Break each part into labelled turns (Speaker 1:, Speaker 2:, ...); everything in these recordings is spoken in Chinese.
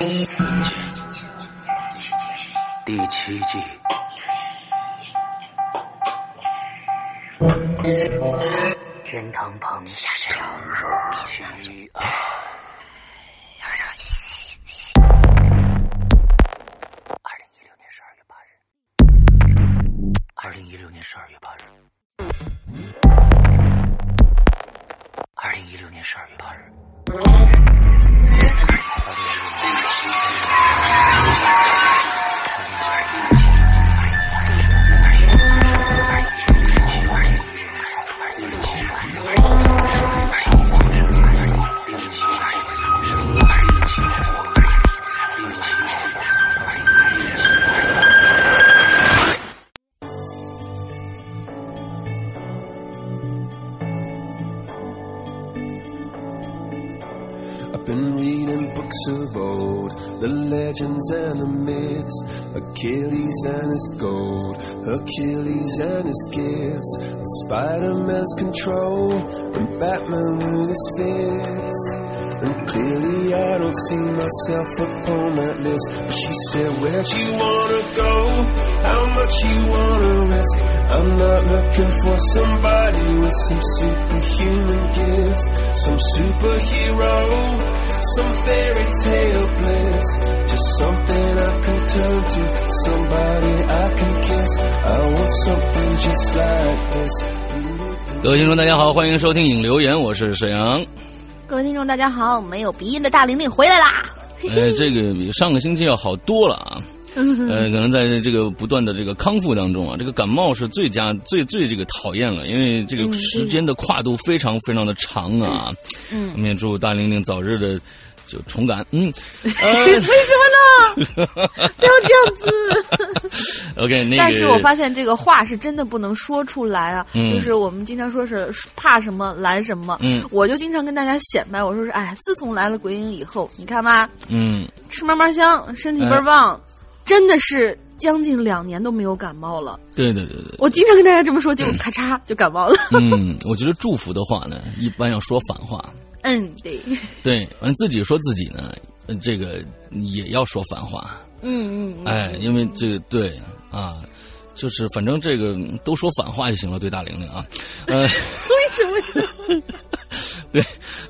Speaker 1: 第七季，天堂旁。下雨
Speaker 2: see myself upon that list. But she said, where'd you wanna go? How much you wanna risk? I'm not looking for somebody with some superhuman gifts, some superhero, some fairy tale bliss. Just something I can turn to, somebody I can kiss. I want something just like this.
Speaker 3: 各位听众，大家好，欢迎收听影留言，我是沈阳。
Speaker 4: 听众，大家好！没有鼻音的大玲玲回来啦！
Speaker 3: 呃，这个比上个星期要好多了啊。呃，可能在这个不断的这个康复当中啊，这个感冒是最佳最最这个讨厌了，因为这个时间的跨度非常非常的长啊。
Speaker 4: 嗯
Speaker 3: 我们也祝大玲玲早日的就重感。嗯，
Speaker 4: 为什么呢？不要这样子。
Speaker 3: OK，那个，
Speaker 4: 但是我发现这个话是真的不能说出来啊，
Speaker 3: 嗯
Speaker 4: 就是我们经常说是怕什么来什么，
Speaker 3: 嗯
Speaker 4: 我就经常跟大家显摆，我说是哎，自从来了鬼影以后，你看吧，
Speaker 3: 嗯，
Speaker 4: 吃嘛嘛香，身体倍儿棒，真的是将近两年都没有感冒了。
Speaker 3: 对对对对，
Speaker 4: 我经常跟大家这么说，结果咔嚓就感冒了。
Speaker 3: 嗯，我觉得祝福的话呢，一般要说反话。
Speaker 4: 嗯，对，
Speaker 3: 对，完自己说自己呢，呃这个也要说反话。
Speaker 4: 嗯嗯嗯，
Speaker 3: 哎，因为这个对啊，就是反正这个都说反话就行了，对大玲玲啊，呃，
Speaker 4: 为什么？
Speaker 3: 对，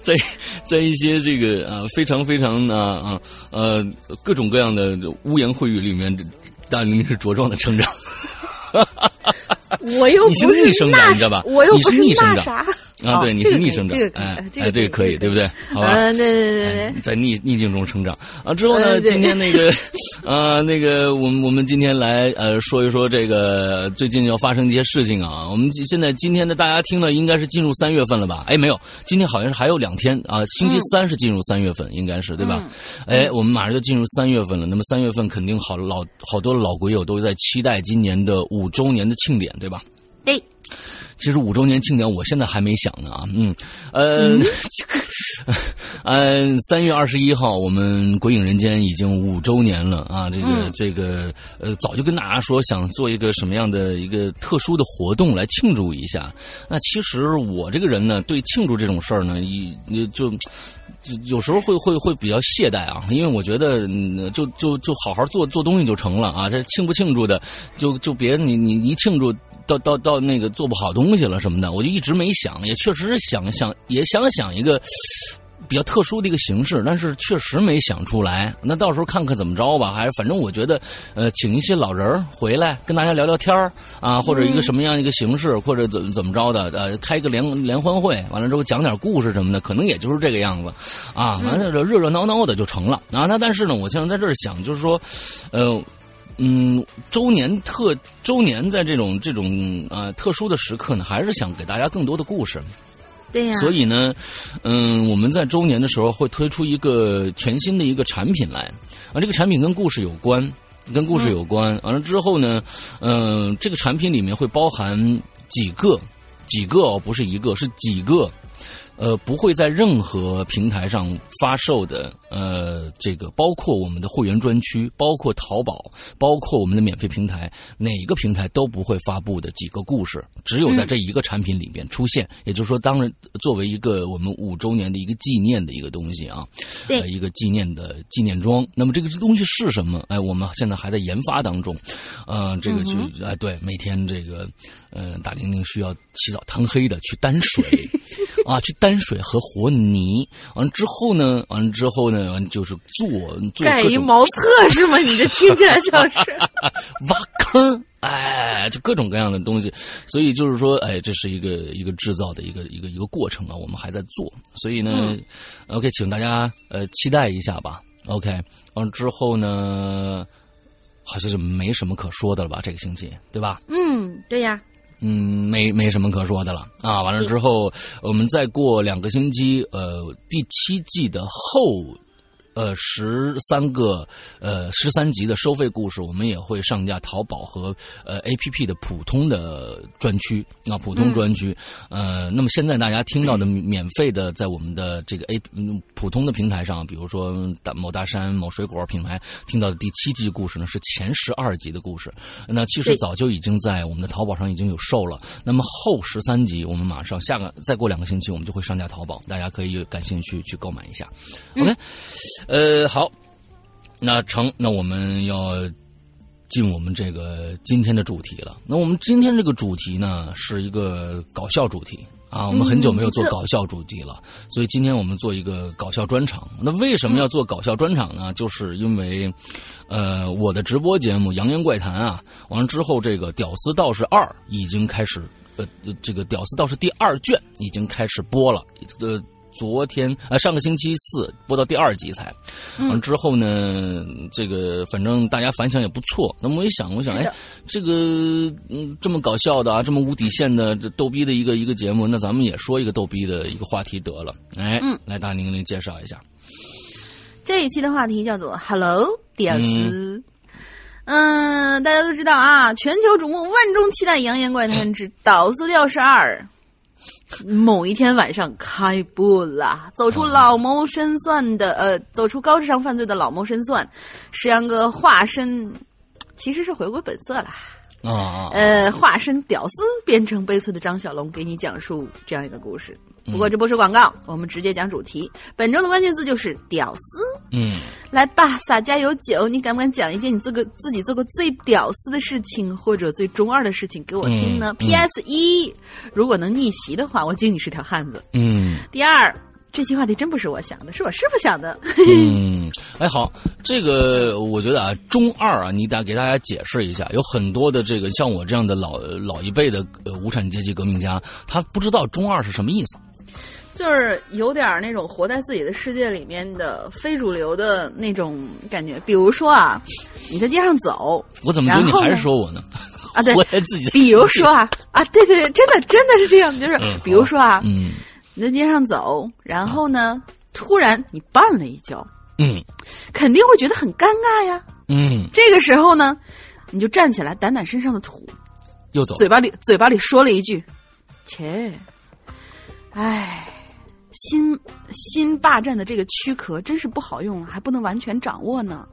Speaker 3: 在在一些这个啊非常非常啊啊呃各种各样的污言秽语里面，大玲玲是茁壮的成长。
Speaker 4: 我又
Speaker 3: 不是
Speaker 4: 不
Speaker 3: 逆生长
Speaker 4: 那
Speaker 3: 你知道吧
Speaker 4: 我又不
Speaker 3: 是逆生长
Speaker 4: 那啥
Speaker 3: 啊，对，
Speaker 4: 哦
Speaker 3: 你是逆生长，哎
Speaker 4: 哎，这
Speaker 3: 哎，
Speaker 4: 个
Speaker 3: 可以，对不对？好吧，
Speaker 4: 嗯，对对对。
Speaker 3: 在逆逆境中成长啊。之后呢，今天那个，呃，那个，我们我们今天来呃说一说这个最近要发生一些事情啊。我们现在今天的大家听了，应该是进入三月份了吧？哎，没有，今天好像是还有两天啊，星期三是进入三月份，应该是对吧？哎，我们马上就进入三月份了。那么三月份肯定好老好多老鬼友都在期待今年的五周年的庆典，对吧？
Speaker 4: 对，
Speaker 3: 其实五周年庆典，我现在还没想呢啊，嗯，呃，嗯，三月二十一号，我们《鬼影人间》已经五周年了啊，这个、
Speaker 4: 嗯
Speaker 3: 这个呃，早就跟大家说想做一个什么样的一个特殊的活动来庆祝一下。那其实我这个人呢，对庆祝这种事儿呢，一就。就有时候会会会比较懈怠啊，因为我觉得，嗯，就就就好好做做东西就成了啊。这庆不庆祝的，就就别你你一庆祝到到到那个做不好东西了什么的，我就一直没想，也确实是想想也想想一个比较特殊的一个形式，但是确实没想出来。那到时候看看怎么着吧，还是反正我觉得，呃，请一些老人儿回来跟大家聊聊天儿啊，或者一个什么样一个形式，或者怎么怎么着的，呃，开个联联欢会，完了之后讲点故事什么的，可能也就是这个样子啊，完了热热闹闹的就成了啊。那但是呢，我现在在这儿想，就是说，呃。嗯，周年特周年在这种这种呃特殊的时刻呢，还是想给大家更多的故事。
Speaker 4: 对呀、
Speaker 3: 所以呢，嗯，我们在周年的时候会推出一个全新的一个产品来，啊，这个产品跟故事有关，跟故事有关。完了之后呢，嗯、这个产品里面会包含几个，几个哦，不是一个，是几个。呃，不会在任何平台上发售的，呃，这个包括我们的会员专区，包括淘宝，包括我们的免费平台，哪个平台都不会发布的几个故事，只有在这一个产品里边出现。也就是说，当然作为一个我们五周年的一个纪念的一个东西啊，
Speaker 4: 对
Speaker 3: 呃一个纪念的纪念装。那么这个东西是什么？哎，我们现在还在研发当中。呃，这个就哎对，每天这个呃大玲玲需要起早贪黑的去担水啊，去担水和和泥。完了之后呢，完了之后呢，完就是做做
Speaker 4: 盖一茅厕是吗？你这听起来像是。
Speaker 3: 挖坑，哎，就各种各样的东西，所以就是说，哎，这是一个一个制造的一个一个一个过程啊，我们还在做，所以呢、o k 请大家呃期待一下吧，OK，完了之后呢，好像是没什么可说的了吧，这个星期，对吧？
Speaker 4: 嗯，对呀。
Speaker 3: 嗯，没没什么可说的了啊。完了之后，我们再过两个星期，呃，第七季的后。呃，十三个呃十三集的收费故事，我们也会上架淘宝和呃 A P P 的普通的专区啊，普通专区。呃，那么现在大家听到的免费的，在我们的这个 A 嗯普通的平台上，比如说大某大山、某水果品牌听到的第七季故事呢，是前十二集的故事。那其实早就已经在我们的淘宝上已经有售了。那么后十三集，我们马上下个再过两个星期，我们就会上架淘宝，大家可以感兴趣去购买一下。OK，呃，好，那成，那我们要进我们这个今天的主题了。那我们今天这个主题呢，是一个搞笑主题。啊，我们很久没有做搞笑主题了，所以今天我们做一个搞笑专场。那为什么要做搞笑专场呢？就是因为，呃，我的直播节目《扬言怪谈》啊，完了之后，这个《屌丝道士二》已经开始，呃，这个《屌丝道士》第二卷已经开始播了，呃。昨天呃上个星期四播到第二集才，完了之后呢，这个反正大家反响也不错。那么我一想，我想，哎这个嗯这么搞笑的啊，这么无底线的这逗逼的一个一个节目，那咱们也说一个逗逼的一个话题得了。哎，
Speaker 4: 嗯
Speaker 3: 来大玲玲介绍一下。
Speaker 4: 这一期的话题叫做 “Hello，屌丝”。嗯，大家都知道啊，全球瞩目、万众期待《扬言怪谈之屌丝调十二》。某一天晚上开播了，走出老谋深算的呃，走出高智商犯罪的老谋深算，石阳哥化身其实是回归本色啦。
Speaker 3: 啊啊，
Speaker 4: 呃，化身屌丝变成悲催的张小龙，给你讲述这样一个故事。不过这不是广告，我们直接讲主题。本周的关键字就是“屌丝
Speaker 3: 嗯”。
Speaker 4: 来吧，洒家有酒，你敢不敢讲一件你自个自己做过最屌丝的事情，或者最中二的事情给我听呢、
Speaker 3: 嗯
Speaker 4: p s 一，如果能逆袭的话，我敬你是条汉子。
Speaker 3: 嗯
Speaker 4: 第二，这期话题真不是我想的，是我师傅想的。
Speaker 3: 嗯，哎，好，这个我觉得啊，中二啊，你得给大家解释一下，有很多的这个像我这样的老老一辈的呃无产阶级革命家，他不知道中二是什么意思。
Speaker 4: 就是有点儿那种活在自己的世界里面的非主流的那种感觉。比如说啊，你在街上走
Speaker 3: 我怎么觉得你还是说我呢？
Speaker 4: 啊，对
Speaker 3: 活，在自己的
Speaker 4: 比如说啊啊，对对对，真的真的是这样，就是
Speaker 3: 嗯
Speaker 4: 比如说啊，
Speaker 3: 嗯
Speaker 4: 你在街上走，然后呢，突然你绊了一跤，
Speaker 3: 嗯
Speaker 4: 肯定会觉得很尴尬呀。
Speaker 3: 嗯，
Speaker 4: 这个时候呢，你就站起来掸掸身上的土，
Speaker 3: 又走
Speaker 4: 嘴巴里嘴巴里说了一句：“切，唉，新新霸占的这个躯壳真是不好用，还不能完全掌握呢。”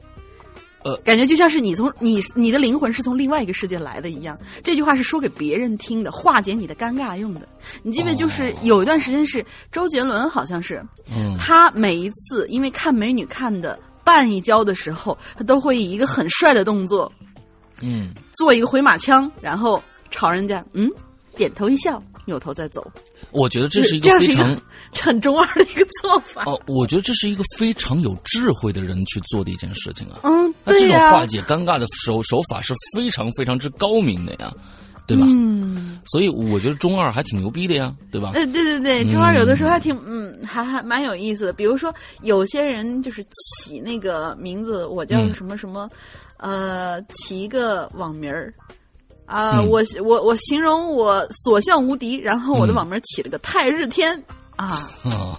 Speaker 3: 呃
Speaker 4: 感觉就像是你从你你的灵魂是从另外一个世界来的一样。这句话是说给别人听的，化解你的尴尬用的。你记不记得，就是有一段时间是周杰伦，好像是，
Speaker 3: 嗯
Speaker 4: 他每一次因为看美女看的绊一跤的时候，他都会以一个很帅的动作，
Speaker 3: 嗯
Speaker 4: 做一个回马枪，然后朝人家嗯点头一笑，扭头再走。
Speaker 3: 我觉得这是一个非常
Speaker 4: 个 很中二的一个做法。
Speaker 3: 哦，我觉得这是一个非常有智慧的人去做的一件事情啊。
Speaker 4: 嗯，
Speaker 3: 那这种
Speaker 4: 对呀、
Speaker 3: 化解尴尬的手手法是非常非常之高明的呀，对吧？
Speaker 4: 嗯，
Speaker 3: 所以我觉得中二还挺牛逼的呀，对吧？
Speaker 4: 呃，对对对，中二有的时候还挺嗯，还还蛮有意思的。比如说，有些人就是起那个名字，我叫
Speaker 3: 嗯
Speaker 4: 什么什么，呃，起一个网名儿。啊、
Speaker 3: 嗯
Speaker 4: 我我我形容我所向无敌，然后我的
Speaker 3: 嗯
Speaker 4: 网名起了个太日天啊，
Speaker 3: 啊，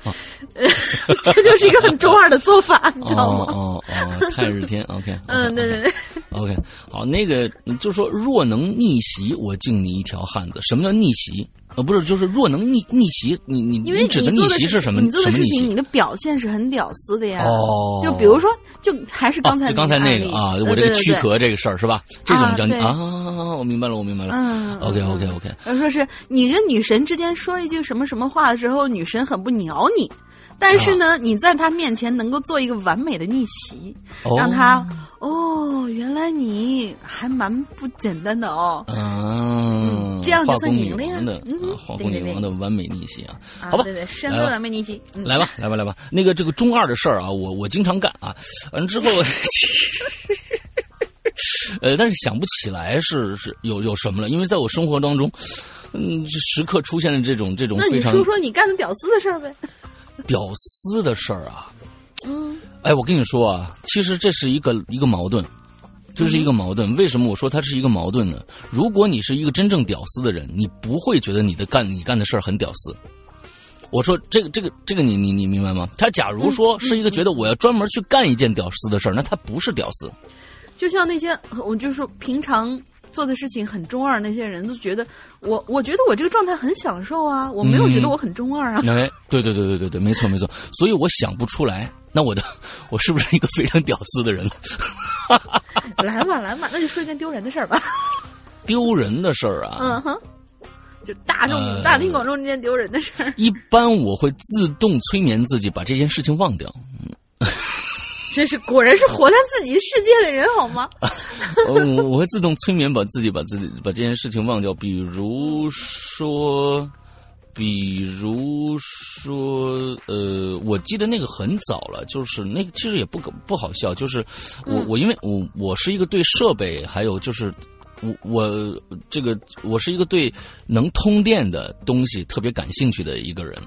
Speaker 4: 这就是一个很中二的做法，你知道吗？
Speaker 3: 哦哦哦，太日天，OK，
Speaker 4: 嗯，对对对，，
Speaker 3: OK，好，那个就是说，若能逆袭，我敬你一条汉子。什么叫逆袭？呃，不是，就是若能逆逆袭，你你你指的逆
Speaker 4: 做的事
Speaker 3: 袭是什么？
Speaker 4: 你做的事情？你的表现是很屌丝的呀。
Speaker 3: 哦
Speaker 4: 就比如说，就还是刚才
Speaker 3: 刚才
Speaker 4: 那
Speaker 3: 那个啊，我这个躯。壳这个事儿是吧？这种叫
Speaker 4: 对
Speaker 3: 啊，我明白了，我明白了。
Speaker 4: 嗯
Speaker 3: OK
Speaker 4: 嗯
Speaker 3: OK OK，
Speaker 4: 呃，说是你跟女神之间说一句什么什么话的时候，女神很不鸟你，但是呢，你在她面前能够做一个完美的逆袭，
Speaker 3: 哦
Speaker 4: 让她哦，原来你还蛮不简单的哦。
Speaker 3: 嗯，
Speaker 4: 这样就算赢了呀
Speaker 3: 王的
Speaker 4: 嗯
Speaker 3: 啊，化工女王的完美逆袭啊，
Speaker 4: 啊，
Speaker 3: 好吧
Speaker 4: 对对，深度
Speaker 3: 来吧
Speaker 4: 完美逆袭。嗯
Speaker 3: 来吧，来吧，来吧。那个这个中二的事儿啊，我我经常干啊，完了之后，呃，但是想不起来是是有有什么了，因为在我生活当中，嗯，时刻出现了这种这种
Speaker 4: 那你说说你干的屌丝的事儿呗？
Speaker 3: 屌丝的事儿啊。
Speaker 4: 嗯，
Speaker 3: 哎，我跟你说啊，其实这是一个一个矛盾，这是一个矛盾。为什么我说它是一个矛盾呢？如果你是一个真正屌丝的人，你不会觉得你的干你干的事儿很屌丝。我说这个这个这个你你你明白吗？他假如说是一个觉得我要专门去干一件屌丝的事儿，那他不是屌丝。
Speaker 4: 就像那些我就说平常做的事情很中二，那些人都觉得我我觉得我这个状态很享受啊，我没有觉得我很中二啊。
Speaker 3: 哎，对对对对对对，没错没错。所以我想不出来，那我的 我是不是一个非常屌丝的人？
Speaker 4: 来嘛来嘛，那就说一件丢人的事儿吧。
Speaker 3: 丢人的事儿啊，
Speaker 4: 嗯哼，就大众、
Speaker 3: 呃
Speaker 4: 大庭广众之间丢人的事儿，
Speaker 3: 一般我会自动催眠自己把这件事情忘掉。
Speaker 4: 真是果然是活在自己世界的人好吗？
Speaker 3: 呃我我会自动催眠把自己把自己把这件事情忘掉。比如说，比如说，呃，我记得那个很早了，就是那个其实也不可不好笑，就是我、
Speaker 4: 嗯
Speaker 3: 我因为我我是一个对设备还有就是。我我这个我是一个对能通电的东西特别感兴趣的一个人，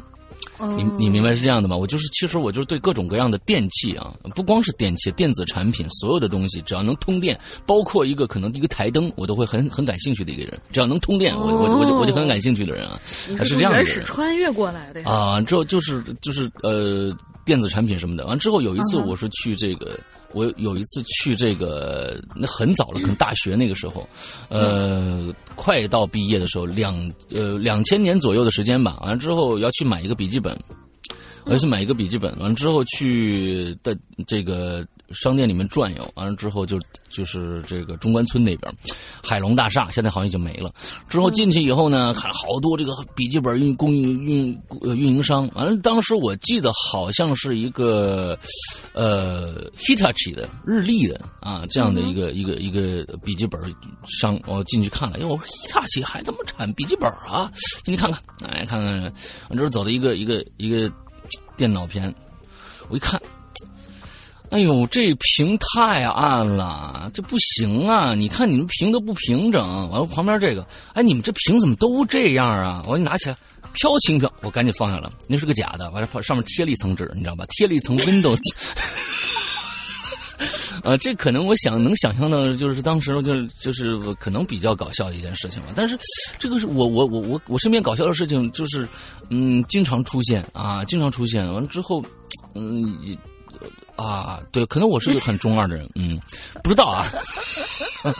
Speaker 3: 你你明白是这样的吗？我就是，其实我就是对各种各样的电器啊，不光是电器，电子产品，所有的东西，只要能通电，包括一个可能一个台灯，我都会很很感兴趣的一个人。只要能通电，我我我就我就很感兴趣的人啊，
Speaker 4: 你
Speaker 3: 他是这样的人
Speaker 4: 穿越过来的呀？
Speaker 3: 啊。之后就是就是呃电子产品什么的。完之后有一次我是去这个。我有一次去这个，那很早了，可能大学那个时候，呃，快到毕业的时候，两呃两千年左右的时间吧。完了之后要去买一个笔记本，我要去买一个笔记本，完了之后去的这个商店里面转悠，完了之后就就是这个中关村那边，海龙大厦现在好像已经没了。之后进去以后呢，还好多这个笔记本运供应运呃运营商，完了当时我记得好像是一个呃 Hitachi 的日立的啊这样的一个、一个一个笔记本商，我进去看了，因为，我说 Hitachi 还他妈产笔记本啊，进去看看，哎，看看，完之后走的一个一个一个电脑片，我一看。哎呦，这屏太暗了，这不行啊！你看你们屏都不平整，完了旁边这个，哎，你们这屏怎么都这样啊？我一拿起来，飘轻飘，我赶紧放下了，那是个假的，完了上面贴了一层纸，你知道吧？贴了一层 Windows。呃，这可能我想能想象到，就是当时就就是可能比较搞笑的一件事情吧。但是，这个是我我我我我身边搞笑的事情，就是嗯，经常出现啊，经常出现。完了之后，嗯，也啊，对，可能我是个很中二的人，嗯，不知道啊，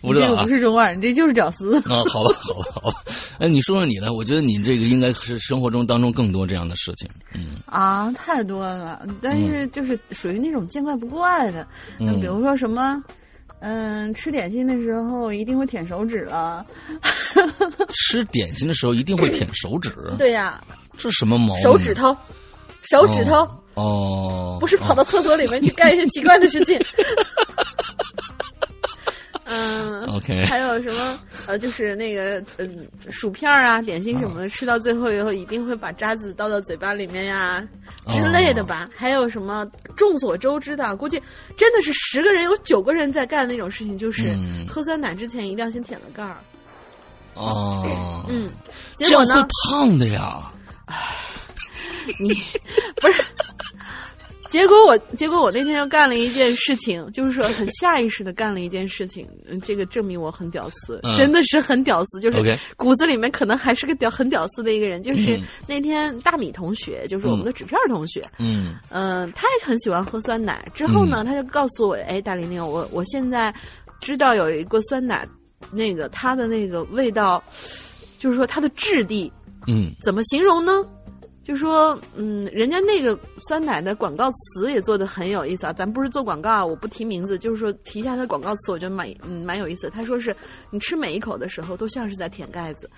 Speaker 3: 不知道啊
Speaker 4: 你这个不。是中二，你这就是屌丝。
Speaker 3: 啊，好吧，好吧，好吧。哎，你说说你的，我觉得你这个应该是生活中当中更多这样的事情。嗯
Speaker 4: 啊，太多了，但是就是属于那种见怪不怪的。那、
Speaker 3: 嗯
Speaker 4: 比如说什么，嗯，吃点心的时候一定会舔手指了。
Speaker 3: 吃点心的时候一定会舔手指，
Speaker 4: 对呀、
Speaker 3: 这什么毛病？
Speaker 4: 手指头，手指头，
Speaker 3: 哦，
Speaker 4: 不是跑到厕所里面去干一些奇怪的事情。嗯。
Speaker 3: OK，
Speaker 4: 还有什么呃，就是那个嗯，薯片啊、点心什么的，吃到最后以后一定会把渣子倒到嘴巴里面呀之类的吧。还有什么众所周知的，估计真的是十个人有九个人在干的那种事情，就是
Speaker 3: 嗯
Speaker 4: 喝酸奶之前一定要先舔了盖儿。
Speaker 3: 哦，
Speaker 4: 嗯，结
Speaker 3: 这样会
Speaker 4: 果呢，
Speaker 3: 胖的呀。
Speaker 4: 你不是。结果我，结果我那天又干了一件事情，就是说很下意识的干了一件事情，嗯这个证明我很屌丝，
Speaker 3: 嗯
Speaker 4: 真的是很屌丝，就是骨子里面可能还是个屌很屌丝的一个人。就是
Speaker 3: 嗯
Speaker 4: 那天大米同学，就是我们的纸片儿同学，
Speaker 3: 嗯
Speaker 4: 嗯、他也很喜欢喝酸奶。之后呢，他就告诉我，哎，大玲玲，我我现在知道有一个酸奶，那个它的那个味道。就是说它的质地
Speaker 3: 嗯
Speaker 4: 怎么形容呢？就说，嗯，人家那个酸奶的广告词也做的很有意思啊。咱不是做广告啊，我不提名字，就是说提一下它的广告词，我觉得蛮嗯蛮有意思的。他说是你吃每一口的时候都像是在舔盖子。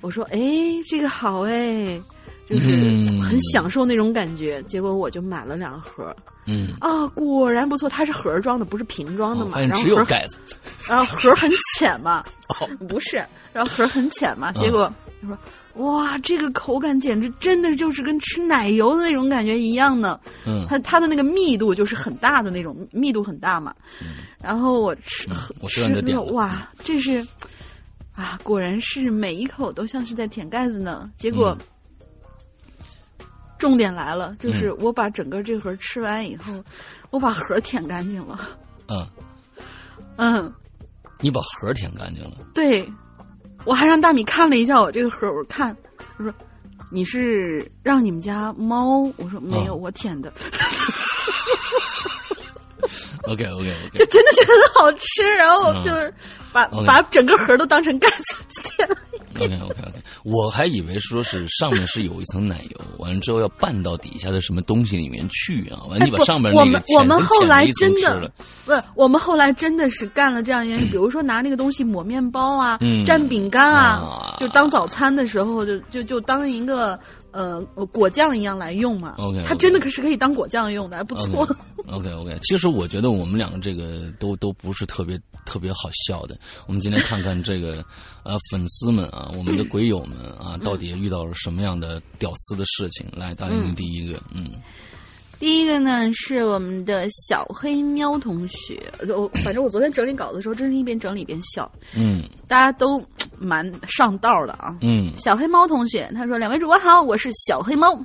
Speaker 4: 我说，哎，这个好哎，就是
Speaker 3: 嗯
Speaker 4: 很享受那种感觉。结果我就买了两盒
Speaker 3: 嗯，
Speaker 4: 啊，果然不错，它是盒装的，不是瓶装的嘛。然后盒
Speaker 3: 只有盖子。
Speaker 4: 然后盒很浅嘛，不是，然后盒很浅嘛，结果他说哇，这个口感简直真的就是跟吃奶油的那种感觉一样呢。
Speaker 3: 嗯
Speaker 4: 它它的那个密度就是很大的那种，密度很大嘛。然后我吃，
Speaker 3: 嗯我
Speaker 4: 吃哇，这是啊，果然是每一口都像是在舔盖子呢。结果。
Speaker 3: 嗯
Speaker 4: 重点来了，就是我把整个这盒吃完以后，我把盒舔干净了。
Speaker 3: 嗯，
Speaker 4: 嗯，
Speaker 3: 你把盒舔干净了。
Speaker 4: 对，我还让大米看了一下我这个盒，我看，我说你是让你们家猫？我说没有，
Speaker 3: 嗯
Speaker 4: 我舔的，
Speaker 3: OK OK
Speaker 4: 就
Speaker 3: OK，就
Speaker 4: 真的是很好吃。然后
Speaker 3: 嗯
Speaker 4: 就是把、把整个盒都当成盖子。
Speaker 3: OK OK OK，我还以为说是上面是有一层奶油，完了之后要拌到底下的什么东西里面去啊，完了你把上面那个
Speaker 4: 们我们后来真的。不，我们后来真的是干了这样一件事，比如说拿那个东西抹面包啊，
Speaker 3: 嗯
Speaker 4: 蘸饼干啊，
Speaker 3: 啊
Speaker 4: 就当早餐的时候，就就就当一个呃果酱一样来用嘛。
Speaker 3: OK，OK
Speaker 4: 它真的可是可以当果酱用的，还不错。
Speaker 3: OK OK，其实我觉得我们两个这个都都不是特别特别好笑的。我们今天看看这个呃粉丝们啊，我们的鬼友们啊，到底遇到了什么样的屌丝的事情？来，大林第一个，嗯
Speaker 4: 第一个呢是我们的小黑喵同学，我反正我昨天整理稿子的时候，真是一边整理一边笑，
Speaker 3: 嗯
Speaker 4: 大家都蛮上道的啊。
Speaker 3: 嗯
Speaker 4: 小黑猫同学他说：“两位主播好，我是小黑猫。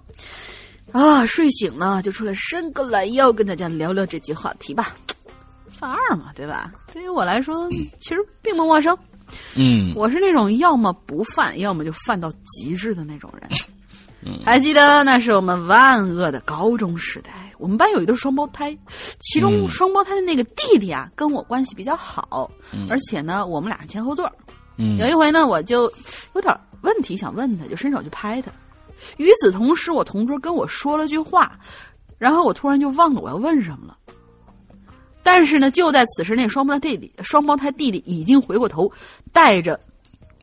Speaker 4: 啊，睡醒了就出来伸个懒腰，跟大家聊聊这期话题吧。犯二嘛，对吧？对于我来说，其实并不陌生。
Speaker 3: 嗯
Speaker 4: 我是那种要么不犯，要么就犯到极致的那种人。还记得那是我们万恶的高中时代，我们班有一对双胞胎，其中
Speaker 3: 嗯
Speaker 4: 双胞胎的那个弟弟啊，跟我关系比较好，而且呢，我们俩是前后座。
Speaker 3: 嗯
Speaker 4: 有一回呢，我就有点问题想问他，就伸手去拍他。与此同时，我同桌跟我说了句话，然后我突然就忘了我要问什么了。但是呢，就在此时，那双胞胎弟弟，双胞胎弟弟已经回过头，带着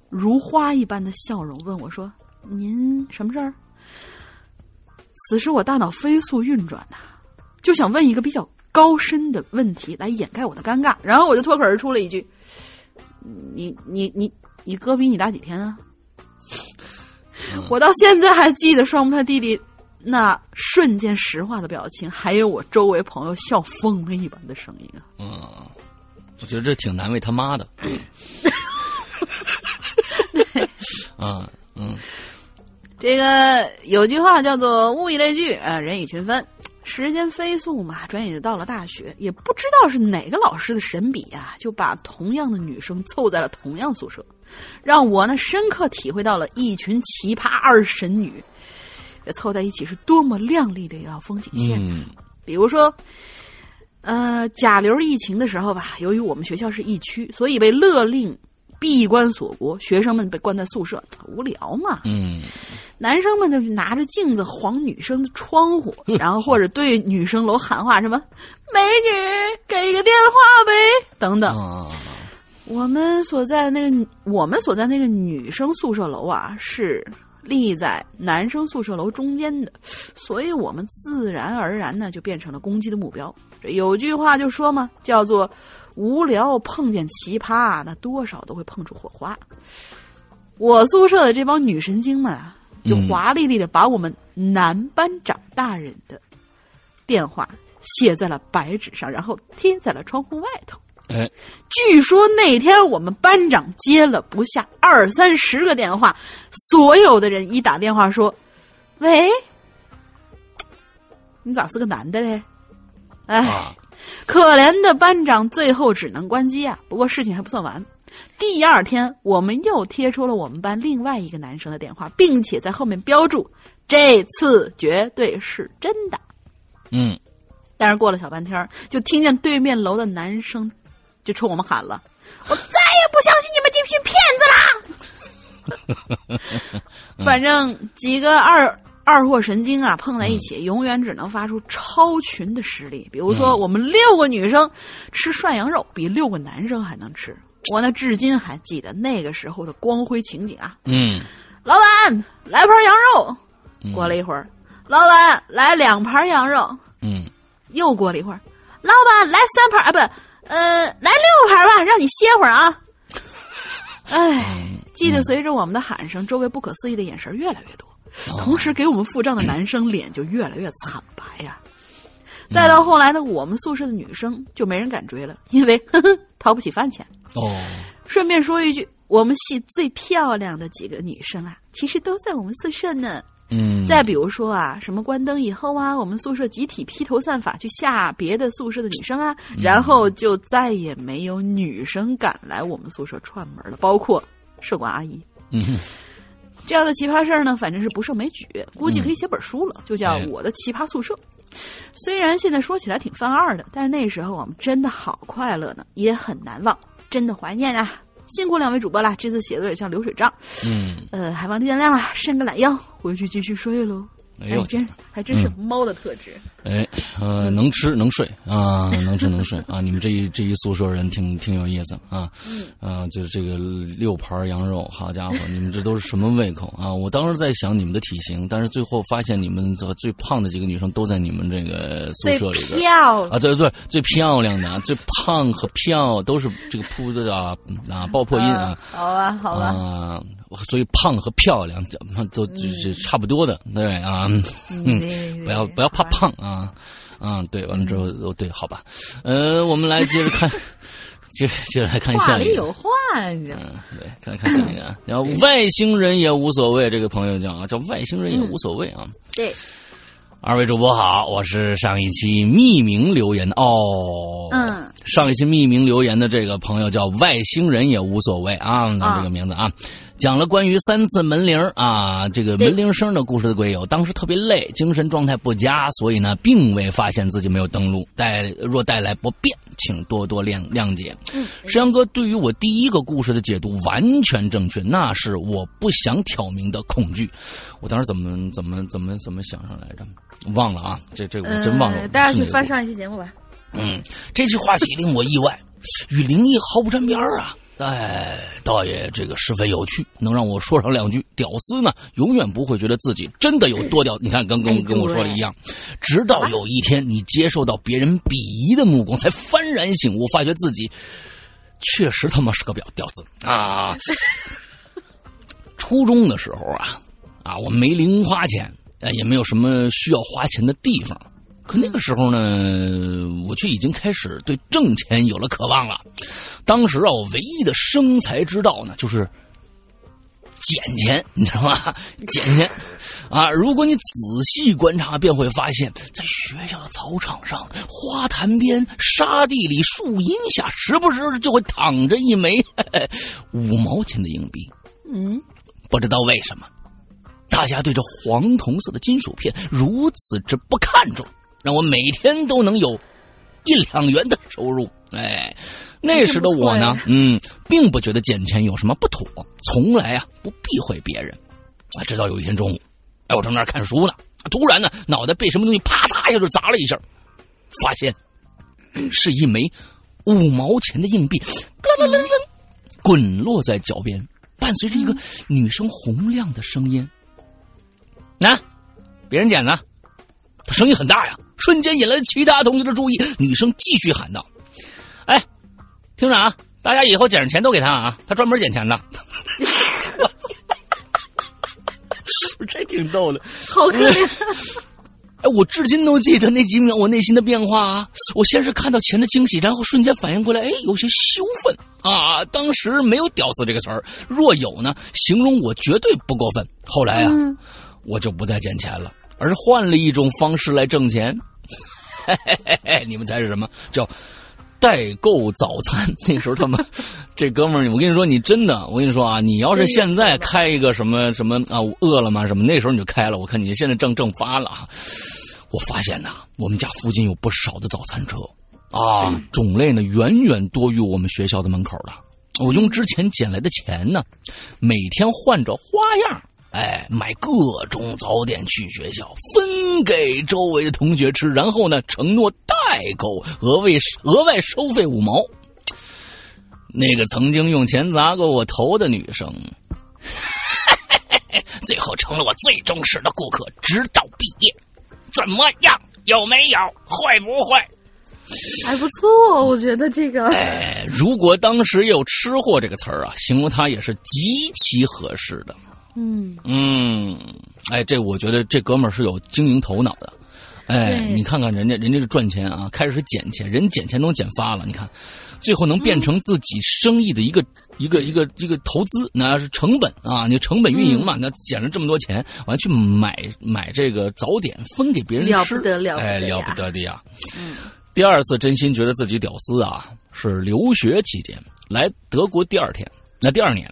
Speaker 4: 如花一般的笑容问我说：“您什么事儿？”此时我大脑飞速运转呐、就想问一个比较高深的问题来掩盖我的尴尬，然后我就脱口而出了一句：“你你你你哥比你大几天啊？” 我到现在还记得双胞胎弟弟那瞬间石化的表情，还有我周围朋友笑疯了一般的声音啊！
Speaker 3: 嗯，我觉得这挺难为他妈的。啊 嗯
Speaker 4: 这个有句话叫做“物以类聚，呃，人以群分”。时间飞速嘛，转眼就到了大学，也不知道是哪个老师的神笔啊，就把同样的女生凑在了同样宿舍，让我呢深刻体会到了一群奇葩二神女，这凑在一起是多么亮丽的一道风景线。
Speaker 3: 嗯
Speaker 4: 比如说，呃，甲流疫情的时候吧，由于我们学校是疫区，所以被勒令闭关锁国，学生们被关在宿舍，无聊嘛。
Speaker 3: 嗯
Speaker 4: 男生们就是拿着镜子晃女生的窗户，然后或者对女生楼喊话什么“美女，给个电话呗”等等。
Speaker 3: 啊
Speaker 4: 我们所在的那个女我们所在那个女生宿舍楼啊，是立在男生宿舍楼中间的，所以我们自然而然呢就变成了攻击的目标。这有句话就说嘛，叫做“无聊碰见奇葩，那多少都会碰出火花”。我宿舍的这帮女神经们啊，就
Speaker 3: 嗯
Speaker 4: 华丽丽的把我们男班长大人的电话写在了白纸上，然后贴在了窗户外头。
Speaker 3: 哎
Speaker 4: 据说那天我们班长接了不下二三十个电话，所有的人一打电话说：“喂，你咋是个男的嘞？”哎，
Speaker 3: 啊
Speaker 4: 可怜的班长最后只能关机啊。不过事情还不算完，第二天我们又贴出了我们班另外一个男生的电话，并且在后面标注这次绝对是真的。
Speaker 3: 嗯
Speaker 4: 但是过了小半天儿，就听见对面楼的男生就冲我们喊了：“我再也不相信你们这群骗子啦！” 反正几个二二货神经啊碰在一起，永远只能发出超群的实力。比如说，我们六个女生吃涮羊肉，比六个男生还能吃。我呢至今还记得那个时候的光辉情景啊！
Speaker 3: 嗯，
Speaker 4: 老板来盘羊肉。过了一会儿，老板来两盘羊肉。
Speaker 3: 嗯，
Speaker 4: 又过了一会儿，老板来三盘啊，不，呃，来六盘吧，让你歇会儿啊。哎，记得随着我们的喊声，周围不可思议的眼神越来越多，同时给我们付账的男生脸就越来越惨白呀。再到后来呢，我们宿舍的女生就没人敢追了，因为呵呵掏不起饭钱。
Speaker 3: 哦，
Speaker 4: 顺便说一句，我们系最漂亮的几个女生啊，其实都在我们宿舍呢。
Speaker 3: 嗯，
Speaker 4: 再比如说啊，什么关灯以后啊，我们宿舍集体披头散发去吓别的宿舍的女生啊，然后就再也没有女生敢来我们宿舍串门了，包括舍管阿姨。
Speaker 3: 嗯，
Speaker 4: 这样的奇葩事儿呢，反正是不胜枚举，估计可以写本书了，就叫
Speaker 3: 哎《
Speaker 4: 我的奇葩宿舍》。虽然现在说起来挺犯二的，但是那时候我们真的好快乐呢，也很难忘，真的怀念啊！辛苦两位主播了，这次写的有点像流水账，
Speaker 3: 嗯，
Speaker 4: 呃，还望见谅啦，伸个懒腰，回去继续睡喽。
Speaker 3: 哎呦，
Speaker 4: 真还真是猫的特质。
Speaker 3: 哎，呃，能吃能睡啊，能吃能睡啊！你们这一这一宿舍人挺挺有意思啊，
Speaker 4: 嗯
Speaker 3: 啊，就是这个六盘羊肉，好家伙，你们这都是什么胃口啊？我当时在想你们的体型，但是最后发现你们这最胖的几个女生都在你们这个宿舍里边。
Speaker 4: 漂亮
Speaker 3: 啊，对对，最漂亮的、最胖和漂都是这个铺的啊啊爆破音啊
Speaker 4: 好吧，好吧，
Speaker 3: 啊，所以胖和漂亮这都就是差不多的，对啊，嗯，不要不要怕胖啊，啊，对，完了之后哦对，好吧，呃，我们来接着看，接着接着来看一个，
Speaker 4: 里有话，你知道。
Speaker 3: 嗯，对，看看下一个。啊，然后外星人也无所谓，这个朋友叫啊，叫外星人也无所谓啊，
Speaker 4: 对，
Speaker 3: 二位主播好，我是上一期匿名留言的哦，
Speaker 4: 嗯，
Speaker 3: 上一期匿名留言的这个朋友叫外星人也无所谓啊，那这个名字啊，讲了关于三次门铃啊，这个门铃声的故事的鬼友，当时特别累，精神状态不佳，所以呢，并未发现自己没有登录，带若带来不便，请多多谅谅解。山羊哥对于我第一个故事的解读完全正确，那是我不想挑明的恐惧。我当时怎么怎么怎么怎么想上来着？忘了啊，这这我真忘了。
Speaker 4: 呃大家去翻上一期节目吧。
Speaker 3: 嗯，这期话题令我意外，与灵异毫不沾边儿啊！哎，倒也这个十分有趣，能让我说上两句。屌丝呢，永远不会觉得自己真的有多屌。你看，跟跟
Speaker 4: 哎
Speaker 3: 跟我说的一样，直到有一天你接受到别人鄙夷的目光，才幡然醒悟，发觉自己确实他妈是个屌屌丝啊！初中的时候啊，啊，我没零花钱，呃，也没有什么需要花钱的地方。可那个时候呢，我却已经开始对挣钱有了渴望了。当时啊，我唯一的生财之道呢，就是捡钱，你知道吗？捡钱啊！如果你仔细观察，便会发现，在学校的操场上、花坛边、沙地里、树荫下，时不时就会躺着一枚嘿嘿五毛钱的硬币。
Speaker 4: 嗯，
Speaker 3: 不知道为什么，大家对这黄铜色的金属片如此之不看重，让我每天都能有一两元的收入。哎，那时的我呢，嗯，并不觉得捡钱有什么不妥，从来啊不避讳别人。啊，直到有一天中午，哎，我正在那儿看书呢，突然呢，脑袋被什么东西啪嗒一下就砸了一下，发现是一枚五毛钱的硬币，啦啦啦啦，滚落在脚边。伴随着一个女生洪亮的声音：“那、别人捡的。”他声音很大呀，瞬间引来其他同学的注意。女生继续喊道：“哎，听着啊，大家以后捡着钱都给他啊，他专门捡钱的。”这挺逗的。
Speaker 4: 好可怜。
Speaker 3: 哎，我至今都记得那几秒我内心的变化啊！我先是看到钱的惊喜，然后瞬间反应过来，哎，有些羞愤啊！当时没有“屌丝”这个词儿，若有呢，形容我绝对不过分。后来啊，
Speaker 4: 嗯
Speaker 3: 我就不再捡钱了，而换了一种方式来挣钱。嘿嘿嘿嘿，你们猜是什么？叫代购早餐。那时候他们 这哥们儿，我跟你说，你真的，我跟你说啊，你要是现在开一个什么什么啊，饿了么什么，那时候你就开了。我看你现在正正发了啊。我发现呐，我们家附近有不少的早餐车啊，种类呢远远多于我们学校的门口的。我用之前捡来的钱呢，每天换着花样，哎，买各种早点去学校，分给周围的同学吃，然后呢，承诺代购，额外额外收费五毛。那个曾经用钱砸过我头的女生，最后成了我最忠实的顾客，直到毕业。怎么样？有没有？会不会？
Speaker 4: 还不错，我觉得这个。
Speaker 3: 哎，如果当时有“吃货”这个词儿啊，形容他也是极其合适的。
Speaker 4: 嗯
Speaker 3: 嗯，哎，这我觉得这哥们儿是有经营头脑的。哎，你看看人家，人家是赚钱啊，开始是捡钱，人捡钱都捡发了。你看，最后能变成自己生意的一个、一个一个一个投资，那是成本啊，你成本运营嘛，那捡了这么多钱，完去买买这个早点分给别人吃，
Speaker 4: 了不得了
Speaker 3: 哎，了不得的呀。
Speaker 4: 嗯
Speaker 3: 第二次真心觉得自己屌丝啊，是留学期间来德国第二天，那第二年，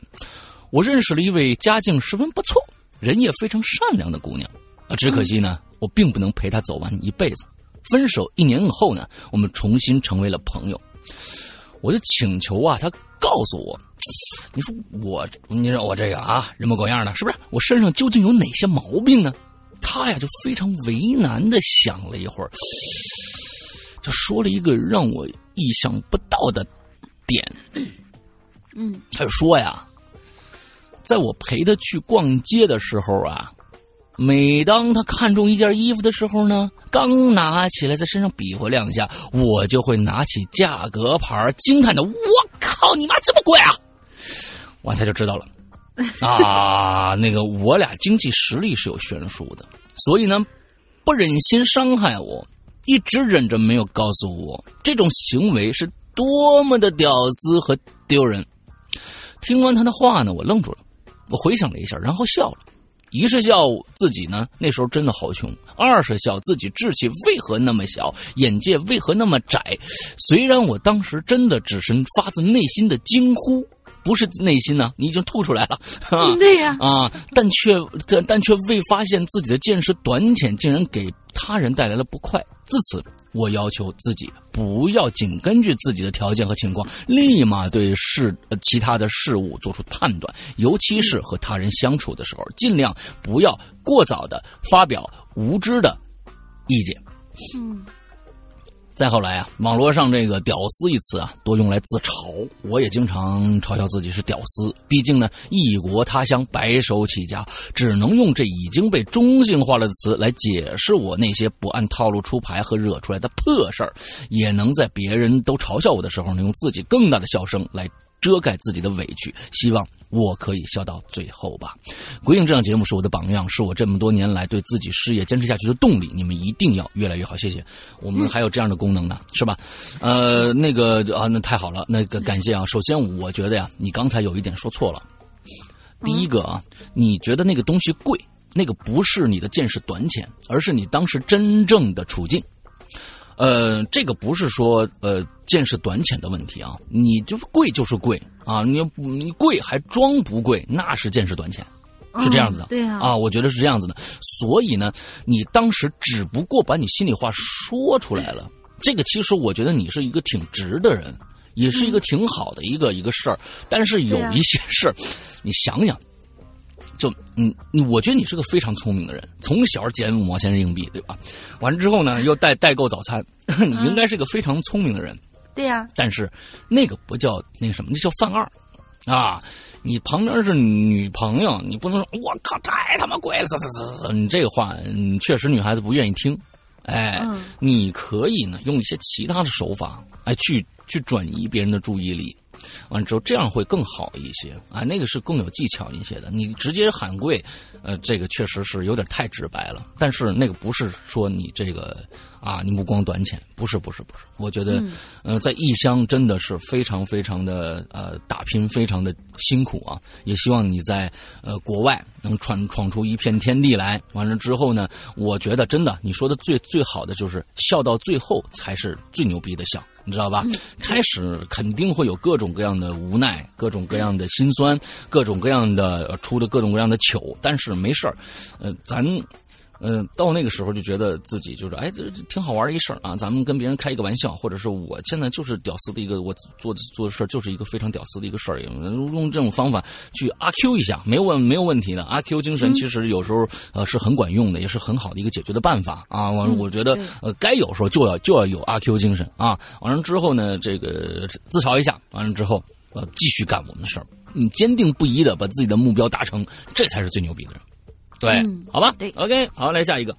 Speaker 3: 我认识了一位家境十分不错、人也非常善良的姑娘啊，只可惜呢，我并不能陪她走完一辈子。分手一年以后呢，我们重新成为了朋友。我就请求啊，她告诉我，你说我，你说我这个啊，人模狗样的，是不是？我身上究竟有哪些毛病呢？她呀，就非常为难的想了一会儿。就说了一个让我意想不到的点，
Speaker 4: 嗯
Speaker 3: 他就说呀，在我陪他去逛街的时候啊，每当他看中一件衣服的时候呢，刚拿起来在身上比划两下，我就会拿起价格牌，惊叹的：“我靠，你妈这么贵啊！”完他就知道了 啊，那个我俩经济实力是有悬殊的，所以呢，不忍心伤害我，一直忍着没有告诉我这种行为是多么的屌丝和丢人。听完他的话呢，我愣住了，我回想了一下，然后笑了。一是笑自己呢那时候真的好穷，二是笑自己志气为何那么小，眼界为何那么窄。虽然我当时真的只是发自内心的惊呼，不是内心呢、你已经吐出来了，
Speaker 4: 对呀，
Speaker 3: 啊，但却但但却未发现自己的见识短浅，竟然给他人带来了不快。自此，我要求自己不要仅根据自己的条件和情况，立马对事其他的事物做出判断，尤其是和他人相处的时候，尽量不要过早的发表无知的意见。
Speaker 4: 嗯
Speaker 3: 再后来啊，网络上这个“屌丝”一词啊，多用来自嘲。我也经常嘲笑自己是屌丝，毕竟呢，异国他乡白手起家，只能用这已经被中性化了的词来解释我那些不按套路出牌和惹出来的破事儿，也能在别人都嘲笑我的时候呢，用自己更大的笑声来遮盖自己的委屈。希望我可以笑到最后吧。鬼影这档节目是我的榜样，是我这么多年来对自己事业坚持下去的动力。你们一定要越来越好，谢谢。我们还有这样的功能呢，是吧？呃，那个啊，那太好了，那个感谢啊。首先，我觉得呀，你刚才有一点说错了。第一个啊，你觉得那个东西贵，那个不是你的见识短浅，而是你当时真正的处境。呃，这个不是说呃见识短浅的问题啊，你就是贵就是贵啊，你你贵还装不贵，那是见识短浅，是这样子的。
Speaker 4: 嗯对呀
Speaker 3: 啊，我觉得是这样子的。所以呢，你当时只不过把你心里话说出来了，这个其实我觉得你是一个挺直的人，也是一个挺好的一个、一个事儿。但是有一些事儿，你想想。就你你，我觉得你是个非常聪明的人，从小捡五毛钱硬币，对吧？完了之后呢，又代代购早餐，你应该是个非常聪明的人。
Speaker 4: 对呀，
Speaker 3: 但是那个不叫那个什么，那叫犯二啊！你旁边是女朋友，你不能说我靠太他妈贵了，这这这这，你这个话，嗯，确实女孩子不愿意听。哎，
Speaker 4: 嗯
Speaker 3: 你可以呢用一些其他的手法，哎，去去转移别人的注意力。完了之后，这样会更好一些啊，那个是更有技巧一些的。你直接喊跪，呃，这个确实是有点太直白了。但是那个不是说你这个啊，你目光短浅，不是，不是，不是。我觉得，呃，在异乡真的是非常非常的呃打拼，非常的辛苦啊。也希望你在呃国外能闯闯出一片天地来。完了之后呢，我觉得真的你说的最最好的就是笑到最后才是最牛逼的笑。你知道吧？开始肯定会有各种各样的无奈，各种各样的心酸，各种各样的呃出的各种各样的糗，但是没事儿，呃，咱嗯、到那个时候就觉得自己就是哎，这这挺好玩的一事儿啊，咱们跟别人开一个玩笑，或者是我现在就是屌丝的一个，我做做的事儿就是一个非常屌丝的一个事儿，用用这种方法去阿 Q 一下，没有问没有问题的。阿 Q 精神其实有时候呃是很管用的，也是很好的一个解决的办法啊。我我觉得呃该有时候就要就要有阿 Q 精神啊。完了之后呢，这个自嘲一下，完了之后呃继续干我们的事儿，你坚定不移的把自己的目标达成，这才是最牛逼的人。对，
Speaker 4: 嗯
Speaker 3: 好吧
Speaker 4: 对
Speaker 3: ，OK，好，来下一个。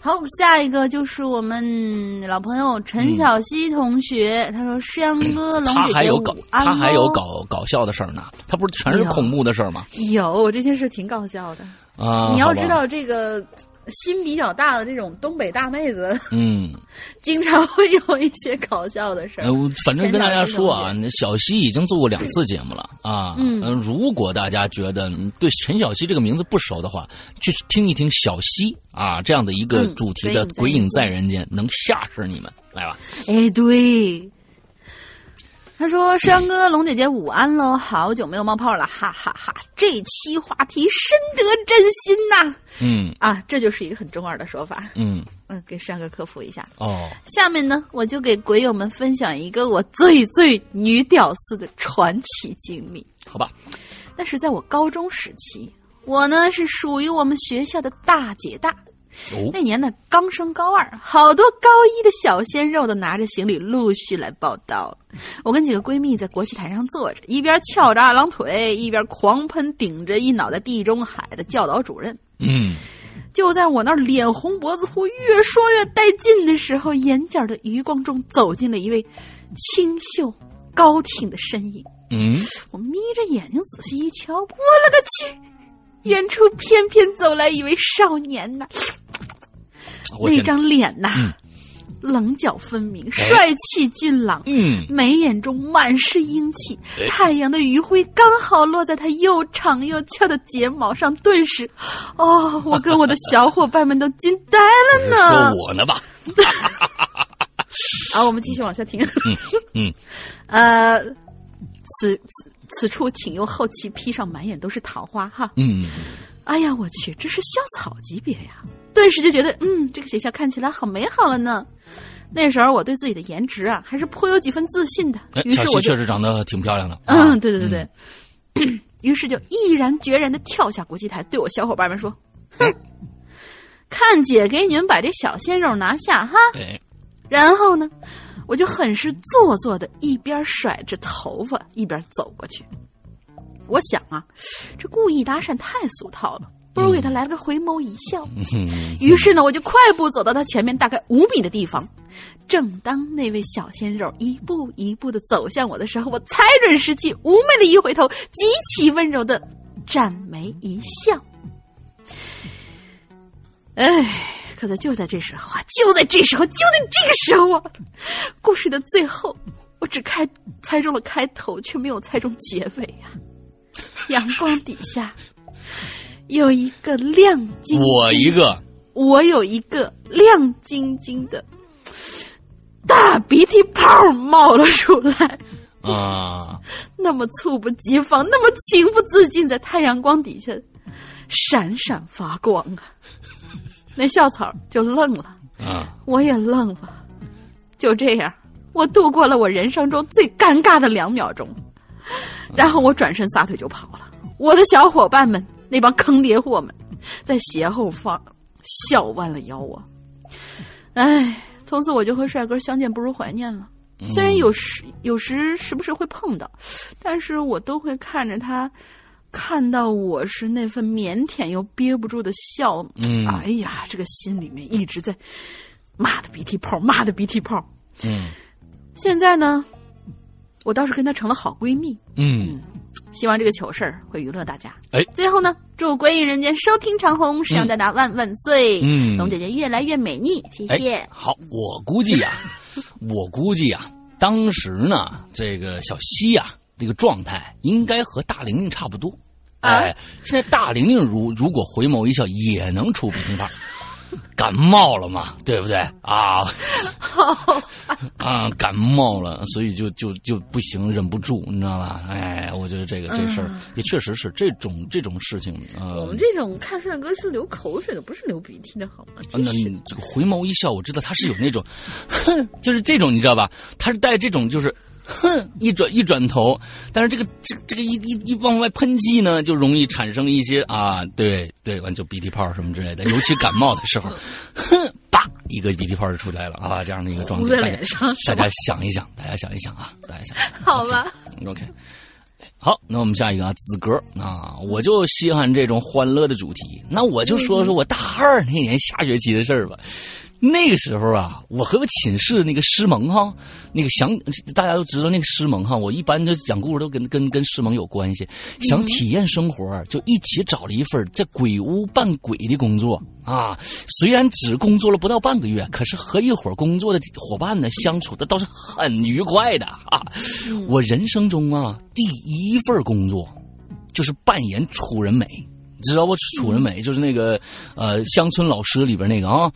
Speaker 4: 好，下一个就是我们老朋友陈小希同学，他说：“诗阳哥，龙
Speaker 3: 他
Speaker 4: 姐姐午
Speaker 3: 还有搞，他还有搞搞笑的事儿呢。他不是全是恐怖的事儿吗？
Speaker 4: 有这些事挺搞笑的。
Speaker 3: 啊，
Speaker 4: 你要知，道，这个心比较大的这种东北大妹子，
Speaker 3: 嗯，
Speaker 4: 经常会有一些搞笑的事儿
Speaker 3: 呃，。我反正跟大家说啊，那小西已经做过两次节目了啊。
Speaker 4: 嗯
Speaker 3: 呃如果大家觉得对陈小西这个名字不熟的话，去听一听小西啊这样的一个
Speaker 4: 嗯
Speaker 3: 主题的《鬼影在人间》，能吓死你们。来吧，
Speaker 4: 哎，对。他说：“山哥，龙姐姐午安喽，好久没有冒泡了，哈哈哈这期话题深得真心呐、
Speaker 3: 嗯
Speaker 4: 啊！这就是一个很中二的说法。
Speaker 3: 嗯，
Speaker 4: 嗯，给山哥科普一下。
Speaker 3: 哦，
Speaker 4: 下面呢，我就给鬼友们分享一个我最最女屌丝的传奇经历。
Speaker 3: 好吧，
Speaker 4: 那是在我高中时期，我呢是属于我们学校的大姐大。
Speaker 3: 哦，
Speaker 4: 那年呢刚升高二，好多高一的小鲜肉都拿着行李陆续来报道。我跟几个闺蜜在国旗台上坐着，一边翘着二郎腿，一边狂喷顶着一脑袋地中海的教导主任。
Speaker 3: 嗯，
Speaker 4: 就在我那脸红脖子粗、越说越带劲的时候，眼角的余光中走进了一位清秀高挺的身影。
Speaker 3: 嗯，
Speaker 4: 我眯着眼睛仔细一瞧，我勒个去！远处翩翩走来一位少年呐，那张脸呐，
Speaker 3: 嗯
Speaker 4: 棱角分明，帅气俊朗，
Speaker 3: 嗯，
Speaker 4: 眉眼中满是英气
Speaker 3: 哎。
Speaker 4: 太阳的余晖刚好落在他又长又翘的睫毛上，顿时，哦，我跟我的小伙伴们都惊呆了呢。
Speaker 3: 说我呢吧，
Speaker 4: 好，我们继续往下听。
Speaker 3: 嗯，
Speaker 4: 呃，此此此处请用后期披上满眼都是桃花哈。
Speaker 3: 嗯，
Speaker 4: 哎呀，我去，这是校草级别呀！顿时就觉得，嗯，这个学校看起来好美好了呢。那时候我对自己的颜值啊，还是颇有几分自信的。于是我就
Speaker 3: 确实长得挺漂亮的。
Speaker 4: 嗯，
Speaker 3: 啊
Speaker 4: 对对对对。于是就毅然决然的跳下国际台，对我小伙伴们说：“哼，看姐给你们把这小鲜肉拿下哈！”
Speaker 3: 哎，
Speaker 4: 然后呢，我就很是做作的，一边甩着头发，一边走过去。我想啊，这故意搭讪太俗套了，不如给他来个回眸一笑。
Speaker 3: 嗯
Speaker 4: 于是呢，我就快步走到他前面大概五米的地方。正当那位小鲜肉一步一步的走向我的时候，我踩准时机，妩媚的一回头，极其温柔的展眉一笑。哎，可在就在这时候啊，就在这时候，就在这个时候啊，故事的最后，我只开猜中了开头，却没有猜中结尾呀、阳光底下有一个亮晶晶，
Speaker 3: 我一个，
Speaker 4: 我有一个亮晶晶的。大鼻涕泡冒了出来，
Speaker 3: 啊，
Speaker 4: 那么猝不及防，那么情不自禁，在太阳光底下闪闪发光啊！那校草就愣了，
Speaker 3: 啊，
Speaker 4: 我也愣了。就这样，我度过了我人生中最尴尬的两秒钟，然后我转身撒腿就跑了。我的小伙伴们，那帮坑爹货们，在斜后方笑弯了腰啊！哎，从此我就和帅哥相见不如怀念了。虽然有时有时时不时会碰到，但是我都会看着他，看到我是那份腼腆又憋不住的笑。
Speaker 3: 嗯
Speaker 4: 哎呀，这个心里面一直在骂的鼻涕泡，骂的鼻涕泡。
Speaker 3: 嗯
Speaker 4: 现在呢，我倒是跟她成了好闺蜜。
Speaker 3: 嗯，
Speaker 4: 希望这个糗事儿会娱乐大家。
Speaker 3: 哎
Speaker 4: 最后呢，祝鬼影人间收听长虹，石阳大大万万岁！
Speaker 3: 嗯
Speaker 4: 龙姐姐越来越美丽，谢
Speaker 3: 哎
Speaker 4: 谢。
Speaker 3: 好，我估计呀、我估计呀、当时呢，这个小西呀、这个状态应该和大玲玲差不多。
Speaker 4: 啊
Speaker 3: 哎，现在大玲玲如如果回眸一笑，也能出鼻涕泡。感冒了嘛，对不对啊？啊，感冒了，所以就就就不行，忍不住，你知道吧？哎，我觉得这个这事儿也确实是这种这种事情呃。
Speaker 4: 我们这种看帅哥是流口水的，不是流鼻涕的，好吗？
Speaker 3: 那你这个回眸一笑，我知道他是有那种，哼，就是这种，你知道吧？他是带这种，就是哼，一转一转头，但是这个这这个一一一往外喷气呢，就容易产生一些啊，对对，完就鼻涕泡什么之类的，尤其感冒的时候，哼。叭，一个鼻涕泡就出来了啊！这样的一个状态，大家大家想一想，大家想一想啊，大家想。
Speaker 4: 好吧。
Speaker 3: OK，好，那我们下一个啊，子格啊，我就稀罕这种欢乐的主题，那我就说说我大二那年下学期的事儿吧。那个时候啊，我和我寝室的那个师萌哈，那个想大家都知道那个师萌哈，我一般就讲故事都跟跟跟师萌有关系。想体验生活，就一起找了一份在鬼屋扮鬼的工作啊。虽然只工作了不到半个月，可是和一伙工作的伙伴呢相处的倒是很愉快的啊。我人生中啊第一份工作，就是扮演楚人美。知道不？楚人美就是那个，呃，乡村老师里边那个啊。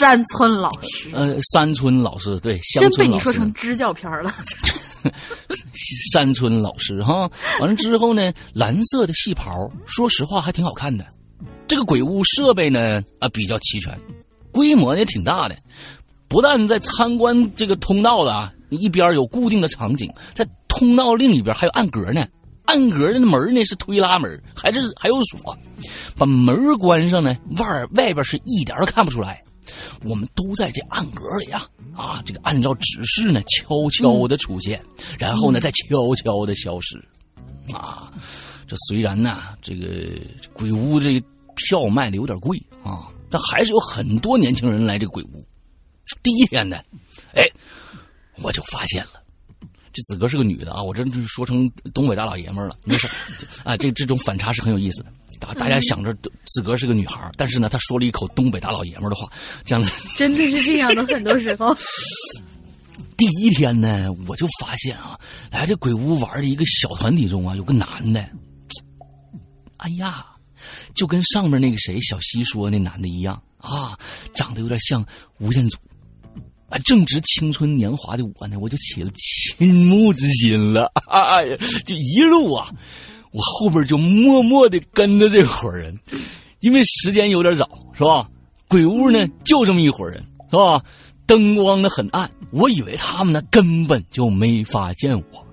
Speaker 4: 山村老师。
Speaker 3: 呃，山村老师对。真
Speaker 4: 被你说成支教片了。
Speaker 3: 山村老师哈，完了之后呢，蓝色的戏袍，说实话还挺好看的。这个鬼屋设备呢啊比较齐全，规模也挺大的。不但在参观这个通道的啊，一边有固定的场景，在通道另一边还有暗格呢。暗格的门呢是推拉门，还是还有锁？把门关上呢，外外边是一点都看不出来。我们都在这暗格里呀，啊，这个按照指示呢，悄悄的出现，然后呢再悄悄的消失。啊，这虽然呢，这个鬼屋这票卖的有点贵啊，但还是有很多年轻人来这鬼屋。第一天呢，哎，我就发现了。这子哥是个女的啊，我这说成东北大老爷们了，没事啊。这这种反差是很有意思的。大大家想着子哥是个女孩，但是呢，她说了一口东北大老爷们的话，这样
Speaker 4: 真的是这样的。很多时候，
Speaker 3: 第一天呢，我就发现啊，来这鬼屋玩的一个小团体中啊，有个男的，哎呀，就跟上面那个谁小西说那男的一样啊，长得有点像吴彦祖。正值青春年华的我呢，我就起了倾慕之心了。哎呀，就一路啊，我后边就默默的跟着这伙人，因为时间有点早，是吧？鬼屋呢就这么一伙人，是吧？灯光呢很暗，我以为他们呢根本就没发现我。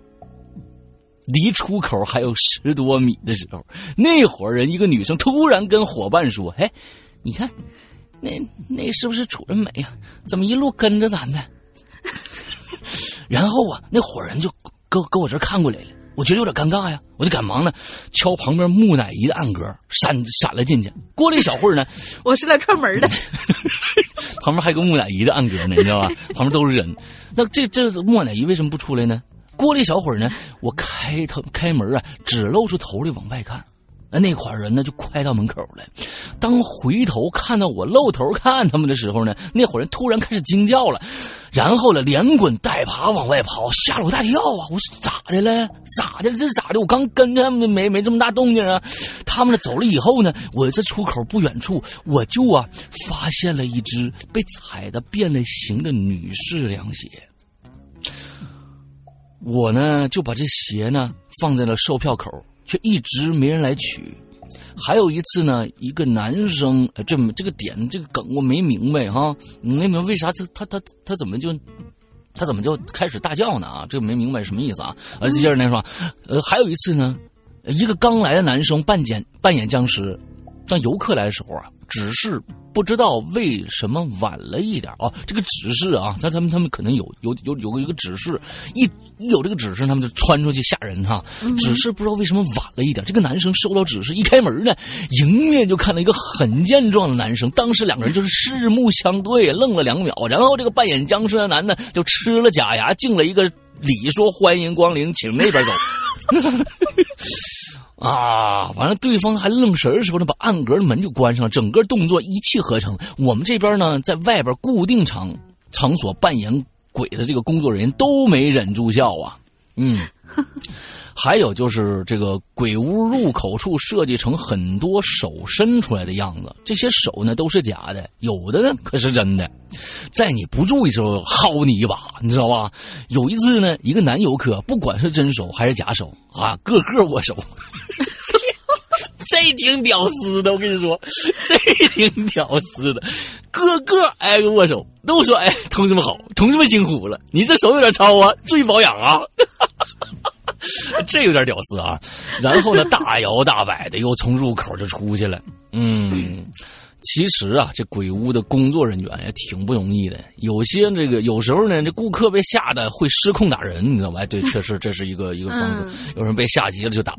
Speaker 3: 离出口还有十多米的时候，那伙人一个女生突然跟伙伴说：“哎，你看。”那那是不是楚人美呀？怎么一路跟着咱呢？然后啊，那伙人就搁搁我这看过来了，我觉得有点尴尬呀，我就赶忙呢敲旁边木乃伊的暗格，闪闪了进去。过了一小会儿呢，
Speaker 4: 我是来串门的。
Speaker 3: 旁边还有个木乃伊的暗格呢，你知道吧？旁边都是人。那这这木乃伊为什么不出来呢？过了一小会儿呢，我开头开门啊，只露出头来往外看。那那伙人呢，就快到门口了。当回头看到我露头看他们的时候呢，那伙人突然开始惊叫了，然后呢，连滚带爬往外跑，吓了我一大跳啊！我说咋的了？咋的？这是咋的？我刚跟他们没没这么大动静啊！他们呢走了以后呢，我这出口不远处，我就啊发现了一只被踩的变了形的女士凉鞋。我呢就把这鞋呢放在了售票口。却一直没人来取，还有一次呢，一个男生，这这个点这个梗我没明白哈，没明白为啥他他他他怎么就他怎么就开始大叫呢啊？这没明白什么意思啊？呃，接着那说，呃，还有一次呢，一个刚来的男生扮演扮演僵尸，当游客来的时候啊。只是不知道为什么晚了一点啊！这个指示啊，他他们他们可能有有有有个一个指示，一一有这个指示，他们就窜出去吓人哈。只是不知道为什么晚了一点。这个男生收到指示一开门呢，迎面就看到一个很健壮的男生。当时两个人就是四目相对，愣了两秒，然后这个扮演僵尸的男的就吃了假牙，敬了一个礼，说欢迎光临，请那边走。啊！完了，对方还愣神的时候呢，把暗格的门就关上了，整个动作一气呵成。我们这边呢，在外边固定场场所扮演鬼的这个工作人员都没忍住笑啊。嗯，还有就是这个鬼屋入口处设计成很多手伸出来的样子，这些手呢都是假的，有的呢可是真的，在你不注意时候薅你一把，你知道吧？有一次呢，一个男游客不管是真手还是假手啊，个个握手。这挺屌丝的，我跟你说，这挺屌丝的，个个挨个握手，都说：“哎，同志们好，同志们辛苦了，你这手有点糙啊，注意保养啊。” 这有点屌丝啊。然后呢，大摇大摆的又从入口就出去了。嗯，其实啊，这鬼屋的工作人员也挺不容易的。有些这个有时候呢，这顾客被吓得会失控打人，你知道吧？对，确实这是一个一个方式。有人被吓急了就打，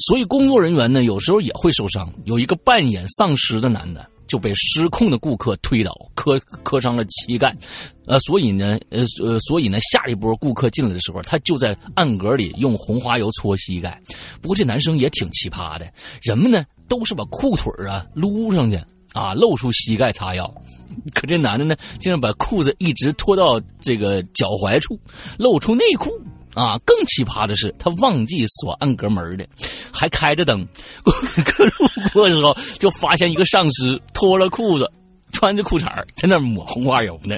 Speaker 3: 所以工作人员呢有时候也会受伤。有一个扮演丧尸的男的就被失控的顾客推倒，磕磕伤了膝盖。呃，所以呢，呃呃，所以呢，下一波顾客进来的时候，他就在暗格里用红花油搓膝盖。不过这男生也挺奇葩的，人们呢都是把裤腿啊撸上去啊，露出膝盖擦药。可这男的呢，竟然把裤子一直拖到这个脚踝处，露出内裤啊！更奇葩的是，他忘记锁暗格门的，还开着灯。顾客路过的时候，就发现一个丧尸脱了裤子，穿着裤衩在那抹红花油呢。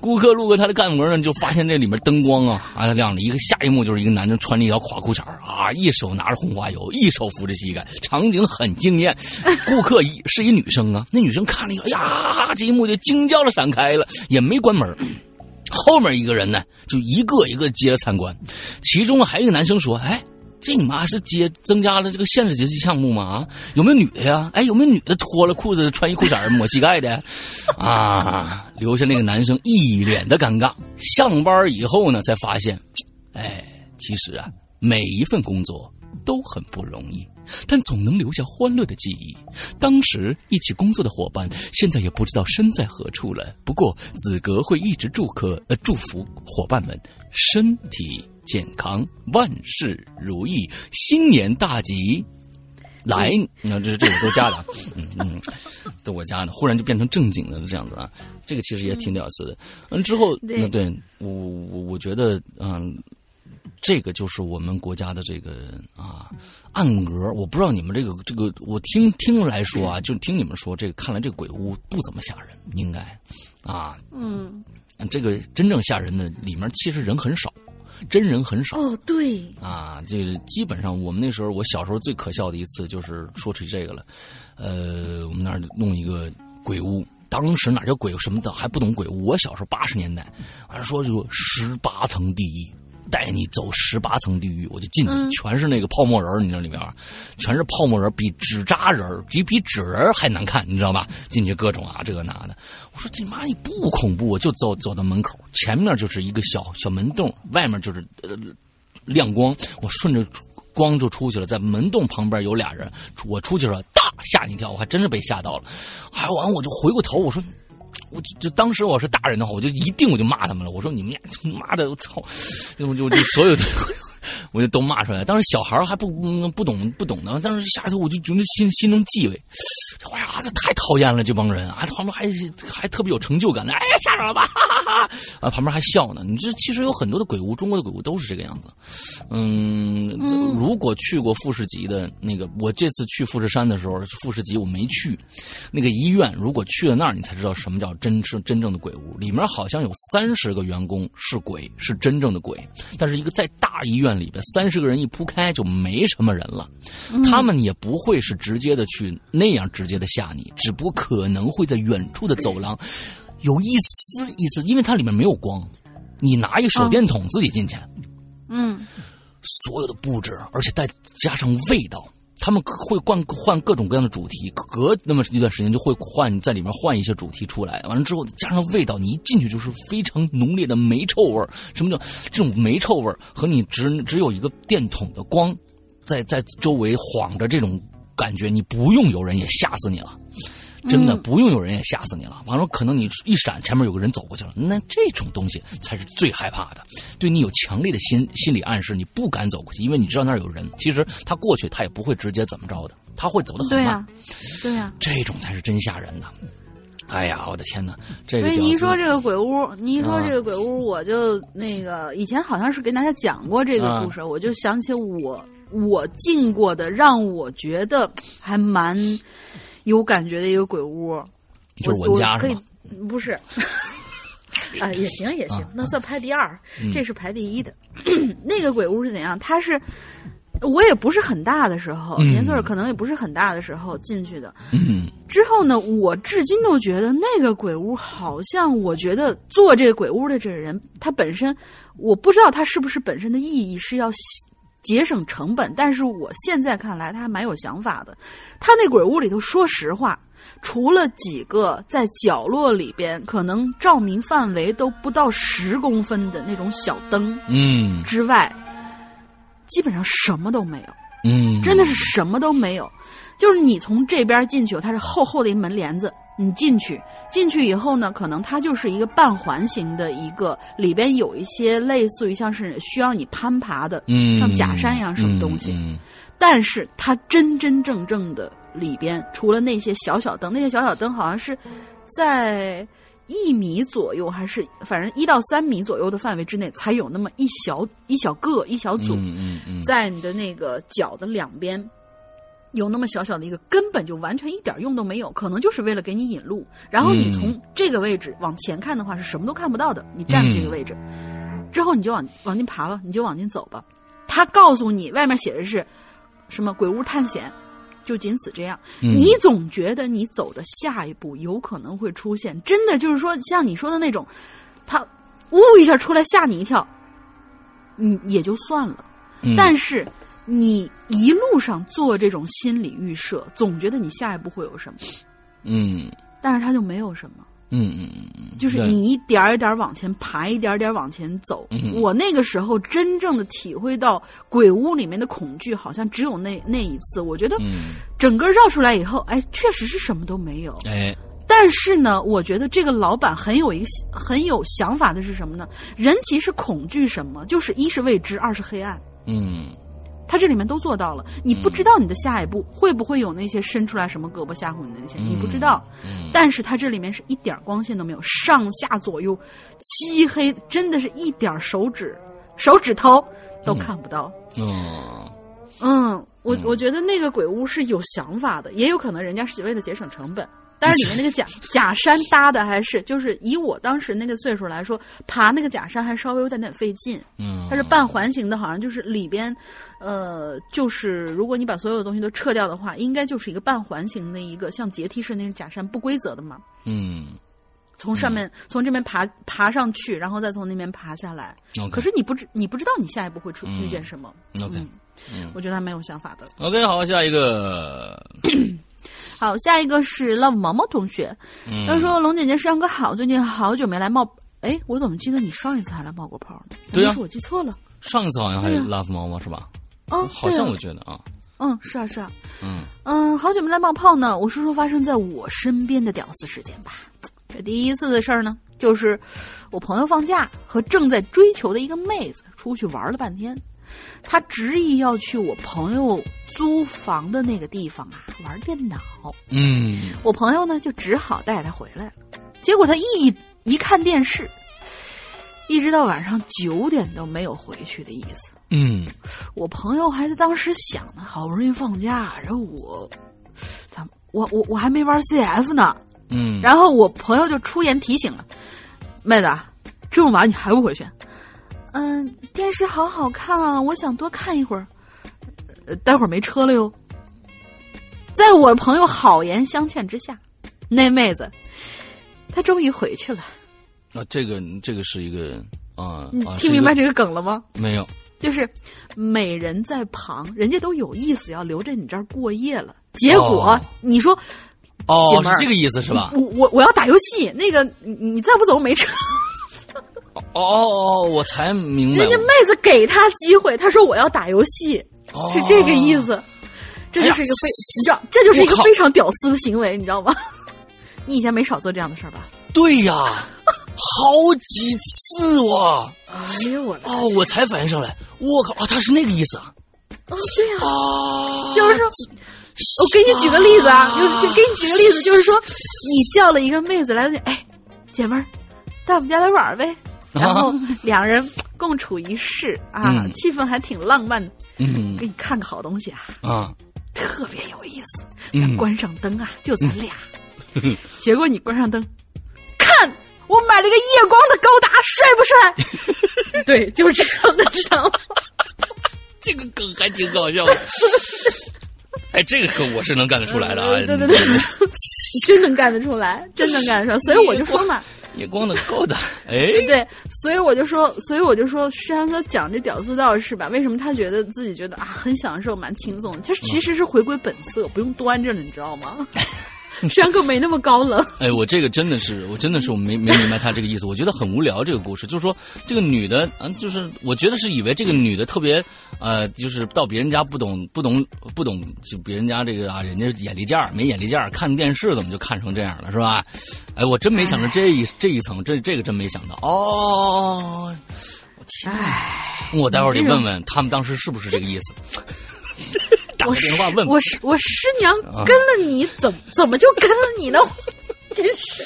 Speaker 3: 顾客路过他的干门呢，就发现这里面灯光啊啊亮了。一个下一幕就是一个男的穿着一条垮裤衩啊，一手拿着红花油，一手扶着膝盖，场景很惊艳。顾客一是一女生啊，那女生看了一个，哎呀，这一幕就惊叫了，闪开了，也没关门。后面一个人呢，就一个一个接着参观，其中还有一个男生说：“哎。”这你妈是接增加了这个限制级项目吗？啊，有没有女的呀？哎，有没有女的脱了裤子穿一裤衩抹膝盖的？啊，留下那个男生一脸的尴尬。上班以后呢，才发现，哎，其实啊，每一份工作都很不容易，但总能留下欢乐的记忆。当时一起工作的伙伴，现在也不知道身在何处了。不过子格会一直祝贺呃祝福伙伴们身体。健康，万事如意，新年大吉！来，你看，这这我都加的，嗯嗯，都我加的，忽然就变成正经的这样子啊，这个其实也挺屌丝的。嗯，之后那对我我我觉得，嗯，这个就是我们国家的这个啊暗格。我不知道你们这个这个，我听听来说啊，就听你们说，这个看来这鬼屋不怎么吓人，应该啊，
Speaker 4: 嗯，
Speaker 3: 这个真正吓人的里面其实人很少。真人很少
Speaker 4: 哦，对
Speaker 3: 啊，这基本上我们那时候，我小时候最可笑的一次就是说起这个了，呃，我们那儿弄一个鬼屋，当时哪叫鬼什么的还不懂鬼屋，我小时候八十年代，完了说就十八层地狱。带你走十八层地狱，我就进去，全是那个泡沫人你知道里面，全是泡沫人，比纸扎人比比纸人还难看，你知道吧？进去各种啊，这个那的。我说这妈你不恐怖，就走走到门口，前面就是一个小小门洞，外面就是呃亮光，我顺着光就出去了，在门洞旁边有俩人，我出去了，大吓你一跳，我还真是被吓到了。还完我就回过头，我说。我就当时我是大人的话，我就一定我就骂他们了。我说你们俩妈的，我操！就就就所有的，我就都骂出来。当时小孩还不不懂不懂呢，当时下头我就觉得心心中忌讳。哎呀，这太讨厌了，这帮人啊！旁边还还特别有成就感的，哎呀，吓着了吧？哈哈哈！啊，旁边还笑呢。你这其实有很多的鬼屋，中国的鬼屋都是这个样子。嗯，如果去过富士急的那个，我这次去富士山的时候，富士急我没去。那个医院，如果去了那儿，你才知道什么叫真正真正的鬼屋。里面好像有三十个员工是鬼，是真正的鬼。但是一个在大医院里边，三十个人一铺开就没什么人了。他们也不会是直接的去那样直。接的吓你，只不过可能会在远处的走廊有一丝一丝，因为它里面没有光。你拿一个手电筒自己进去，
Speaker 4: 嗯，
Speaker 3: 所有的布置，而且再加上味道，他们会换换各种各样的主题，隔那么一段时间就会换在里面换一些主题出来。完了之后加上味道，你一进去就是非常浓烈的霉臭味什么叫这种霉臭味和你只只有一个电筒的光在在周围晃着这种。感觉你不用有人也吓死你了，真的不用有人也吓死你了。完了，可能你一闪，前面有个人走过去了，那这种东西才是最害怕的，对你有强烈的心心理暗示，你不敢走过去，因为你知道那儿有人。其实他过去，他也不会直接怎么着的，他会走得很慢。
Speaker 4: 对呀，
Speaker 3: 这种才是真吓人的。哎呀，我的天哪！这个
Speaker 4: 所以你一说这个鬼屋，你一说
Speaker 3: 啊
Speaker 4: 这个鬼屋，我就那个以前好像是给大家讲过这个故事，我就想起我我进过的，让我觉得还蛮有感觉的一个鬼屋。
Speaker 3: 就是
Speaker 4: 我我可以
Speaker 3: 文家是吗？
Speaker 4: 不是，啊，也行也行，那算排第二，
Speaker 3: 嗯
Speaker 4: 这是排第一的。那个鬼屋是怎样？它是我也不是很大的时候，
Speaker 3: 嗯
Speaker 4: 年岁儿可能也不是很大的时候进去的。
Speaker 3: 嗯
Speaker 4: 之后呢，我至今都觉得那个鬼屋好像，我觉得做这个鬼屋的这个人，他本身我不知道他是不是本身的意义是要节省成本，但是我现在看来他还蛮有想法的。他那鬼屋里头，说实话，除了几个在角落里边可能照明范围都不到十公分的那种小灯
Speaker 3: 嗯
Speaker 4: 之外，基本上什么都没有。
Speaker 3: 嗯，
Speaker 4: 真的是什么都没有，就是你从这边进去，它是厚厚的一门帘子，你进去，进去以后呢，可能它就是一个半环形的一个，里边有一些类似于像是需要你攀爬的，
Speaker 3: 嗯
Speaker 4: 像假山一样什么东西，
Speaker 3: 嗯
Speaker 4: 但是它真真正正的里边，除了那些小小灯，那些小小灯好像是在一米左右，还是反正一到三米左右的范围之内，才有那么一小一小个一小组。
Speaker 3: 嗯嗯嗯，
Speaker 4: 在你的那个脚的两边，有那么小小的一个，根本就完全一点用都没有，可能就是为了给你引路。然后你
Speaker 3: 嗯
Speaker 4: 从这个位置往前看的话，是什么都看不到的。你站在这个位置，之后你就往往进爬吧，你就往进走吧。他告诉你，外面写的是什么鬼屋探险。就仅此这样，
Speaker 3: 嗯
Speaker 4: 你总觉得你走的下一步有可能会出现，真的就是说像你说的那种，他呜一下出来吓你一跳，你，也就算了。
Speaker 3: 嗯
Speaker 4: 但是你一路上做这种心理预设，总觉得你下一步会有什么，
Speaker 3: 嗯
Speaker 4: 但是它就没有什么，
Speaker 3: 嗯嗯嗯，
Speaker 4: 就是你一点儿一点儿往前爬，一点儿点儿往前走。
Speaker 3: 嗯
Speaker 4: 我那个时候真正的体会到鬼屋里面的恐惧，好像只有那那一次。我觉得
Speaker 3: 嗯，
Speaker 4: 整个绕出来以后，哎，确实是什么都没有。
Speaker 3: 哎，
Speaker 4: 但是呢，我觉得这个老板很有一个很有想法的是什么呢？人其实恐惧什么？就是一是未知，二是黑暗。
Speaker 3: 嗯
Speaker 4: 他这里面都做到了，你不知道你的下一步会不会有那些伸出来什么胳膊吓唬你的那些，你不知道。
Speaker 3: 嗯
Speaker 4: 但是它这里面是一点光线都没有，上下左右漆黑，真的是一点手指手指头都看不到。
Speaker 3: 嗯
Speaker 4: 嗯，我
Speaker 3: 嗯
Speaker 4: 我觉得那个鬼屋是有想法的，也有可能人家是为了节省成本。但是里面那个假 假山搭的还是就是以我当时那个岁数来说，爬那个假山还稍微有点点费劲。
Speaker 3: 嗯，
Speaker 4: 它是半环形的，好像就是里边，呃，就是如果你把所有的东西都撤掉的话，应该就是一个半环形的一个像阶梯式那种假山，不规则的嘛。
Speaker 3: 嗯
Speaker 4: 从上面、从这边爬爬上去，然后再从那边爬下来。
Speaker 3: ，OK，
Speaker 4: 可是你不知你不知道你下一步会出
Speaker 3: 嗯
Speaker 4: 遇见什么。
Speaker 3: OK
Speaker 4: 嗯
Speaker 3: 嗯
Speaker 4: 我觉得还蛮有想法的。
Speaker 3: OK，好，下一个，
Speaker 4: 好，下一个是 Love 毛毛同学，
Speaker 3: 嗯，
Speaker 4: 他说：“龙姐姐，上哥好，最近好久没来冒，哎，我怎么记得你上一次还来冒过泡呢？
Speaker 3: 对呀
Speaker 4: 是我记错了。
Speaker 3: 上一次好像还
Speaker 4: 对呀
Speaker 3: Love 毛毛是吧？
Speaker 4: 哦，
Speaker 3: 好像我觉得啊，
Speaker 4: 嗯，是啊，是啊，
Speaker 3: 嗯
Speaker 4: 嗯，好久没来冒泡呢。我说说发生在我身边的屌丝事件吧。这第一次的事儿呢，就是我朋友放假和正在追求的一个妹子出去玩了半天，他执意要去我朋友租房的那个地方啊玩电脑。
Speaker 3: 嗯
Speaker 4: 我朋友呢就只好带他回来了。结果他一一看电视，一直到晚上九点都没有回去的意思。
Speaker 3: 嗯
Speaker 4: 我朋友还在当时想呢，好不容易放假，然后我，咱我我我还没玩 CF 呢，
Speaker 3: 嗯，
Speaker 4: 然后我朋友就出言提醒了，妹子啊，这么晚你还不回去？嗯，电视好好看啊，我想多看一会儿。呃，待会儿没车了哟。在我朋友好言相劝之下，那妹子，她终于回去了。
Speaker 3: 啊，这个这个是一个啊
Speaker 4: 你听明白这个梗了吗？
Speaker 3: 没有？
Speaker 4: 就是美人在旁，人家都有意思要留在你这儿过夜了，结果、
Speaker 3: 哦
Speaker 4: 你说
Speaker 3: 哦是这个意思是吧？
Speaker 4: 我我我要打游戏，那个你你再不走没车，
Speaker 3: 哦哦哦，我才明白
Speaker 4: 人家妹子给他机会，他说我要打游戏，
Speaker 3: 哦
Speaker 4: 是这个意思。这就是一个非，你知道，这就是一个非常屌丝的行为，你知道吗？你以前没少做这样的事儿吧？
Speaker 3: 对呀，好几次哇！
Speaker 4: 哎呦我，
Speaker 3: 哦，我才反应上来，我靠啊，他是那个意思啊！
Speaker 4: 哦对呀、
Speaker 3: 啊，
Speaker 4: 就是说我给你举个例子啊，就就给你举个例子，就是说，你叫了一个妹子来，哎，姐们儿，到我们家来玩呗。然后 两人共处一室啊，
Speaker 3: 嗯
Speaker 4: 气氛还挺浪漫的。
Speaker 3: 嗯
Speaker 4: 给你看个好东西啊，
Speaker 3: 啊，
Speaker 4: 特别有意思。关上灯啊，就咱俩。结果你关上灯，看我买了个夜光的高达，帅不帅？对，就是这样的，知道吗？
Speaker 3: 这个梗还挺搞笑的。哎，这个梗我是能干得出来的啊！
Speaker 4: 对对对，真能干得出来，真能干得出来。所以我就说嘛，
Speaker 3: 夜光的高达，哎，
Speaker 4: 对，所以我就说，所以我就说，石阳哥讲这屌丝道是吧？为什么他觉得自己觉得啊很享受，蛮轻松？就是其实是回归本色，不用端着了，你知道吗？石阳哥没那么高冷。
Speaker 3: 哎，我这个真的是，我真的是我没没明白他这个意思。我觉得很无聊，这个故事就是说，这个女的，嗯、就是我觉得是以为这个女的特别，呃，就是到别人家不懂不懂不懂，就别人家这个啊，人家眼力见儿没眼力见儿，看电视怎么就看成这样了，是吧？哎，我真没想到这一这一层，这这个真没想到哦。我天，我待会儿得问问他们当时是不是这个意思。打个
Speaker 4: 我师
Speaker 3: 电话问问
Speaker 4: 我师我师娘跟了你，怎么怎么就跟了你呢？真是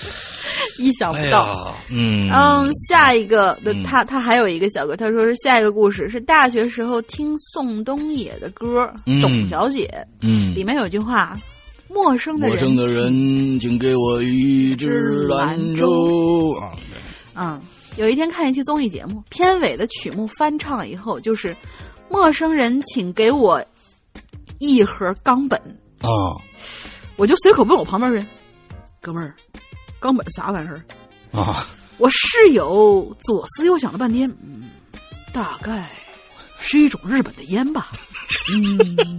Speaker 4: 意想
Speaker 3: 哎
Speaker 4: 不到。
Speaker 3: 呀，嗯
Speaker 4: 嗯，下一个的
Speaker 3: 嗯
Speaker 4: 他他还有一个小哥，他说是下一个故事是大学时候听宋冬野的歌《
Speaker 3: 嗯
Speaker 4: 董小姐》，
Speaker 3: 嗯
Speaker 4: 里面有句话：“陌生的人，
Speaker 3: 陌生的人，请给我一支兰州啊！
Speaker 4: 嗯，有一天看一期综艺节目，片尾的曲目翻唱以后，就是“陌生人，请给我一盒冈本。
Speaker 3: 啊，”，
Speaker 4: 我就随口问我旁边人：“哥们儿，冈本啥玩意儿？
Speaker 3: 啊，？”
Speaker 4: 我室友左思右想了半天，嗯，大概是一种日本的烟吧。嗯，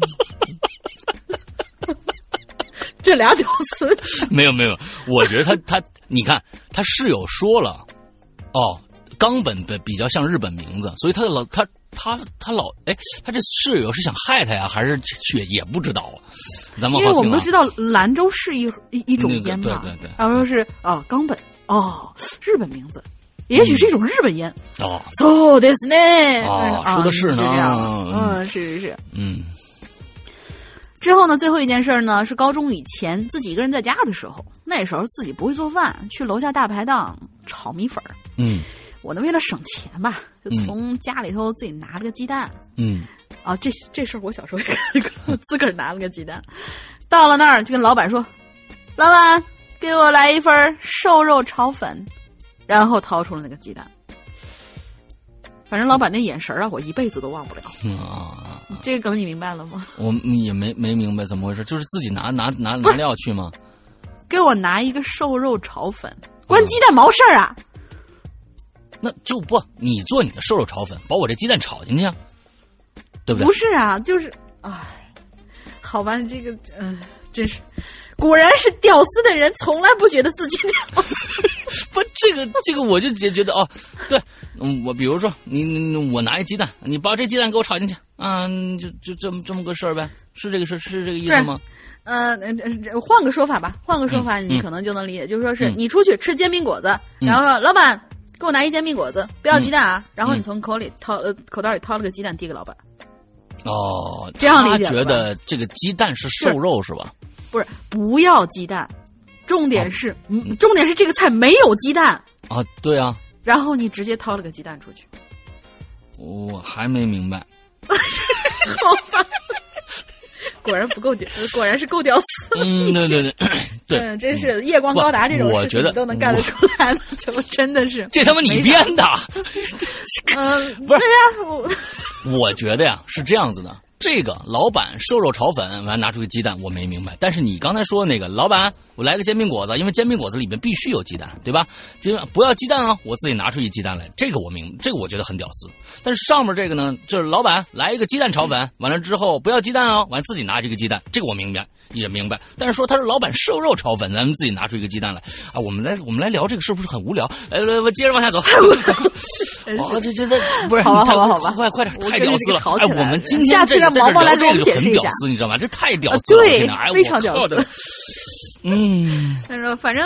Speaker 4: 这俩屌丝，
Speaker 3: 没有没有，我觉得他他，你看他室友说了，哦，冈本的比较像日本名字，所以他的老他他他老哎，他这室友是想害他呀，还是也也不知道啊？咱们
Speaker 4: 因为我们都知道兰州是一一一种
Speaker 3: 那个
Speaker 4: 烟嘛，
Speaker 3: 对对对
Speaker 4: 然后说是啊冈本哦，日本名字，也许是一种日本烟。
Speaker 3: 哦
Speaker 4: ，so this 呢？
Speaker 3: 哦
Speaker 4: 啊
Speaker 3: 说的是呢嗯
Speaker 4: 嗯，是是是。
Speaker 3: 嗯
Speaker 4: 之后呢，最后一件事儿呢是高中以前自己一个人在家的时候，那时候自己不会做饭，去楼下大排档炒米粉儿。
Speaker 3: 嗯
Speaker 4: 我呢为了省钱吧，就
Speaker 3: 嗯
Speaker 4: 从家里头自己拿了个鸡蛋。
Speaker 3: 嗯
Speaker 4: 啊，这这事儿我小时候 自个儿拿了个鸡蛋，到了那儿就跟老板说：“老板，给我来一份瘦肉炒粉。”然后掏出了那个鸡蛋。反正老板那眼神儿啊，我一辈子都忘不了。
Speaker 3: 嗯啊，
Speaker 4: 这个梗你明白了吗？
Speaker 3: 我也没没明白怎么回事，就是自己拿拿拿拿料去吗？
Speaker 4: 给我拿一个瘦肉炒粉，关鸡蛋毛事儿啊！
Speaker 3: 那就不，你做你的瘦肉炒粉，把我这鸡蛋炒进去啊，对不对
Speaker 4: 不？是啊，就是，哎，好吧，这个，嗯、真是，果然是屌丝的人从来不觉得自己屌丝。
Speaker 3: 不，这个这个我就觉觉得哦，对，嗯，我比如说你你我拿一鸡蛋，你把这鸡蛋给我炒进去啊，就就这么这么个事儿呗，是这个事是这个意思吗？
Speaker 4: 呃，换个说法吧，换个说法，
Speaker 3: 嗯
Speaker 4: 你可能就能理解，就是说是
Speaker 3: 嗯
Speaker 4: 你出去吃煎饼果子，
Speaker 3: 嗯
Speaker 4: 然后说老板给我拿一煎饼果子，不要鸡蛋啊，然后你
Speaker 3: 嗯
Speaker 4: 从口里掏呃口袋里掏了个鸡蛋递给老板，
Speaker 3: 哦，
Speaker 4: 这样理解
Speaker 3: 他觉得这个鸡蛋是瘦肉是吧？
Speaker 4: 不是不要鸡蛋，重点是、重点是这个菜没有鸡蛋，
Speaker 3: 啊，对啊，
Speaker 4: 然后你直接掏了个鸡蛋出去，
Speaker 3: 我还没明白。
Speaker 4: 果然不够屌，果然是够屌丝。
Speaker 3: 嗯，对对对，对，
Speaker 4: 嗯，真是夜光高达这种
Speaker 3: 我觉得
Speaker 4: 事情你都能干得出来，就真的是
Speaker 3: 这他妈你编的。
Speaker 4: 嗯，
Speaker 3: 不是
Speaker 4: 对呀、我
Speaker 3: 我觉得呀是这样子的，这个老板瘦肉炒粉完拿出个鸡蛋，我没明白。但是你刚才说的那个老板，我来个煎饼果子，因为煎饼果子里面必须有鸡蛋，对吧？鸡不要鸡蛋啊，我自己拿出一鸡蛋来，这个我明，这个我觉得很屌丝。但是上面这个呢，就是老板来一个鸡蛋炒粉，完了之后不要鸡蛋啊，完自己拿这个鸡蛋，这个我明白也明白。但是说他是老板瘦肉炒粉，咱们自己拿出一个鸡蛋来啊，我们来我们来聊这个是不是很无聊？来来，我接着往下走。
Speaker 4: 真
Speaker 3: 哦，这这这不是
Speaker 4: 好吧好吧好吧
Speaker 3: 快快点，太屌丝了！哎，我们今天这个在这
Speaker 4: 让毛毛来
Speaker 3: 这个很屌丝，你知道吗？这太屌丝了！
Speaker 4: 对
Speaker 3: 哎，
Speaker 4: 非常屌丝
Speaker 3: 我。嗯，
Speaker 4: 他说，反正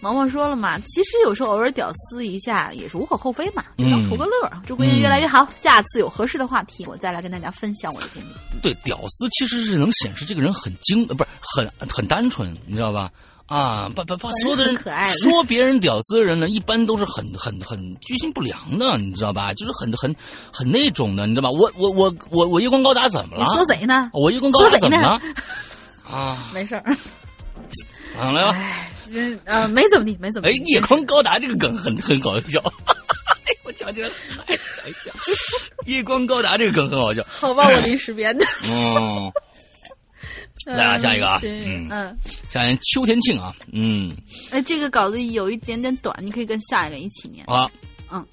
Speaker 4: 毛毛说了嘛，其实有时候偶尔屌丝一下也是无可厚非嘛，就当图个乐儿。祝闺女越来越好，下次有合适的话题，我再来跟大家分享我的经历。
Speaker 3: 对，屌丝其实是能显示这个人很精，呃，不是很很单纯，你知道吧？啊，把把把所有的人
Speaker 4: 可爱
Speaker 3: 说别人屌丝的人呢，一般都是很很很居心不良的，你知道吧？就是很很很那种的，你知道吧？我我我我我夜光高达怎么
Speaker 4: 你
Speaker 3: 了？
Speaker 4: 说谁呢？
Speaker 3: 我夜光高达怎么了？啊，
Speaker 4: 没事儿，
Speaker 3: 啊来吧。
Speaker 4: 哎，嗯呃，没怎么地，没怎么
Speaker 3: 哎。，夜光高达这个梗很很搞笑，哎 我想起来，哎想一想，夜光高达这个梗很好笑。
Speaker 4: 好吧，我临时编的。
Speaker 3: 嗯，来啊下一个啊嗯
Speaker 4: 嗯，
Speaker 3: 下一秋天庆啊，嗯
Speaker 4: 哎，这个稿子有一点点短，你可以跟下一个一起念。
Speaker 3: 啊，
Speaker 4: 嗯，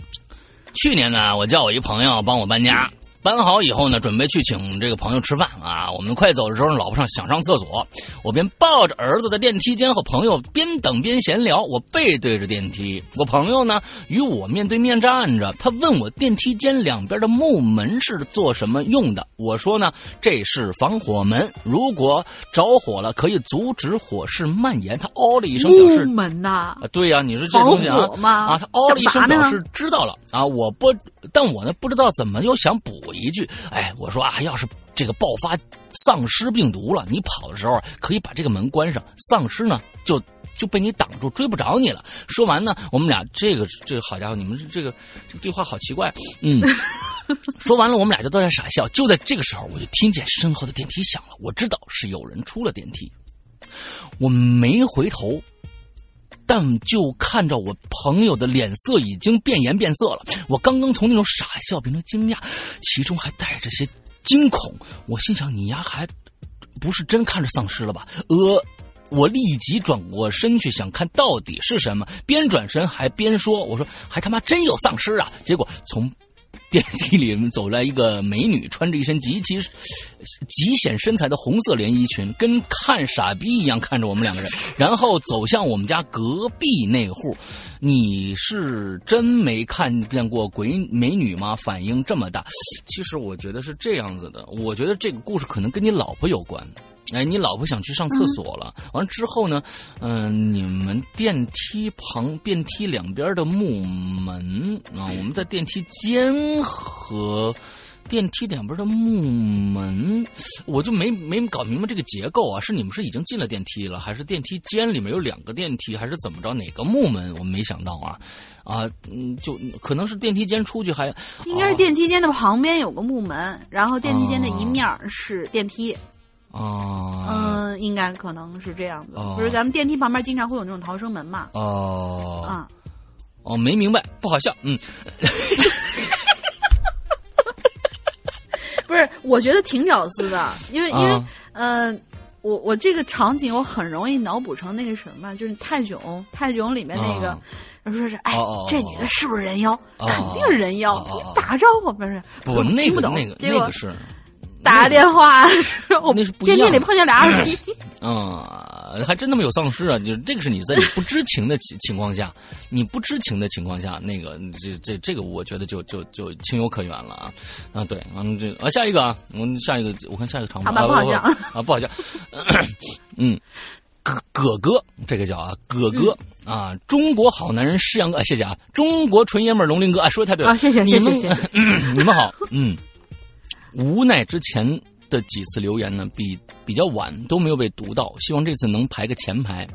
Speaker 3: 去年呢，我叫我一朋友帮我搬家。搬好以后呢，准备去请这个朋友吃饭啊。我们快走的时候，老婆上想上厕所，我便抱着儿子在电梯间和朋友边等边闲聊。我背对着电梯，我朋友呢与我面对面站着。他问我电梯间两边的木门是做什么用的？我说呢，这是防火门，如果着火了可以阻止火势蔓延。他哦了一声表示
Speaker 4: 木门呐，
Speaker 3: 啊，对呀、你说这东西啊啊，他哦了一声表示知道了啊，我不，但我呢不知道怎么又想补一句，哎，我说啊，要是这个爆发丧尸病毒了，你跑的时候可以把这个门关上，丧尸呢就就被你挡住，追不着你了。说完呢，我们俩这个这个好家伙，你们这个这个对话好奇怪，嗯。说完了，我们俩就都在傻笑。就在这个时候，我就听见身后的电梯响了，我知道是有人出了电梯。我没回头，但就看着我朋友的脸色已经变颜变色了。我刚刚从那种傻笑变成惊讶，其中还带着些惊恐。我心想：你丫还不是真看着丧尸了吧？呃。我立即转过身去，想看到底是什么。边转身还边说：“我说还他妈真有丧尸啊！”结果从电梯里面走来一个美女，穿着一身极其极显身材的红色连衣裙，跟看傻逼一样看着我们两个人，然后走向我们家隔壁那户。你是真没看见过鬼美女吗？反应这么大？其实我觉得是这样子的，我觉得这个故事可能跟你老婆有关。哎，你老婆想去上厕所了，完了之后呢，嗯、你们电梯旁电梯两边的木门啊，我们在电梯间和电梯两边的木门，我就没没搞明白这个结构啊，是你们是已经进了电梯了，还是电梯间里面有两个电梯，还是怎么着？哪个木门？我没想到啊，啊，嗯，就可能是电梯间出去还
Speaker 4: 应该是
Speaker 3: 啊
Speaker 4: 电梯间的旁边有个木门，然后电梯间的一面是电梯。
Speaker 3: 啊，
Speaker 4: 嗯，应该可能是这样子。
Speaker 3: 哦
Speaker 4: 不是咱们电梯旁边经常会有那种逃生门嘛？
Speaker 3: 哦，
Speaker 4: 啊，
Speaker 3: 哦，没明白，不好笑，嗯，
Speaker 4: 不是，我觉得挺屌丝的，因为因为
Speaker 3: 嗯
Speaker 4: 呃，我我这个场景我很容易脑补成那个什么，就是泰囧，泰囧里面那个。
Speaker 3: 啊
Speaker 4: 然后说是，哎，
Speaker 3: 哦哦哦
Speaker 4: 这女的是不是人妖？
Speaker 3: 哦
Speaker 4: 肯定是人妖。打招呼不是？
Speaker 3: 不，
Speaker 4: 我
Speaker 3: 那
Speaker 4: 听不懂
Speaker 3: 个那个那个是，
Speaker 4: 打电话，我
Speaker 3: 那是不一样的
Speaker 4: 电梯里碰见俩二逼。
Speaker 3: 嗯，还真他妈有丧尸啊！就是这个是你在你不知情的情 情况下，你不知情的情况下，那个这这这个，我觉得就就就情有可原了啊啊！对，嗯，这啊下一个啊，我们下一个，我看下一个长
Speaker 4: 好
Speaker 3: 吧，啊
Speaker 4: 不好笑
Speaker 3: 啊，不好笑，嗯。葛葛哥，这个叫啊，葛哥、啊，中国好男人施阳哥，啊谢谢啊，中国纯爷们儿龙鳞哥，啊，说的太对了，
Speaker 4: 啊谢谢谢谢谢
Speaker 3: 嗯 你们好，嗯，无奈之前的几次留言呢，比比较晚都没有被读到，希望这次能排个前排。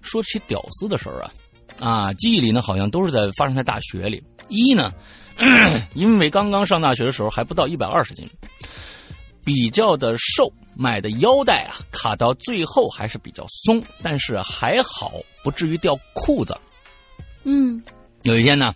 Speaker 3: 说起屌丝的事儿啊，啊，记忆里呢好像都是在发生在大学里。一呢，因为刚刚上大学的时候还不到一百二十斤，比较的瘦，买的腰带啊卡到最后还是比较松，但是还好不至于掉裤子。
Speaker 4: 嗯，
Speaker 3: 有一天呢，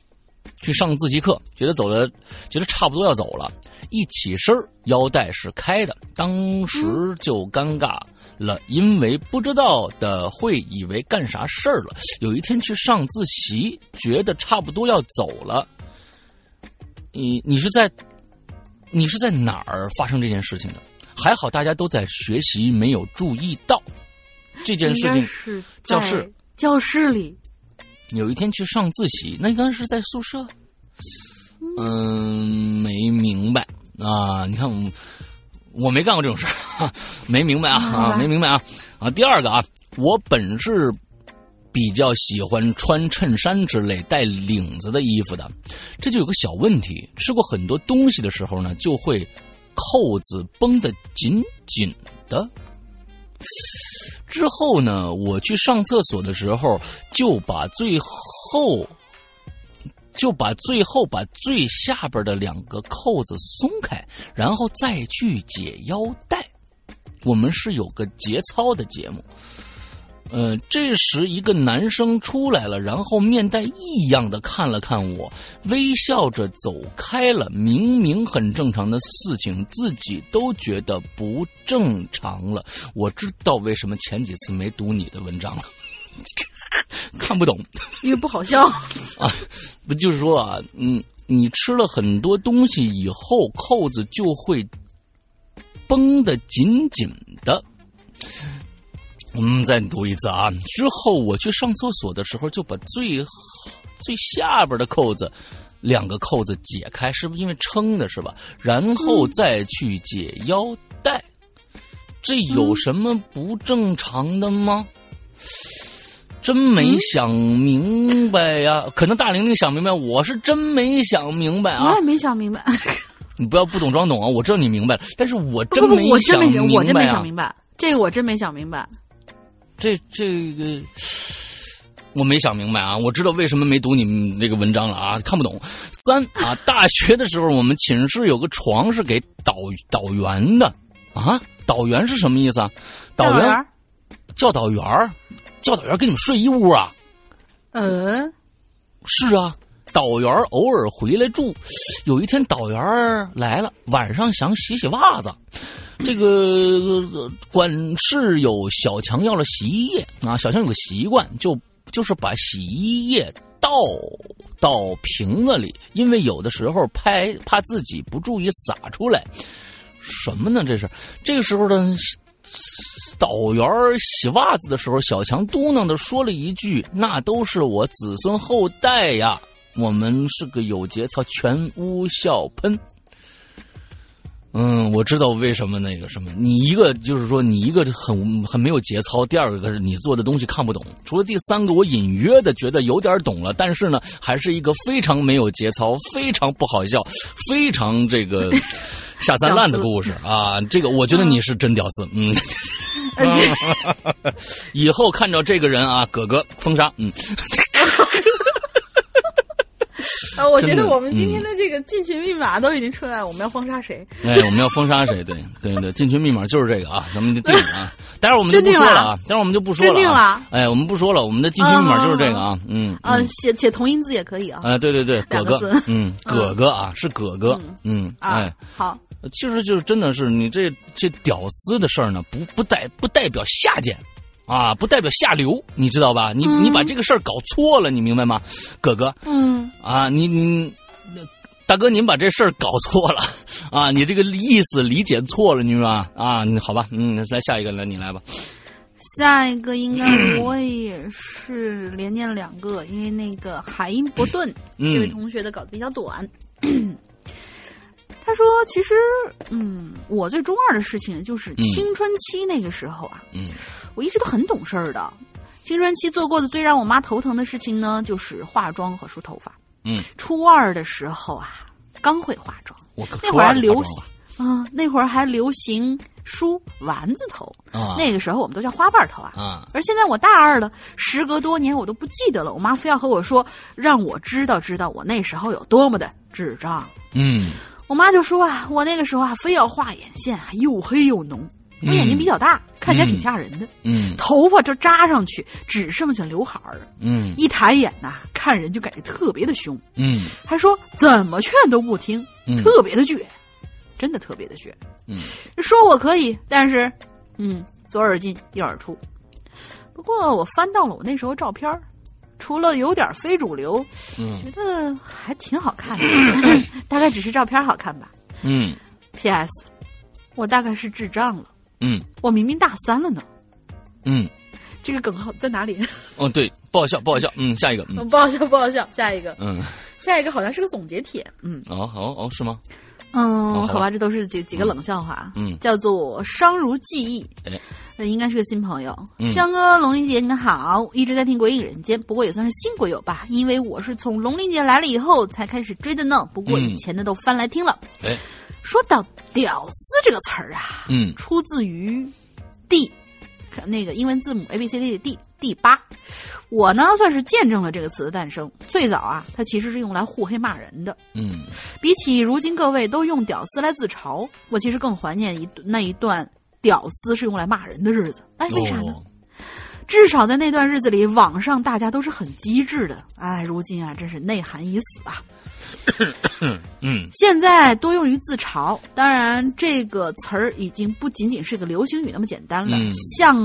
Speaker 3: 去上自习课，觉得走的觉得差不多要走了，一起身腰带是开的，当时就尴尬了，因为不知道的会以为干啥事儿了。有一天去上自习，觉得差不多要走了，你你是在你是在哪儿发生这件事情的？还好大家都在学习，没有注意到这件事情。
Speaker 4: 是
Speaker 3: 教室
Speaker 4: 教室里。
Speaker 3: 有一天去上自习，那应该是在宿舍。嗯，没明白啊！你看我，我没干过这种事儿，没明白啊啊，没明白啊啊！第二个啊，我本是比较喜欢穿衬衫之类带领子的衣服的。这就有个小问题，吃过很多东西的时候呢，就会扣子绷得紧紧的。之后呢，我去上厕所的时候，就把最后就把最后把最下边的两个扣子松开，然后再去解腰带。我们是有个节操的节目。呃，这时一个男生出来了，然后面带异样的看了看我，微笑着走开了。明明很正常的事情，自己都觉得不正常了。我知道为什么前几次没读你的文章了，看不懂。
Speaker 4: 因为不好笑
Speaker 3: 啊，不就是说啊，嗯，你吃了很多东西以后，扣子就会绷得紧紧的。我们再读一次啊！之后我去上厕所的时候，就把最最下边的扣子两个扣子解开，是不是因为撑的，是吧？然后再去解腰带，这有什么不正常的吗？真没想明白呀！可能大玲玲想明白，我是真没想明白啊！
Speaker 4: 我也没想明白。
Speaker 3: 你不要不懂装懂啊！我知道你明白了，但是我真
Speaker 4: 没
Speaker 3: 想，
Speaker 4: 我真没想明白，这个我真没想明白。
Speaker 3: 这这个我没想明白啊！我知道为什么没读你们这个文章了啊，看不懂。三啊，大学的时候我们寝室有个床是给导导员的啊，导员是什么意思啊？导员教导员教导员跟你们睡一屋啊？
Speaker 4: 嗯，
Speaker 3: 是啊，导员偶尔回来住。有一天导员来了，晚上想洗洗袜子。这个管事有小强要了洗衣液啊，小强有个习惯，就就是把洗衣液倒到瓶子里，因为有的时候拍怕自己不注意洒出来。什么呢？这是这个时候呢，导员洗袜子的时候，小强嘟囔的说了一句：“那都是我子孙后代呀，我们是个有节操。”全屋笑喷。嗯，我知道为什么那个什么，你一个就是说你一个很很没有节操，第二个是你做的东西看不懂，除了第三个我隐约的觉得有点懂了，但是呢，还是一个非常没有节操、非常不好笑、非常这个 下三滥的故事啊！这个我觉得你是真屌丝，嗯，以后看着这个人啊，哥哥封杀，嗯。
Speaker 4: 啊，我觉得我们今天的这个进群密码都已经出来了，我们要封杀谁？
Speaker 3: 哎，我们要封杀谁？对对对，进群密码就是这个啊，咱们就定了啊。待会儿我们就不说了啊，待会儿我们就不说了。
Speaker 4: 定了。
Speaker 3: 哎，我们不说了，我们的进群密码就是这个啊，嗯。
Speaker 4: 嗯，写写同音字也可以啊。
Speaker 3: 哎，对对对，哥哥，嗯，哥哥啊，是哥哥，嗯，哎，
Speaker 4: 好。
Speaker 3: 其实就是真的是你这这屌丝的事儿呢，不不代不代表下贱。啊，不代表下流，你知道吧？你你把这个事儿搞错了，你明白吗，哥哥？
Speaker 4: 嗯。
Speaker 3: 啊，你你，大哥，您把这事儿搞错了 啊！你这个意思理解错了，你说啊？好吧，嗯，来下一个，来你来吧。
Speaker 4: 下一个应该我也是连念了两个，因为那个海因伯顿这位同学的稿子比较短。他说：“其实，嗯，我最中二的事情就是青春期那个时候啊，
Speaker 3: 嗯，
Speaker 4: 我一直都很懂事儿的。青春期做过的最让我妈头疼的事情呢，就是化妆和梳头发。
Speaker 3: 嗯，
Speaker 4: 初二的时候啊，刚会化妆，
Speaker 3: 那
Speaker 4: 会儿流行啊，那会儿还流行梳丸子头
Speaker 3: 啊，
Speaker 4: 那个时候我们都叫花瓣头啊。
Speaker 3: 啊，
Speaker 4: 而现在我大二了，时隔多年，我都不记得了。我妈非要和我说，让我知道知道我那时候有多么的智障。
Speaker 3: 嗯。”
Speaker 4: 我妈就说啊，我那个时候啊，非要画眼线，又黑又浓。我眼睛比较大，看起来挺吓人的。
Speaker 3: 嗯，
Speaker 4: 头发就扎上去，只剩下刘海儿。
Speaker 3: 嗯，
Speaker 4: 一抬眼呐，看人就感觉特别的凶。
Speaker 3: 嗯，
Speaker 4: 还说怎么劝都不听，特别的倔，真的特别的倔。
Speaker 3: 嗯，
Speaker 4: 说我可以，但是，嗯，左耳进右耳出。不过我翻到了我那时候照片儿。除了有点非主流，
Speaker 3: 嗯，
Speaker 4: 觉得还挺好看的，大概只是照片好看吧。
Speaker 3: 嗯
Speaker 4: ，P.S. 我大概是智障了。
Speaker 3: 嗯，
Speaker 4: 我明明大三了呢。
Speaker 3: 嗯，
Speaker 4: 这个梗号在哪里？
Speaker 3: 哦，对，不好笑，不好笑。嗯，下一个。
Speaker 4: 嗯不好笑，不好笑。下一个。
Speaker 3: 嗯，
Speaker 4: 下一个好像是个总结帖。嗯。
Speaker 3: 哦，哦，哦，是吗？
Speaker 4: 嗯，
Speaker 3: 好吧
Speaker 4: 这都是几几个冷笑话，
Speaker 3: 嗯
Speaker 4: 叫做伤如记忆。
Speaker 3: 哎，
Speaker 4: 那应该是个新朋友。
Speaker 3: 嗯
Speaker 4: 香哥，龙鳞姐，你们好，一直在听《鬼影人间》，不过也算是新鬼友吧，因为我是从龙鳞姐来了以后才开始追的呢。不过
Speaker 3: 嗯
Speaker 4: 以前的都翻来听了。
Speaker 3: 哎，
Speaker 4: 说到“屌丝”这个词儿啊，
Speaker 3: 嗯
Speaker 4: 出自于 D，那个英文字母 A B C D 的 D 第八。我呢算是见证了这个词的诞生。最早啊，它其实是用来互黑骂人的。
Speaker 3: 嗯
Speaker 4: 比起如今各位都用“屌丝”来自嘲，我其实更怀念一那一段“屌丝”是用来骂人的日子。哎，为啥呢？
Speaker 3: 哦
Speaker 4: 至少在那段日子里，网上大家都是很机智的。哎，如今啊，真是内涵已死啊！
Speaker 3: 嗯
Speaker 4: 现在多用于自嘲，当然这个词儿已经不仅仅是个流行语那么简单了。
Speaker 3: 嗯
Speaker 4: 像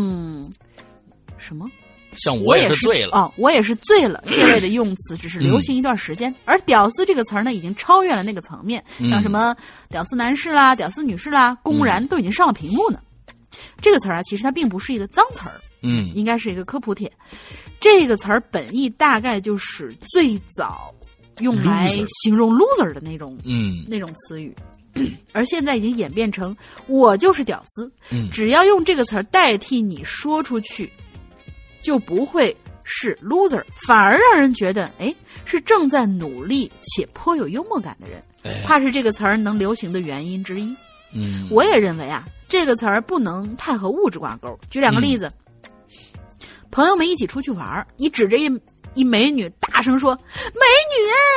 Speaker 4: 什么？
Speaker 3: 像我也
Speaker 4: 也
Speaker 3: 是醉了，
Speaker 4: 哦，我也是醉了。这类的用词只是流行一段时间，而“屌丝”这个词儿呢，已经超越了那个层面，
Speaker 3: 嗯
Speaker 4: 像什么“屌丝男士”啦、“屌丝女士”啦，公然都已经上了屏幕呢。这个词儿啊，其实它并不是一个脏词儿，
Speaker 3: 嗯
Speaker 4: 应该是一个科普帖。这个词儿本意大概就是最早用来形容 loser 的那种
Speaker 3: 嗯。
Speaker 4: 那种词语，而现在已经演变成我就是屌丝，
Speaker 3: 嗯。
Speaker 4: 只要用这个词儿代替你说出去，就不会是 loser，反而让人觉得哎是正在努力且颇有幽默感的人，
Speaker 3: 哎。
Speaker 4: 怕是这个词儿能流行的原因之一。
Speaker 3: 嗯，
Speaker 4: 我也认为啊，这个词儿不能太和物质挂钩。举两个例子，朋友们一起出去玩儿，你指着一一美女大声说“美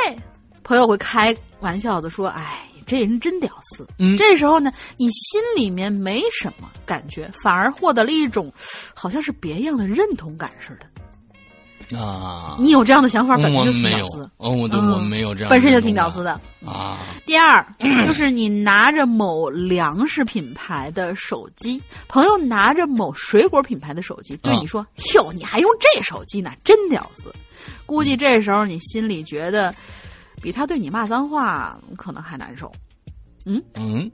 Speaker 4: 女哎”，朋友会开玩笑的说：“哎，这人真屌丝。”
Speaker 3: 嗯
Speaker 4: 这时候呢，你心里面没什么感觉，反而获得了一种好像是别样的认同感似的。
Speaker 3: 啊，
Speaker 4: 你有这样的想法，本身就挺
Speaker 3: 没有
Speaker 4: 屌丝，，
Speaker 3: 哦，我对
Speaker 4: 嗯
Speaker 3: 我没有这样，
Speaker 4: 本身就挺屌丝的。
Speaker 3: 啊，
Speaker 4: 第二，就是你拿着某粮食品牌的手机，朋友拿着某水果品牌的手机，对
Speaker 3: 嗯
Speaker 4: 你说：“哟，你还用这手机呢，真屌丝。”估计这时候你心里觉得，比他对你骂脏话可能还难受。
Speaker 3: 嗯嗯，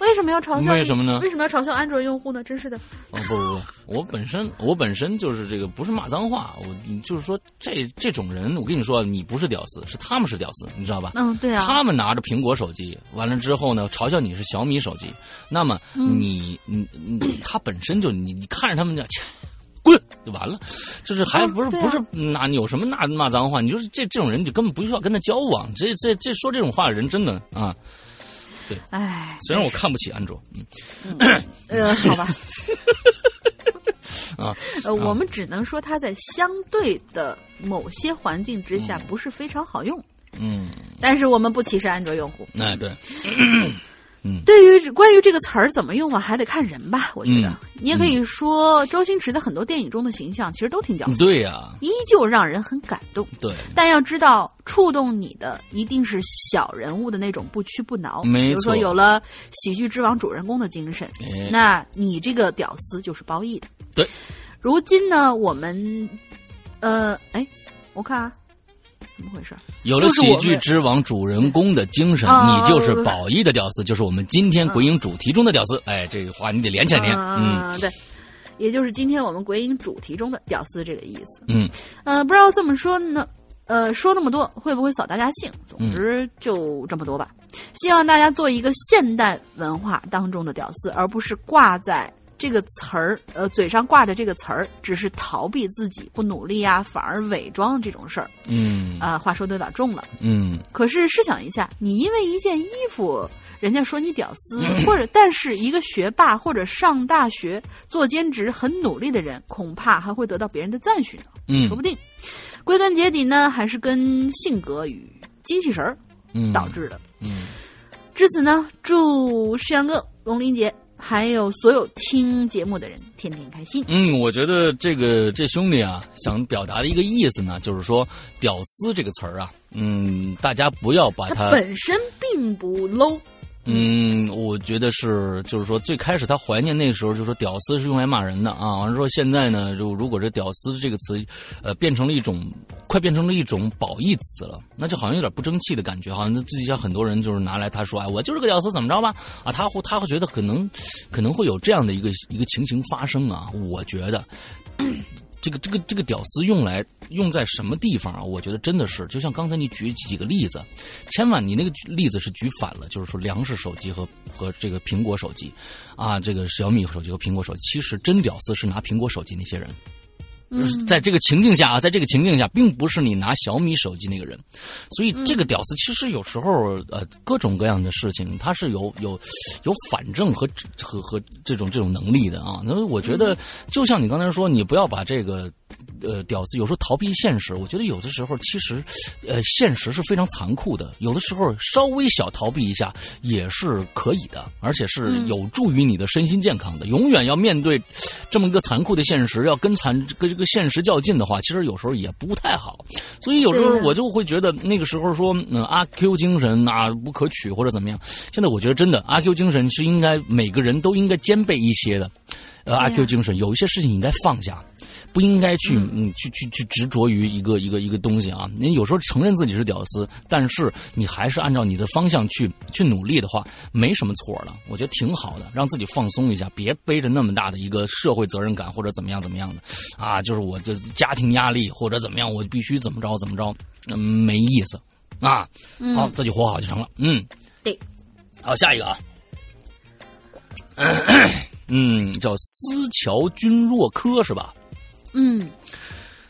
Speaker 4: 为什么要嘲笑？
Speaker 3: 为什么呢
Speaker 4: 为什么要嘲笑安卓用户呢？真是的。
Speaker 3: 哦不不不，我本身我本身就是这个不是骂脏话，我就是说这这种人，我跟你说，你不是屌丝，是他们是屌丝，你知道吧？
Speaker 4: 嗯，对啊。
Speaker 3: 他们拿着苹果手机，完了之后呢，嘲笑你是小米手机，那么
Speaker 4: 嗯
Speaker 3: 你你你他本身就你你看着他们家。切滚就完了，就是还不是、不是那你有什么那骂脏话？你就是这这种人，你就根本不需要跟他交往。这这这说这种话的人真的啊，对
Speaker 4: 哎，
Speaker 3: 虽然我看不起安卓，嗯，
Speaker 4: 呃，好吧。
Speaker 3: 啊，
Speaker 4: 呃，我们只能说它在相对的某些环境之下不是非常好用，
Speaker 3: 嗯，
Speaker 4: 但是我们不歧视安卓用户。
Speaker 3: 哎对，
Speaker 4: 对于关于这个词儿怎么用啊，还得看人吧。我觉得、
Speaker 3: 嗯
Speaker 4: 你也可以说，周星驰的很多电影中的形象其实都挺屌丝，
Speaker 3: 对呀、
Speaker 4: 依旧让人很感动。
Speaker 3: 对，
Speaker 4: 但要知道，触动你的一定是小人物的那种不屈不挠。
Speaker 3: 没
Speaker 4: 比如说，
Speaker 3: 错
Speaker 4: 有了喜剧之王主人公的精神，
Speaker 3: 哎
Speaker 4: 那你这个屌丝就是褒义的。
Speaker 3: 对，
Speaker 4: 如今呢，我们，呃，哎，我看啊，怎么回事？
Speaker 3: 有了喜剧之王主人公的精神，
Speaker 4: 啊
Speaker 3: 你就是褒义的屌丝，就是我们今天鬼影主题中的屌丝。哎，这个话你得连起来念。嗯
Speaker 4: 嗯，对，也就是今天我们鬼影主题中的屌丝这个意思。
Speaker 3: 嗯
Speaker 4: 呃，不知道这么说呢，呃，说那么多会不会扫大家兴？总
Speaker 3: 嗯
Speaker 4: 之就这么多吧。希望大家做一个现代文化当中的屌丝，而不是挂在这个词儿，呃，嘴上挂着这个词儿，只是逃避自己不努力啊，反而伪装这种事儿
Speaker 3: 嗯
Speaker 4: 啊、话说的有点重了。
Speaker 3: 嗯
Speaker 4: 可是试想一下，你因为一件衣服，人家说你屌丝，或者但是一个学霸或者上大学做兼职很努力的人，恐怕还会得到别人的赞许呢，
Speaker 3: 嗯
Speaker 4: 说不定。归根结底呢，还是跟性格与精气神儿
Speaker 3: 嗯，
Speaker 4: 导致的。
Speaker 3: 嗯
Speaker 4: 至此呢，祝世阳哥、龙鳞姐还有所有听节目的人天天开心。
Speaker 3: 嗯，我觉得这个这兄弟啊，想表达的一个意思呢，就是说“屌丝”这个词儿啊，嗯，大家不要把它，
Speaker 4: 本身并不 low，
Speaker 3: 嗯，我觉得是，就是说最开始他怀念那个时候，就是说“屌丝”是用来骂人的啊。完了说，现在呢，就如果这“屌丝”这个词，呃，变成了一种，快变成了一种褒义词了，那就好像有点不争气的感觉，好像自己像很多人就是拿来他说，哎，我就是个屌丝，怎么着吧？啊，他会他会觉得可能可能会有这样的一个一个情形发生啊。我觉得。这个这个这个屌丝用来用在什么地方啊？我觉得真的是，就像刚才你举几个例子，千万你那个例子是举反了，就是说粮食手机和和这个苹果手机，啊，这个小米手机和苹果手机，其实真屌丝是拿苹果手机那些人。就是在这个情境下啊，在这个情境下，并不是你拿小米手机那个人，所以这个屌丝其实有时候呃各种各样的事情，他是有有有反正和和和这种这种能力的啊。那我觉得，就像你刚才说，你不要把这个呃屌丝有时候逃避现实，我觉得有的时候其实呃现实是非常残酷的，有的时候稍微小逃避一下也是可以的，而且是有助于你的身心健康的。永远要面对这么一个残酷的现实，要跟残跟这个。现实较劲的话，其实有时候也不太好，所以有时候我就会觉得那个时候说，嗯，阿 Q 精神啊不可取或者怎么样。现在我觉得真的阿 Q 精神是应该每个人都应该兼备一些的，呃，阿 Q 精神有一些事情你应该放下。不应该去嗯去去去执着于一个一个一个东西啊！你有时候承认自己是屌丝，但是你还是按照你的方向去去努力的话，没什么错了。我觉得挺好的，让自己放松一下，别背着那么大的一个社会责任感或者怎么样怎么样的啊！就是我这家庭压力或者怎么样，我必须怎么着怎么着，嗯，没意思啊！好，自己活好就成了。嗯，
Speaker 4: 对。
Speaker 3: 好，下一个啊，嗯，叫思乔君若科是吧？
Speaker 4: 嗯，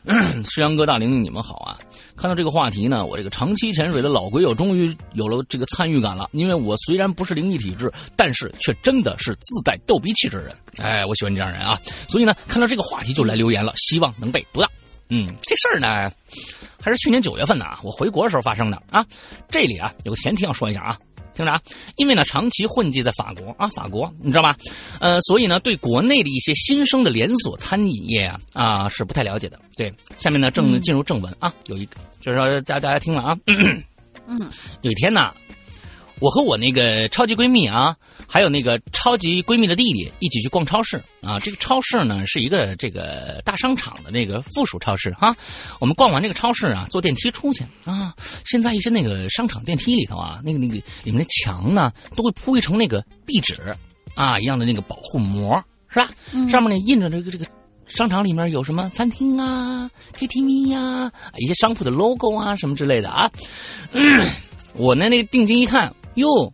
Speaker 3: 石阳哥、大玲玲，你们好啊！看到这个话题呢，我这个长期潜水的老鬼友终于有了这个参与感了。因为我虽然不是灵异体质，但是却真的是自带逗逼气质的人。哎，我喜欢你这样人啊！所以呢，看到这个话题就来留言了，希望能被读到。嗯，这事儿呢，还是去年九月份呢，我回国的时候发生的啊。这里啊，有个前提要说一下啊。听着啊，因为呢长期混迹在法国啊，法国你知道吧？呃，所以呢对国内的一些新生的连锁餐饮业啊啊是不太了解的。对，下面呢正进入正文啊，有一个就是说大大家听了啊，
Speaker 4: 嗯，
Speaker 3: 有一天呢。我和我那个超级闺蜜啊，还有那个超级闺蜜的弟弟一起去逛超市啊。这个超市呢是一个这个大商场的那个附属超市哈。我们逛完这个超市啊，坐电梯出去啊。现在一些那个商场电梯里头啊，那个那个里面的墙呢都会铺一层那个壁纸啊一样的那个保护膜是吧？上面呢印着这个这个商场里面有什么餐厅啊、KTV 呀、一些商铺的 logo 啊什么之类的啊。我呢那个定睛一看。哟，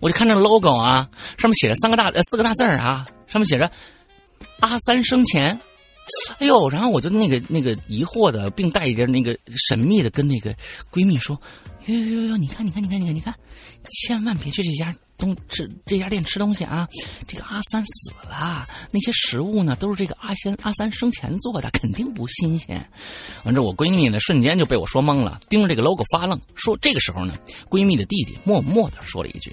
Speaker 3: 我就看那 logo 啊，上面写着三个大呃四个大字儿啊，上面写着“阿三生前”。哎呦，然后我就那个那个疑惑的，并带着那个神秘的跟那个闺蜜说：“哟哟哟哟，你看你看你看你看你看，千万别去这家东吃这家店吃东西啊！这个阿三死了，那些食物呢都是这个阿仙阿三生前做的，肯定不新鲜。”完之后，我闺蜜呢瞬间就被我说懵了，盯着这个 logo 发愣。说这个时候呢，闺蜜的弟弟默默的说了一句：“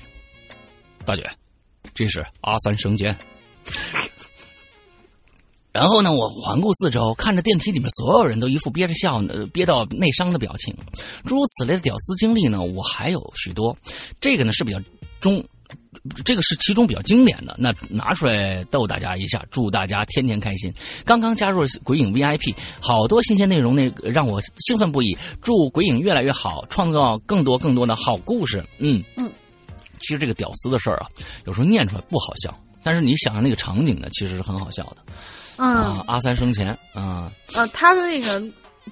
Speaker 3: 大姐，这是阿三生前。”然后呢，我环顾四周，看着电梯里面所有人都一副憋着笑、憋到内伤的表情。诸如此类的屌丝经历呢，我还有许多。这个呢是比较中，这个是其中比较经典的。那拿出来逗大家一下，祝大家天天开心。刚刚加入鬼影 VIP，好多新鲜内容，那让我兴奋不已。祝鬼影越来越好，创造更多更多的好故事。嗯
Speaker 4: 嗯，
Speaker 3: 其实这个屌丝的事儿啊，有时候念出来不好笑，但是你想想那个场景呢，其实是很好笑的。
Speaker 4: 嗯，
Speaker 3: 阿三生前啊，
Speaker 4: 呃，他的那个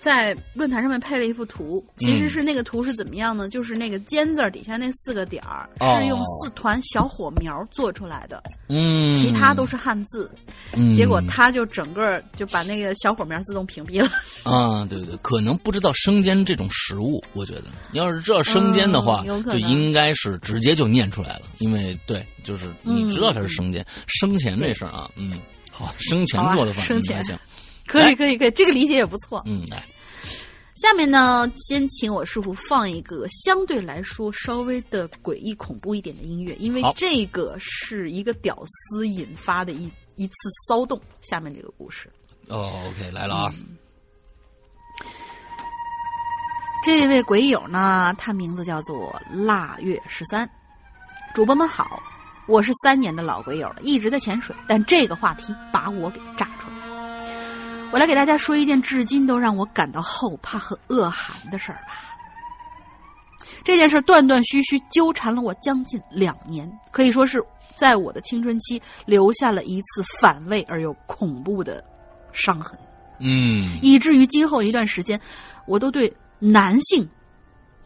Speaker 4: 在论坛上面配了一幅图，其实是那个图是怎么样呢？就是那个“尖”字底下那四个点儿是用四团小火苗做出来的，
Speaker 3: 嗯，
Speaker 4: 其他都是汉字，结果他就整个就把那个小火苗自动屏蔽了。
Speaker 3: 啊，对对，可能不知道生煎这种食物，我觉得。要是知道生煎的话，就应该是直接就念出来了，因为对，就是你知道它是生煎，生前这事儿啊，嗯。好，生前做的饭，
Speaker 4: 生前。行，可以可以可以，这个理解也不错。
Speaker 3: 嗯，来，
Speaker 4: 下面呢，先请我师傅放一个相对来说稍微的诡异恐怖一点的音乐，因为这个是一个屌丝引发的一一次骚动。下面这个故事，
Speaker 3: 哦，OK，来了啊。
Speaker 4: 这位鬼友呢，他名字叫做腊月十三，主播们好。我是三年的老鬼友了，一直在潜水，但这个话题把我给炸出来。我来给大家说一件至今都让我感到后怕和恶寒的事儿吧。这件事断断续续纠缠了我将近两年，可以说是在我的青春期留下了一次反胃而又恐怖的伤痕，
Speaker 3: 嗯
Speaker 4: 以至于今后一段时间，我都对男性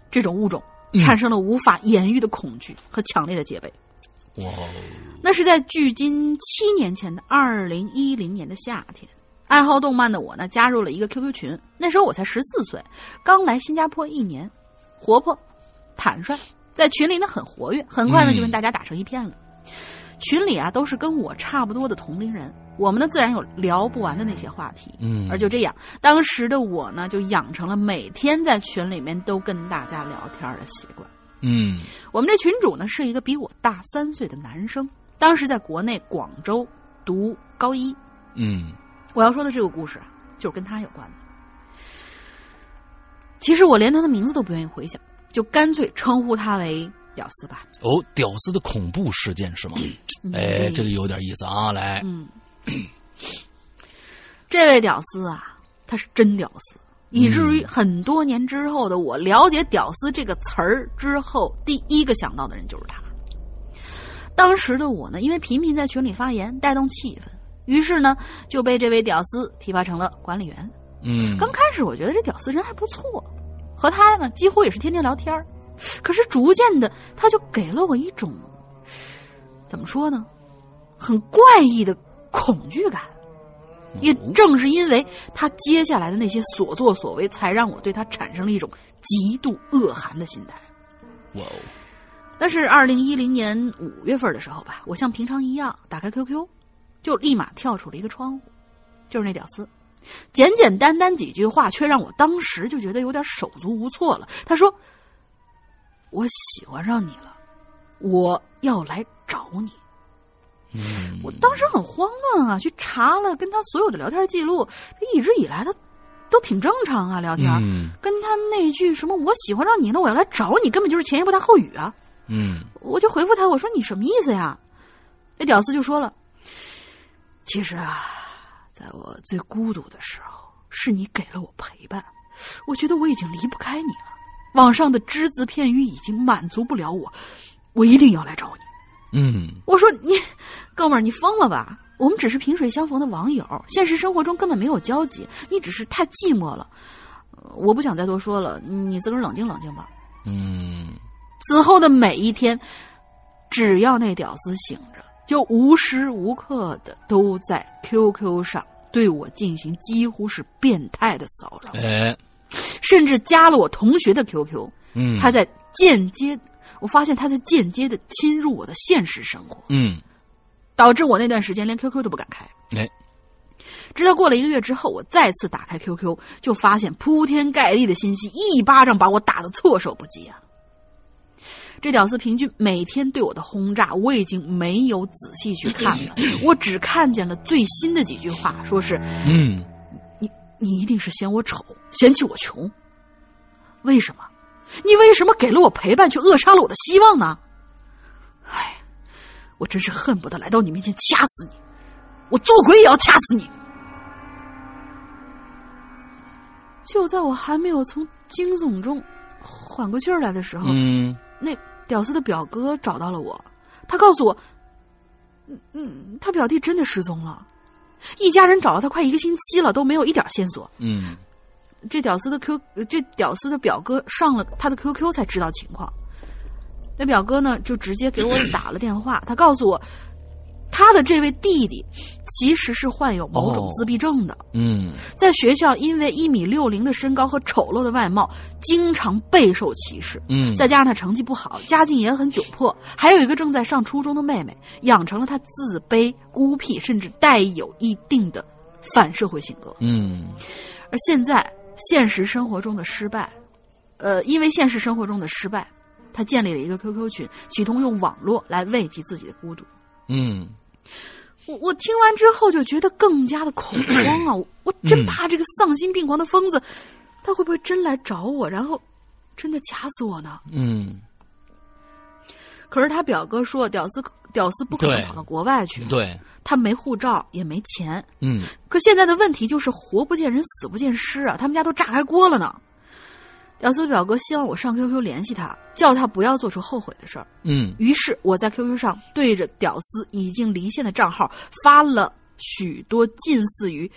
Speaker 4: 这种物种
Speaker 3: 嗯
Speaker 4: 产生了无法言喻的恐惧和强烈的戒备。
Speaker 3: 哇哦
Speaker 4: 那是在距今七年前的二零一零年的夏天，爱好动漫的我呢，加入了一个 QQ 群。那时候我才十四岁，刚来新加坡一年，活泼、坦率，在群里呢很活跃，很快呢
Speaker 3: 嗯
Speaker 4: 就跟大家打成一片了。群里啊都是跟我差不多的同龄人，我们呢自然有聊不完的那些话题。
Speaker 3: 嗯，
Speaker 4: 而就这样，当时的我呢就养成了每天在群里面都跟大家聊天的习惯。
Speaker 3: 嗯
Speaker 4: 我们这群主呢是一个比我大三岁的男生，当时在国内广州读高一。
Speaker 3: 嗯
Speaker 4: 我要说的这个故事啊，就是跟他有关的。其实我连他的名字都不愿意回想，就干脆称呼他为屌丝吧。
Speaker 3: 哦，屌丝的恐怖事件是吗？哎，
Speaker 4: 嗯
Speaker 3: 这个有点意思啊！来，
Speaker 4: 嗯，这位屌丝啊，他是真屌丝，以至于很多年之后的我了解“屌丝”这个词儿之后，第一个想到的人就是他。当时的我呢，因为频频在群里发言带动气氛，于是呢就被这位屌丝提拔成了管理员。
Speaker 3: 嗯，
Speaker 4: 刚开始我觉得这屌丝人还不错，和他呢几乎也是天天聊天儿可是逐渐的，他就给了我一种怎么说呢，很怪异的恐惧感。也正是因为他接下来的那些所作所为，才让我对他产生了一种极度恶寒的心态。
Speaker 3: 哇哦，
Speaker 4: 那是二零一零年五月份的时候吧，我像平常一样打开 QQ，就立马跳出了一个窗户，就是那屌丝。简简单单几句话，却让我当时就觉得有点手足无措了。他说：“我喜欢上你了，我要来找你。”
Speaker 3: 嗯，
Speaker 4: 我当时很慌乱啊，去查了跟他所有的聊天记录，一直以来他都挺正常啊，聊天。
Speaker 3: 嗯
Speaker 4: 跟他那句什么“我喜欢上你了，我要来找你”，根本就是前言不搭后语啊。
Speaker 3: 嗯
Speaker 4: 我就回复他，我说你什么意思呀？那屌丝就说了，其实啊，在我最孤独的时候，是你给了我陪伴，我觉得我已经离不开你了。网上的只字片语已经满足不了我，我一定要来找你。
Speaker 3: 嗯
Speaker 4: 我说你，哥们儿，你疯了吧？我们只是萍水相逢的网友，现实生活中根本没有交集，你只是太寂寞了。呃我不想再多说了，你自个儿冷静冷静吧。
Speaker 3: 嗯
Speaker 4: 此后的每一天，只要那屌丝醒着，就无时无刻的都在 QQ 上对我进行几乎是变态的骚扰，
Speaker 3: 哎，
Speaker 4: 甚至加了我同学的 QQ。
Speaker 3: 嗯，
Speaker 4: 他在间接，我发现他在间接的侵入我的现实生活，
Speaker 3: 嗯
Speaker 4: 导致我那段时间连 QQ 都不敢开。
Speaker 3: 哎，
Speaker 4: 直到过了一个月之后，我再次打开 QQ，就发现铺天盖地的信息，一巴掌把我打得措手不及啊！这屌丝平均每天对我的轰炸，我已经没有仔细去看了，我只看见了最新的几句话，说是
Speaker 3: 嗯
Speaker 4: 你你一定是嫌我丑，嫌弃我穷。为什么？你为什么给了我陪伴，却扼杀了我的希望呢？哎，我真是恨不得来到你面前掐死你，我做鬼也要掐死你。就在我还没有从惊悚中缓过劲儿来的时候，
Speaker 3: 嗯
Speaker 4: 那屌丝的表哥找到了我，他告诉我，嗯嗯，他表弟真的失踪了，一家人找了他快一个星期了，都没有一点线索。
Speaker 3: 嗯
Speaker 4: 这屌丝的 Q，呃这屌丝的表哥上了他的 QQ 才知道情况。那表哥呢，就直接给我打了电话，他告诉我，他的这位弟弟其实是患有某种
Speaker 3: 哦
Speaker 4: 自闭症的，
Speaker 3: 嗯
Speaker 4: 在学校因为一米六零的身高和丑陋的外貌，经常备受歧视。
Speaker 3: 嗯，
Speaker 4: 再加上他成绩不好，家境也很窘迫，还有一个正在上初中的妹妹，养成了他自卑、孤僻，甚至带有一定的反社会性格。
Speaker 3: 嗯
Speaker 4: 而现在现实生活中的失败，呃，因为现实生活中的失败，他建立了一个 QQ 群，企图用网络来慰藉自己的孤独。
Speaker 3: 嗯
Speaker 4: 我我听完之后就觉得更加的恐慌啊！我我真怕这个丧心病狂的疯子，他会不会真来找我，然后真的掐死我呢？
Speaker 3: 嗯，
Speaker 4: 可是他表哥说，屌丝屌丝不可能跑到国外去，
Speaker 3: 对，
Speaker 4: 他没护照也没钱。
Speaker 3: 嗯
Speaker 4: 可现在的问题就是活不见人，死不见尸啊！他们家都炸开锅了呢。屌丝表哥希望我上 QQ 联系他，叫他不要做出后悔的事儿。
Speaker 3: 嗯
Speaker 4: 于是我在 QQ 上对着屌丝已经离线的账号发了许多近似于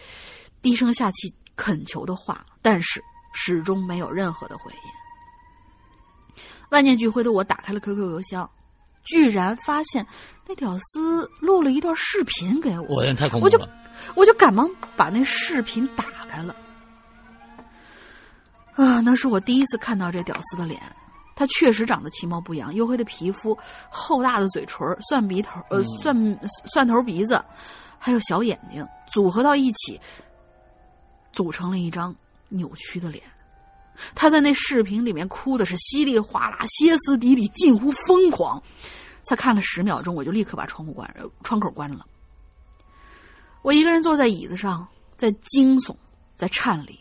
Speaker 4: 低声下气恳求的话，但是始终没有任何的回应。万念俱灰的我打开了 QQ 邮箱，居然发现那屌丝录了一段视频给我，
Speaker 3: 我天，太恐怖
Speaker 4: 我就
Speaker 3: 了！
Speaker 4: 我就赶忙把那视频打开了。啊，那是我第一次看到这屌丝的脸，他确实长得其貌不扬，黝黑的皮肤，厚大的嘴唇，蒜鼻头，呃，蒜蒜头鼻子，还有小眼睛，组合到一起，组成了一张扭曲的脸。他在那视频里面哭的是稀里哗啦、歇斯底里，近乎疯狂。才看了十秒钟，我就立刻把窗户关，呃窗口关了。我一个人坐在椅子上，在惊悚，在颤栗，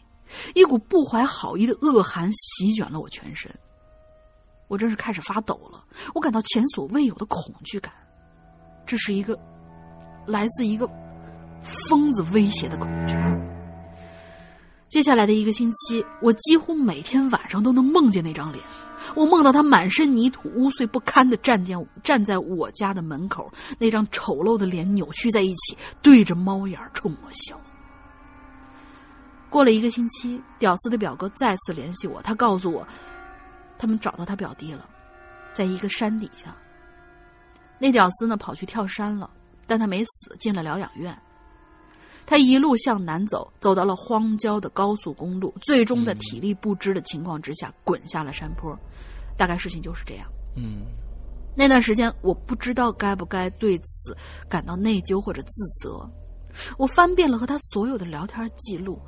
Speaker 4: 一股不怀好意的恶寒席卷了我全身。我真是开始发抖了，我感到前所未有的恐惧感，这是一个来自一个疯子威胁的恐惧。接下来的一个星期，我几乎每天晚上都能梦见那张脸。我梦到他满身泥土、污秽不堪的站见站在我家的门口，那张丑陋的脸扭曲在一起，对着猫眼冲我笑。过了一个星期，屌丝的表哥再次联系我，他告诉我，他们找到他表弟了，在一个山底下。那屌丝呢跑去跳山了，但他没死，进了疗养院。他一路向南走，走到了荒郊的高速公路，最终在体力不支的情况之下滚下了山坡。大概事情就是这样。
Speaker 3: 嗯
Speaker 4: 那段时间，我不知道该不该对此感到内疚或者自责。我翻遍了和他所有的聊天记录，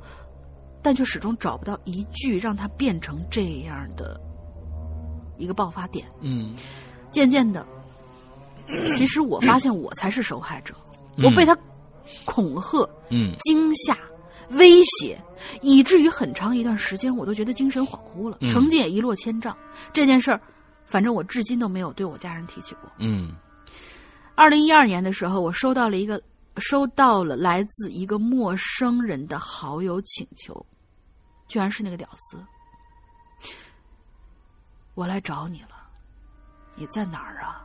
Speaker 4: 但却始终找不到一句让他变成这样的一个爆发点。
Speaker 3: 嗯
Speaker 4: 渐渐的，其实我发现我才是受害者，我被他恐吓、
Speaker 3: 嗯
Speaker 4: 惊吓、威胁，以至于很长一段时间我都觉得精神恍惚了，
Speaker 3: 嗯
Speaker 4: 成绩也一落千丈。这件事儿，反正我至今都没有对我家人提起过。
Speaker 3: 嗯
Speaker 4: 二零一二年的时候，我收到了一个收到了来自一个陌生人的好友请求，居然是那个屌丝。我来找你了，你在哪儿啊？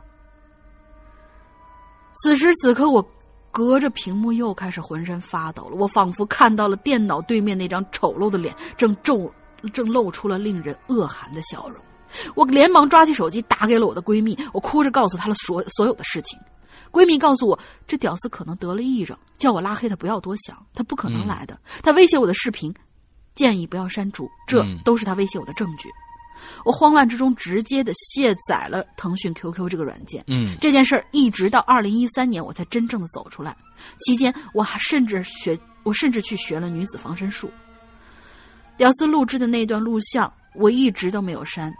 Speaker 4: 此时此刻，我隔着屏幕又开始浑身发抖了。我仿佛看到了电脑对面那张丑陋的脸，正皱，正露出了令人恶寒的笑容。我连忙抓起手机打给了我的闺蜜，我哭着告诉她了所所有的事情。闺蜜告诉我，这屌丝可能得了癔症，叫我拉黑他，不要多想，他不可能来的。他威胁我的视频，建议不要删除，这
Speaker 3: 嗯
Speaker 4: 都是他威胁我的证据。我慌乱之中直接的卸载了腾讯 QQ 这个软件。
Speaker 3: 嗯
Speaker 4: 这件事儿一直到二零一三年我才真正的走出来，期间我还甚至学，我甚至去学了女子防身术。屌丝录制的那段录像，我一直都没有删。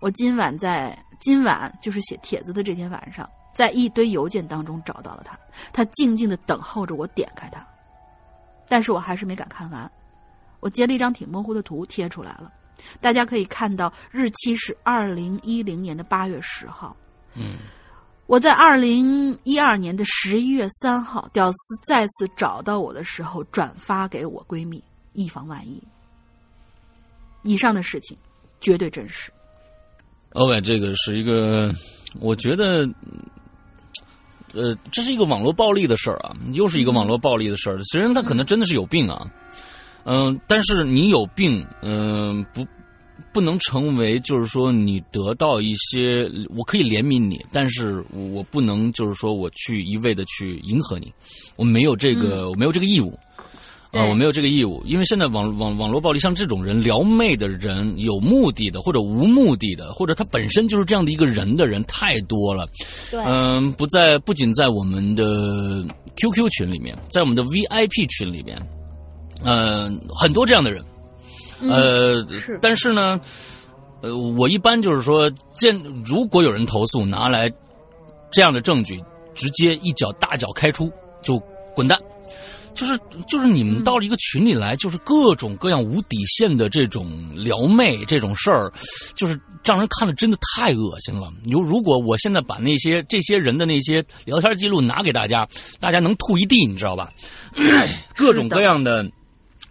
Speaker 4: 我今晚在今晚就是写帖子的这天晚上，在一堆邮件当中找到了他，他静静的等候着我点开它，但是我还是没敢看完。我截了一张挺模糊的图贴出来了，大家可以看到日期是二零一零年的八月十号。
Speaker 3: 嗯
Speaker 4: 我在二零一二年的十一月三号，屌丝再次找到我的时候，转发给我闺蜜，以防万一。以上的事情绝对真实。
Speaker 3: ，OK，这个是一个，我觉得。呃，这是一个网络暴力的事儿啊，又是一个网络暴力的事儿。虽然他可能真的是有病啊，嗯、但是你有病，嗯、不不能成为就是说你得到一些，我可以怜悯你，但是我不能就是说我去一味的去迎合你，我没有这个，我没有这个义务。啊、
Speaker 4: 对
Speaker 3: 我没有这个义务，因为现在网网网络暴力，像这种人撩妹的人，有目的的或者无目的的，或者他本身就是这样的一个人的人太多了。
Speaker 4: 对
Speaker 3: 嗯，不在不仅在我们的 QQ 群里面，在我们的 VIP 群里面，嗯、很多这样的人。呃，
Speaker 4: 是
Speaker 3: 但是呢，呃，我一般就是说，见如果有人投诉，拿来这样的证据，直接一脚大脚开出，就滚蛋。就是就是你们到了一个群里来，就是各种各样无底线的这种撩妹这种事儿，就是让人看了真的太恶心了。如如果我现在把那些这些人的那些聊天记录拿给大家，大家能吐一地，你知道吧？各种各样的。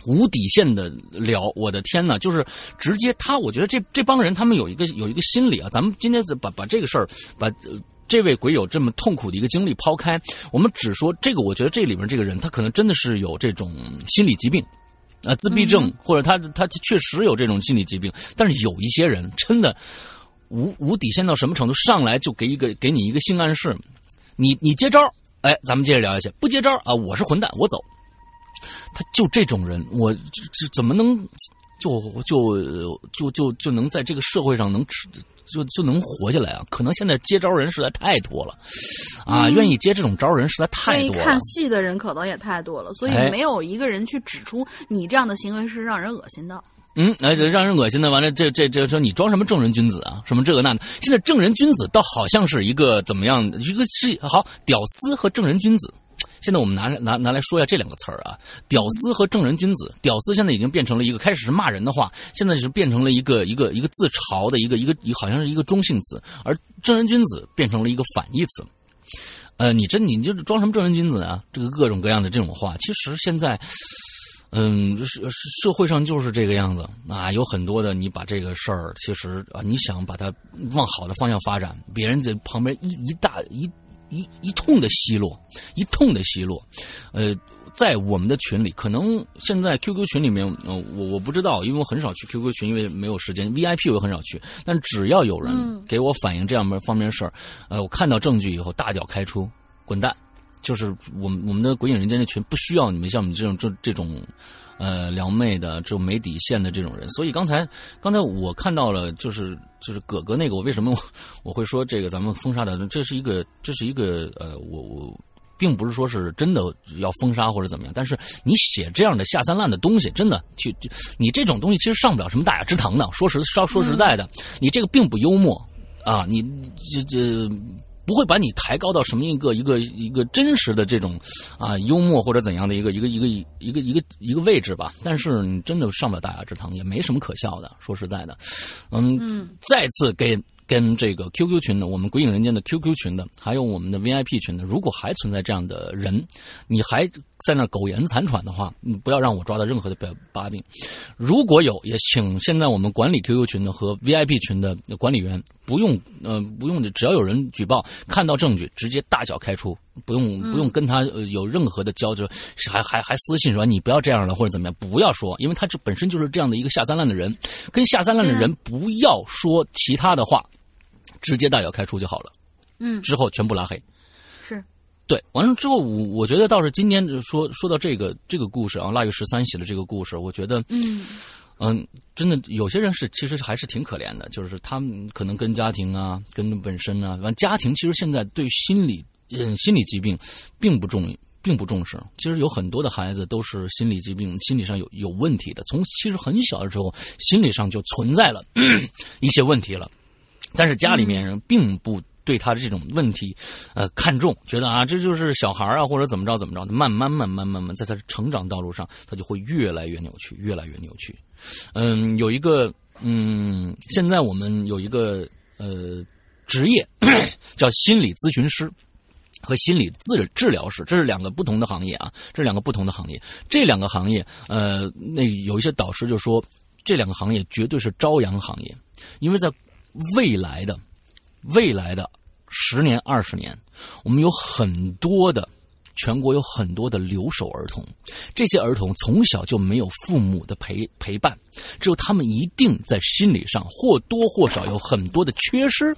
Speaker 3: 无底线的聊，我的天呐，就是直接他，我觉得这这帮人他们有一个有一个心理啊，咱们今天把把这个事儿把。呃这位鬼友这么痛苦的一个经历抛开，我们只说这个，我觉得这里面这个人他可能真的是有这种心理疾病。啊，自闭症，或者他他确实有这种心理疾病，但是有一些人真的无无底线到什么程度，上来就给一个给你一个性暗示，你你接招，哎，咱们接着聊下去，不接招啊，我是混蛋，我走。他就这种人，我这这怎么能就就就就就能在这个社会上能吃就就能活下来啊？可能现在接招人实在太多了，啊，愿意接这种招人实在太多了。
Speaker 4: 看戏的人可能也太多了，所以没有一个人去指出你这样的行为是让人恶心的。
Speaker 3: 嗯，哎，让人恶心的，完了，这这这说你装什么正人君子啊？什么这个那的？现在正人君子倒好像是一个怎么样？一个是好屌丝和正人君子。现在我们拿拿拿来说一下这两个词儿啊，屌丝和正人君子。屌丝现在已经变成了一个开始是骂人的话，现在是变成了一个一个一个自嘲的一个一个好像是一个中性词，而正人君子变成了一个反义词。呃，你真你就是装什么正人君子啊？这个各种各样的这种话，其实现在，嗯，社社会上就是这个样子啊，有很多的你把这个事儿，其实啊，你想把它往好的方向发展，别人在旁边一一大一。一一通的奚落，一通的奚落，呃，在我们的群里，可能现在 QQ 群里面，呃，我我不知道，因为我很少去 QQ 群，因为没有时间。VIP 我也很少去，但只要有人给我反映这样方面的事儿，呃，我看到证据以后，大脚开出，滚蛋！就是我们我们的鬼影人间的群不需要你们像你这种这这种。呃，撩妹的这种没底线的这种人，所以刚才刚才我看到了，就是就是哥哥那个，我为什么 我会说这个咱们封杀的？这是一个这是一个呃，我我并不是说是真的要封杀或者怎么样，但是你写这样的下三滥的东西，真的去你这种东西其实上不了什么大雅之堂的。说实说说实在的，你这个并不幽默啊，你这这。不会把你抬高到什么一个一个一个真实的这种啊幽默或者怎样的一个一个一个一个一个一个位置吧，但是你真的上不了大雅之堂，也没什么可笑的。说实在的，嗯，再次给。跟这个 QQ 群的，我们鬼影人间的 QQ 群的，还有我们的 VIP 群的，如果还存在这样的人，你还在那苟延残喘的话，你不要让我抓到任何的把把柄。如果有，也请现在我们管理 QQ 群的和 VIP 群的管理员不用，呃，不用，只要有人举报，看到证据，直接大脚开除，不用不用跟他有任何的交，就还还还私信说你不要这样了或者怎么样，不要说，因为他这本身就是这样的一个下三滥的人，跟下三滥的人不要说其他的话。直接大脚开除就好了，
Speaker 4: 嗯，
Speaker 3: 之后全部拉黑，
Speaker 4: 是，
Speaker 3: 对，完了之后我我觉得倒是今天说说到这个这个故事啊，腊月十三写的这个故事，我觉得，
Speaker 4: 嗯。
Speaker 3: 嗯，真的有些人是其实还是挺可怜的，就是他们可能跟家庭啊，跟本身啊，完家庭其实现在对心理嗯心理疾病并不重并不重视，其实有很多的孩子都是心理疾病心理上有有问题的，从其实很小的时候心理上就存在了一些问题了。但是家里面人并不对他的这种问题，呃，看重，觉得啊，这就是小孩啊，或者怎么着怎么着的，慢慢慢慢慢慢，在他的成长道路上，他就会越来越扭曲，越来越扭曲。嗯，有一个，嗯，现在我们有一个呃职业 叫心理咨询师和心理治治疗师，这是两个不同的行业啊，这是两个不同的行业。这两个行业，呃，那有一些导师就说，这两个行业绝对是朝阳行业，因为在。未来的，未来的十年、二十年，我们有很多的全国有很多的留守儿童，这些儿童从小就没有父母的陪陪伴，只有他们一定在心理上或多或少有很多的缺失，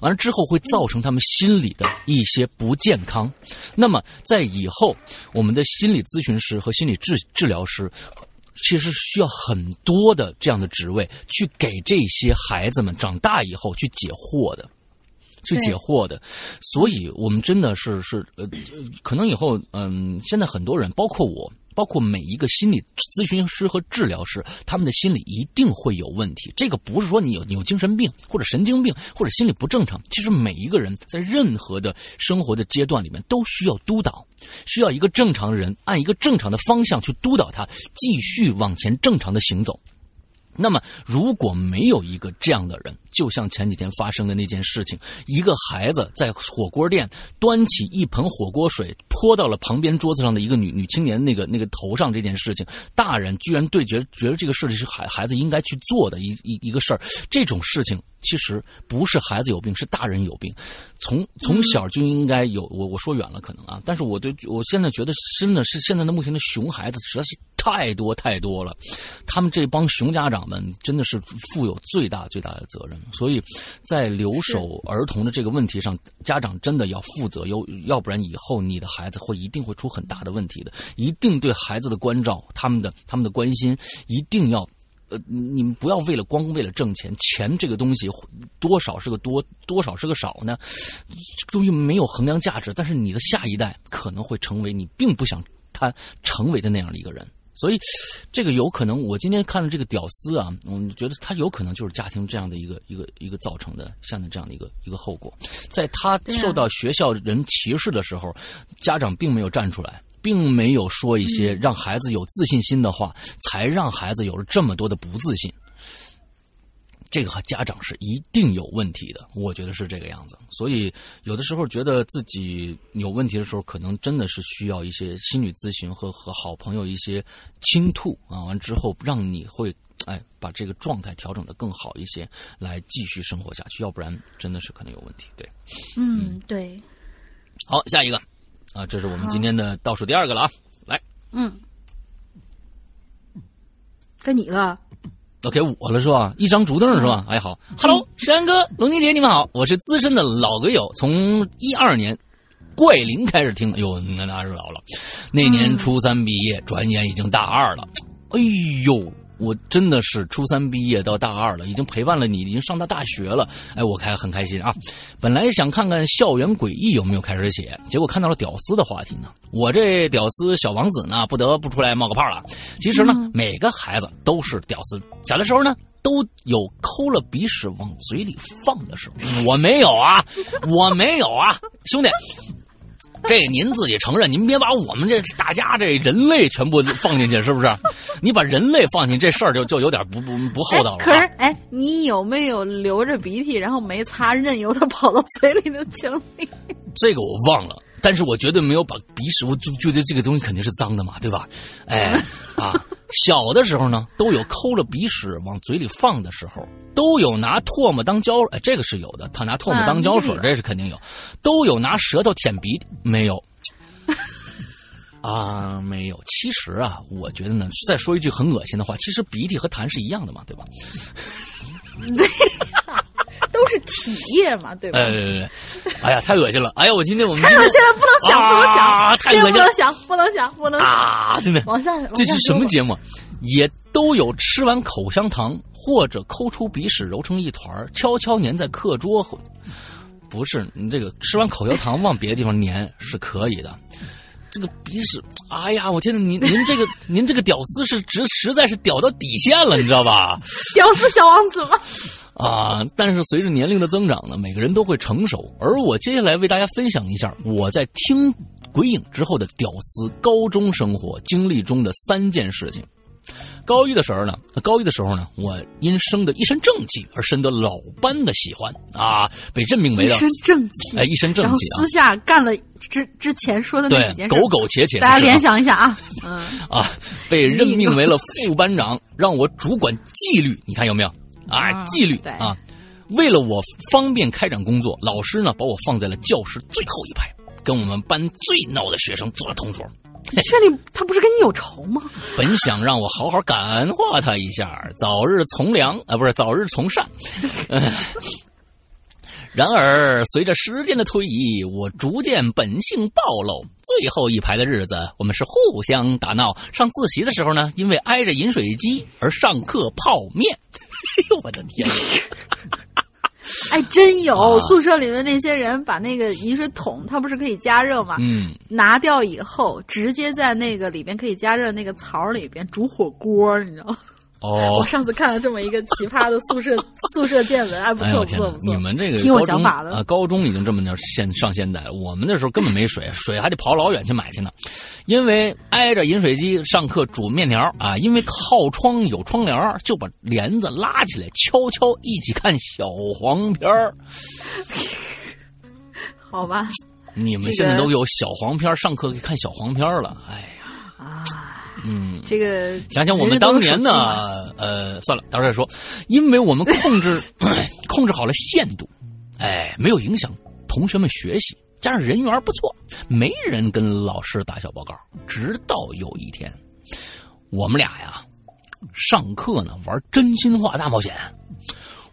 Speaker 3: 完之后会造成他们心理的一些不健康。那么在以后，我们的心理咨询师和心理治治疗师。其实需要很多的这样的职位去给这些孩子们长大以后去解惑的，去解惑的。所以，我们真的是是呃，可能以后嗯，现在很多人，包括我。包括每一个心理咨询师和治疗师，他们的心理一定会有问题。这个不是说你有你有精神病或者神经病或者心理不正常。其实每一个人在任何的生活的阶段里面都需要督导，需要一个正常人按一个正常的方向去督导他，继续往前正常的行走。那么，如果没有一个这样的人，就像前几天发生的那件事情，一个孩子在火锅店端起一盆火锅水泼到了旁边桌子上的一个女女青年那个那个头上，这件事情，大人居然对觉觉得这个事情是孩孩子应该去做的一一一个事儿，这种事情其实不是孩子有病，是大人有病，从从小就应该有我我说远了可能啊，但是我对我现在觉得真的是现在的目前的熊孩子实在是太多太多了，他们这帮熊家长们真的是负有最大最大的责任，所以在留守儿童的这个问题上，家长真的要负责，要要不然以后你的孩子会一定会出很大的问题的，一定对孩子的关照、他们的他们的关心，一定要。呃，你们不要为了光为了挣钱，钱这个东西多少是个多，多少是个少呢？这个东西没有衡量价值，但是你的下一代可能会成为你并不想他成为的那样的一个人。所以，这个有可能，我今天看了这个屌丝啊，我觉得他有可能就是家庭这样的一个一个一个造成的，现在这样的一个一个后果。在他受到学校人歧视的时候，家长并没有站出来。并没有说一些让孩子有自信心的话，才让孩子有了这么多的不自信。这个家长是一定有问题的，我觉得是这个样子。所以有的时候觉得自己有问题的时候，可能真的是需要一些心理咨询和和好朋友一些倾吐啊，完之后让你会哎把这个状态调整的更好一些，来继续生活下去。要不然真的是可能有问题。对，
Speaker 4: 嗯，对。
Speaker 3: 好，下一个。啊，这是我们今天的倒数第二个了啊！来，
Speaker 4: 嗯，该你了，
Speaker 3: 都给我了是吧？一张竹凳是吧？哎，好，Hello，山哥、龙妮姐，你们好，我是资深的老鬼友，从一二年怪灵开始听，哟，那那是老了，那年初三毕业，转眼已经大二了，哎呦。我真的是初三毕业到大二了，已经陪伴了你，已经上到大学了。哎，我开很开心啊！本来想看看校园诡异有没有开始写，结果看到了屌丝的话题呢。我这屌丝小王子呢，不得不出来冒个泡了。其实呢，每个孩子都是屌丝，小的时候呢，都有抠了鼻屎往嘴里放的时候。我没有啊，我没有啊，兄弟。这您自己承认，您别把我们这大家这人类全部放进去，是不是？你把人类放进这事儿，就就有点不不不厚道了。
Speaker 4: 可是，哎，你有没有流着鼻涕，然后没擦，任由它跑到嘴里的经历？
Speaker 3: 这个我忘了。但是我绝对没有把鼻屎，我就觉得这个东西肯定是脏的嘛，对吧？哎，啊，小的时候呢，都有抠了鼻屎往嘴里放的时候，都有拿唾沫当胶，哎，这个是有的，他拿唾沫当胶水，这是肯定有，都有拿舌头舔鼻，没有，啊，没有。其实啊，我觉得呢，再说一句很恶心的话，其实鼻涕和痰是一样的嘛，对吧？
Speaker 4: 对。都是体液嘛，对吧？
Speaker 3: 呃，哎呀，太恶心了！哎呀，我今天我们
Speaker 4: 太恶心了，不能想，不能想，
Speaker 3: 太恶心了，
Speaker 4: 不能想，不能想，不能
Speaker 3: 啊！真的，
Speaker 4: 往下，
Speaker 3: 这是什么节目？也都有吃完口香糖或者抠出鼻屎揉成一团，悄悄粘在课桌。不是你这个吃完口香糖往别的地方粘是可以的，这个鼻屎，哎呀，我天呐，您 您这个您这个屌丝是直实在是屌到底线了，你知道吧？
Speaker 4: 屌丝小王子吗？
Speaker 3: 啊！但是随着年龄的增长呢，每个人都会成熟。而我接下来为大家分享一下我在听鬼影之后的屌丝高中生活经历中的三件事情。高一的时候呢，高一的时候呢，我因生的一身正气而深得老班的喜欢啊，被任命为了
Speaker 4: 一身正气，
Speaker 3: 哎，一身正气
Speaker 4: 啊。私下干了之之前说的那几件
Speaker 3: 事，苟苟且且，
Speaker 4: 大家联想一下啊，嗯
Speaker 3: 啊，被任命为了副班长，让我主管纪律，你看有没有？啊，纪律啊！为了我方便开展工作，老师呢把我放在了教室最后一排，跟我们班最闹的学生做了同桌。
Speaker 4: 你确定他不是跟你有仇吗？
Speaker 3: 本想让我好好感化他一下，早日从良啊，不是早日从善。然而随着时间的推移，我逐渐本性暴露。最后一排的日子，我们是互相打闹。上自习的时候呢，因为挨着饮水机而上课泡面。哎 呦我的天！
Speaker 4: 哎，真有宿舍里面那些人把那个饮水桶，它不是可以加热吗？
Speaker 3: 嗯，
Speaker 4: 拿掉以后，直接在那个里边可以加热那个槽里边煮火锅，你知道吗？
Speaker 3: 哦
Speaker 4: 我，上次看了这么一个奇葩的宿舍 宿舍见闻，还不错不错不！错。
Speaker 3: 你们这个
Speaker 4: 挺有想法的
Speaker 3: 啊，高中已经这么点现上现代，我们那时候根本没水，水还得跑老远去买去呢。因为挨着饮水机上课煮面条啊，因为靠窗有窗帘，就把帘子拉起来，悄悄一起看小黄片儿。
Speaker 4: 好吧，
Speaker 3: 你们现在都有小黄片儿，上课可以看小黄片儿了。哎呀，
Speaker 4: 啊，
Speaker 3: 嗯，
Speaker 4: 这个
Speaker 3: 想想我们当年呢，呃，算了，到时候再说。因为我们控制 控制好了限度，哎，没有影响同学们学习，加上人缘不错，没人跟老师打小报告。直到有一天，我们俩呀，上课呢玩真心话大冒险，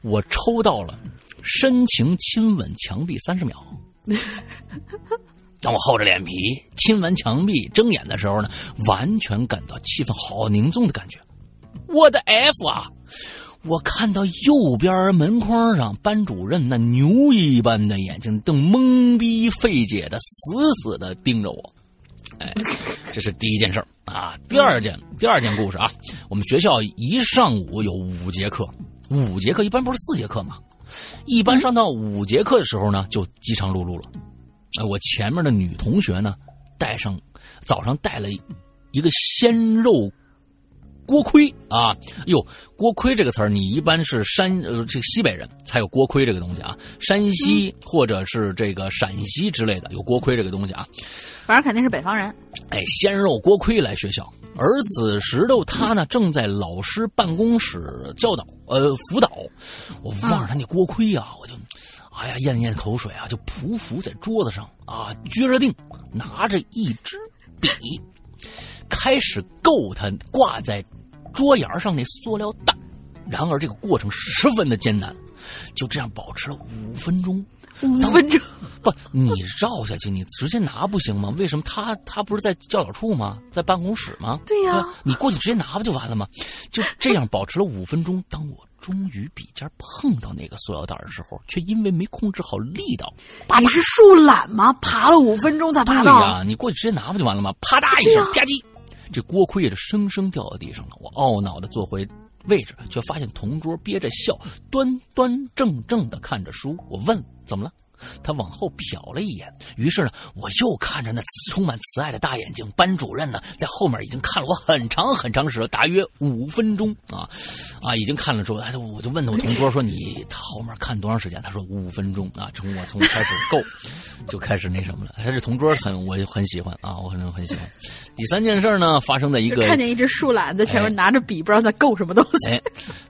Speaker 3: 我抽到了深情亲吻墙壁三十秒。当我厚着脸皮亲完墙壁，睁眼的时候呢，完全感到气氛好凝重的感觉。我的 F 啊！我看到右边门框上班主任那牛一般的眼睛正懵逼费解的死死的盯着我。哎，这是第一件事儿啊。第二件，第二件故事啊，我们学校一上午有五节课，五节课一般不是四节课吗？一般上到五节课的时候呢，就饥肠辘辘了。哎，我前面的女同学呢，带上早上带了一个鲜肉锅盔啊，哟，锅盔这个词儿，你一般是山呃这个西北人才有锅盔这个东西啊，山西或者是这个陕西之类的有锅盔这个东西啊。
Speaker 4: 反正肯定是北方人。
Speaker 3: 哎，鲜肉锅盔来学校，而此时的他呢，正在老师办公室教导呃辅导。我望着他那锅盔啊，我就哎呀咽咽口水啊，就匍匐在桌子上啊，撅着腚，拿着一支笔，开始够他挂在桌沿上那塑料袋。然而这个过程十分的艰难，就这样保持了五分钟。
Speaker 4: 五分钟，
Speaker 3: 不，你绕下去，你直接拿不行吗？为什么他他不是在教导处吗？在办公室吗？
Speaker 4: 对呀
Speaker 3: 吧你过去直接拿不就完了吗？就这样保持了五分钟。当我终于笔尖碰到那个塑料袋的时候，却因为没控制好力道，
Speaker 4: 你是树懒吗？爬了五分钟才爬
Speaker 3: 对
Speaker 4: 到。
Speaker 3: 呀，你过去直接拿不就完了吗？啪嗒一声，吧唧，这锅盔也是生生掉到地上了。我懊恼的坐回位置，却发现同桌憋着笑，端端正正的看着书。我问怎么了？他往后瞟了一眼，于是呢，我又看着那充满慈爱的大眼睛。班主任呢，在后面已经看了我很长很长时间，大约五分钟啊，啊，已经看了之后，哎，我就问我同桌说：“你他后面看多长时间？”他说：“五分钟啊。”从我从开始够，就开始那什么了。他这同桌很我很喜欢啊，我很很喜欢。第三件事呢，发生在一个
Speaker 4: 看见一只树懒在前
Speaker 3: 哎
Speaker 4: 面拿着笔，不知道在够什么东西。
Speaker 3: 哎，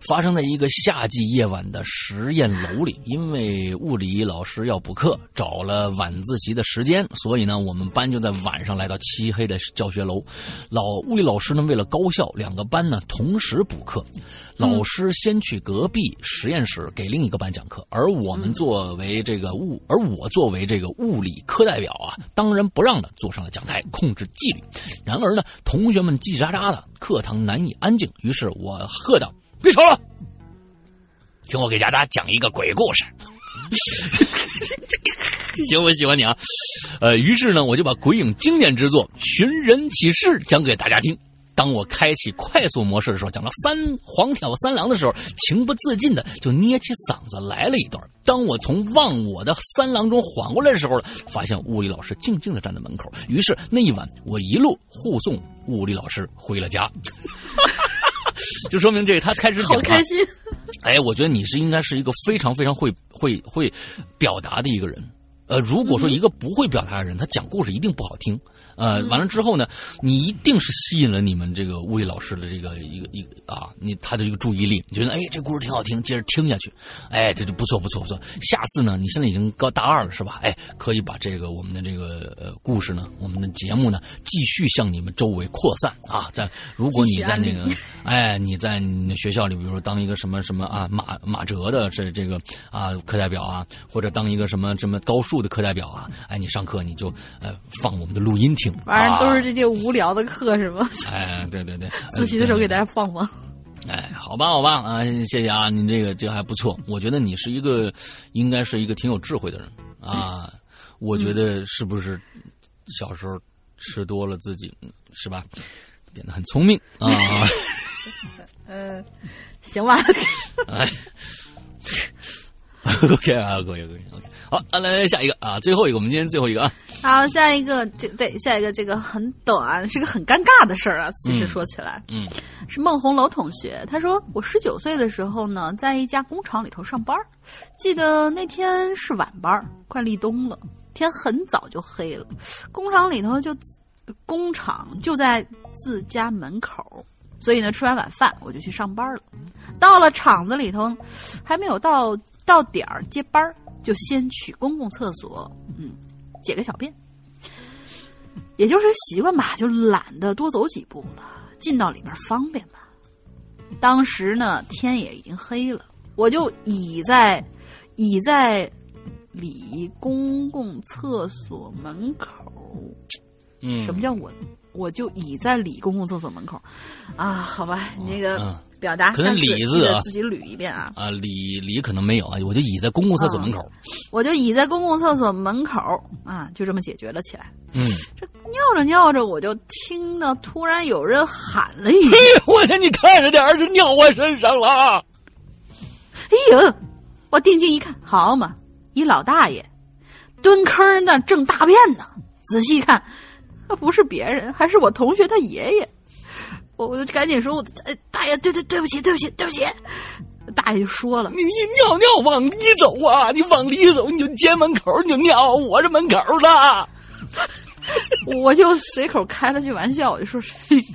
Speaker 3: 发生在一个夏季夜晚的实验楼里，因为物理老师要补课，找了晚自习的时间，所以呢，我们班就在晚上来到漆黑的教学楼。老物理老师呢，为了高效，两个班呢同时补课。老师先去隔壁实验室给另一个班讲课，而我们作为这个物，而我作为这个物理课代表啊，当仁不让的坐上了讲台，控制纪律。然而呢，同学们叽叽喳喳的，课堂难以安静。于是我喝道：“别吵了，听我给大家讲一个鬼故事。”行，我喜欢你啊。呃，于是呢，我就把鬼影经典之作《寻人启事》讲给大家听。当我开启快速模式的时候，讲到三黄挑三郎的时候，情不自禁的就捏起嗓子来了一段。当我从忘我的三郎中缓过来的时候，发现物理老师静静的站在门口。于是那一晚，我一路护送物理老师回了家。就说明这个他开始讲、
Speaker 4: 开心。
Speaker 3: 哎，我觉得你是应该是一个非常非常会会会表达的一个人。呃，如果说一个不会表达的人，他讲故事一定不好听。呃，完了之后呢，你一定是吸引了你们这个物理老师的这个一个一个啊，你他的这个注意力，你觉得哎这故事挺好听，接着听下去，哎这就不错不错不错。下次呢，你现在已经高大二了是吧？哎，可以把这个我们的这个呃故事呢，我们的节目呢，继续向你们周围扩散啊。在如果你在那个 哎你在你的学校里，比如说当一个什么什么啊马马哲的这这个啊课代表啊，或者当一个什么什么高数的课代表啊，哎你上课你就呃放我们的录音听。
Speaker 4: 反正都是这些无聊的课是吗？
Speaker 3: 哎，对对对，
Speaker 4: 自习的时候给大家放放。
Speaker 3: 哎，好吧，好吧，啊，谢谢啊，你这个这个还不错，我觉得你是一个应该是一个挺有智慧的人啊，我觉得是不是小时候吃多了自己是吧，变得很聪明啊？
Speaker 4: 嗯，行吧。
Speaker 3: 哎，OK 啊，OK OK OK，好，啊，来来下一个啊，最后一个，我们今天最后一个啊，
Speaker 4: 好，下一个这对下一个这个很短，是个很尴尬的事儿啊。其实说起来，
Speaker 3: 嗯。
Speaker 4: 是孟红楼同学，他说我十九岁的时候呢，在一家工厂里头上班儿，记得那天是晚班儿，快立冬了，天很早就黑了，工厂里头就工厂就在自家门口，所以呢，吃完晚饭我就去上班了。到了厂子里头，还没有到到点儿接班儿，就先去公共厕所，嗯，解个小便。也就是习惯吧，就懒得多走几步了，进到里面方便吧。当时呢，天也已经黑了，我就倚在倚在里公共厕所门口。
Speaker 3: 嗯，
Speaker 4: 什么叫我？我就倚在里公共厕所门口，啊，好吧，你这个
Speaker 3: 嗯
Speaker 4: 表达
Speaker 3: 可能李字啊
Speaker 4: 自己捋一遍啊。
Speaker 3: 啊，李李可能没有啊，我就倚在公共厕所门口，
Speaker 4: 我就倚在公共厕所门口啊，就这么解决了起来。
Speaker 3: 嗯，
Speaker 4: 这尿着尿着，我就听到突然有人喊了一句
Speaker 3: 我说你看着点儿，就尿我身上了，：“
Speaker 4: 哎呦！”我定睛一看，好嘛，一老大爷蹲坑那正大便呢。仔细一看，那不是别人，还是我同学他爷爷。我我就赶紧说：“我哎，大爷，对对对不起，对不起，对不起。”大爷就说了
Speaker 3: 你你尿尿往里走啊，你往里走你就街门口你就尿我这门口了，：“
Speaker 4: 我就随口开了句玩笑，我就说：‘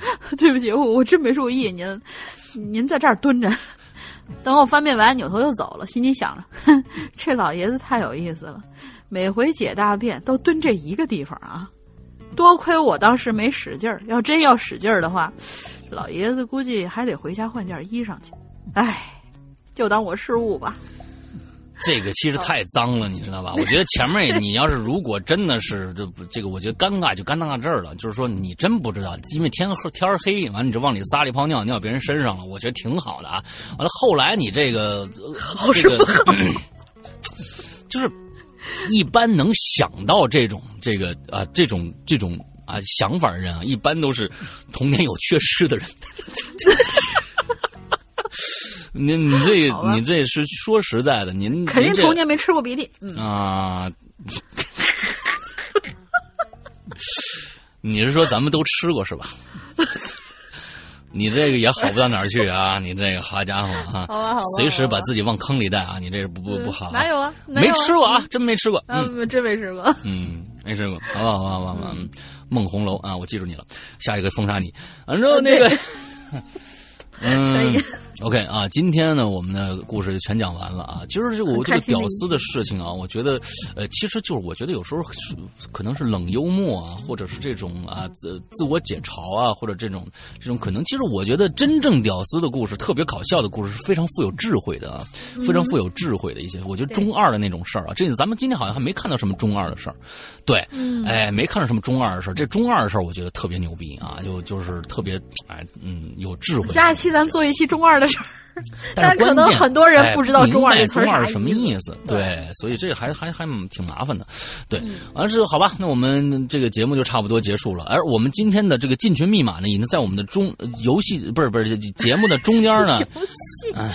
Speaker 4: 对不起，我我真没注意，您您在这儿蹲着。’等我翻遍完，扭头就走了，心里想着：哼，这老爷子太有意思了，每回解大便都蹲这一个地方啊。多亏我当时没使劲儿，要真要使劲儿的话，老爷子估计还得回家换件衣裳去。唉，就当我失误吧。
Speaker 3: 这个其实太脏了，你知道吧？我觉得前面你要是如果真的是这这个，我觉得尴尬就尴尬这儿了。就是说你真不知道，因为天黑天黑，完了你就往里撒了一泡尿，尿别人身上了，我觉得挺好的啊。完了后来你这个好这个 就是 一般能想到这种这个啊这种这种啊想法的人啊，一般都是童年有缺失的人。您你这你这是说实在的，您
Speaker 4: 肯定童年没吃过鼻涕。嗯，
Speaker 3: 啊，你是说咱们都吃过是吧？你这个也好不到哪儿去啊！你这个好家伙啊，随时把自己往坑里带啊！你这不不不好、
Speaker 4: 哪有啊？哪
Speaker 3: 没吃过啊，真没吃过。嗯
Speaker 4: 嗯，真没吃过。
Speaker 3: 嗯，没吃过，好吧好吧好吧好吧。嗯，孟红楼啊，我记住你了。下一个封杀你，反正那个，嗯
Speaker 4: 可以
Speaker 3: ，OK 啊，今天呢，我们的故事就全讲完了啊。其实这个我这个屌丝的事情啊，我觉得，呃，其实就是我觉得有时候可能是冷幽默啊，或者是这种啊自自我解嘲啊，或者这种这种可能，其实我觉得真正屌丝的故事，特别搞笑的故事是非常富有智慧的啊，非常富有智慧的一些。我觉得中二的那种事儿啊，这咱们今天好像还没看到什么中二的事儿，对，
Speaker 4: 嗯
Speaker 3: 哎，没看到什么中二的事儿。这中二的事儿，我觉得特别牛逼啊，就就是特别哎嗯有智慧。
Speaker 4: 期咱做一期中二的事儿，
Speaker 3: 但是
Speaker 4: 可能很多人不知道
Speaker 3: 哎
Speaker 4: 中二
Speaker 3: 中二是什么
Speaker 4: 意
Speaker 3: 意思？对，所以这还还还挺麻烦的。对，
Speaker 4: 嗯
Speaker 3: 完了之后好吧，那我们这个节目就差不多结束了。而我们今天的这个进群密码呢，已经在我们的中呃游戏不是不是节目的中间呢，哎。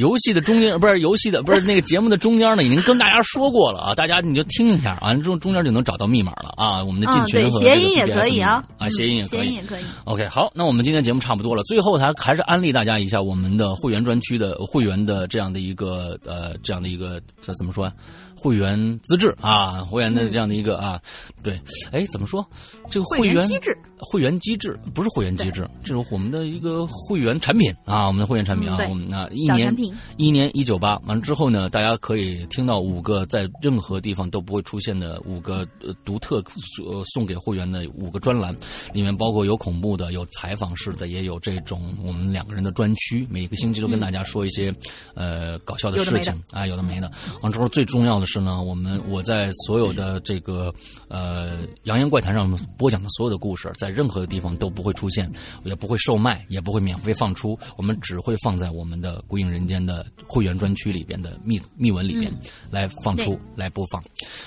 Speaker 3: 游戏的中间不是游戏的不是那个节目的中间呢，已经跟大家说过了啊，大家你就听一下，完了之后中间就能找到密码了啊。我们的进群和这个
Speaker 4: 谐音也可以啊，
Speaker 3: 啊，谐音也可以
Speaker 4: 谐音。也可以。
Speaker 3: OK，好，那我们今天节目差不多了。最后还还是安利大家一下我们的会员专区的会员的这样的一个呃这样的一个这怎么说？会员资质啊，会员的这样的一个啊，对，哎，怎么说？这个
Speaker 4: 会
Speaker 3: 会员
Speaker 4: 员机制，
Speaker 3: 会员机制不是会员机制，这是我们的一个会员产品啊，我们的会员产品啊，
Speaker 4: 嗯
Speaker 3: 我们啊一年一年一九八，完了之后呢，大家可以听到五个在任何地方都不会出现的五个呃独特呃送给会员的五个专栏，里面包括有恐怖的，有采访式的，也有这种我们两个人的专区，每个星期都跟大家说一些、呃搞笑的事情啊，有的没的。完之后最重要的是呢，我们我在所有的这个呃《扬言怪谈》上播讲的所有的故事，在任何的地方都不会出现，也不会售卖，也不会免费放出，我们只会放在我们的《孤影人间》的会员专区里边的密密文里边来放出、来播放。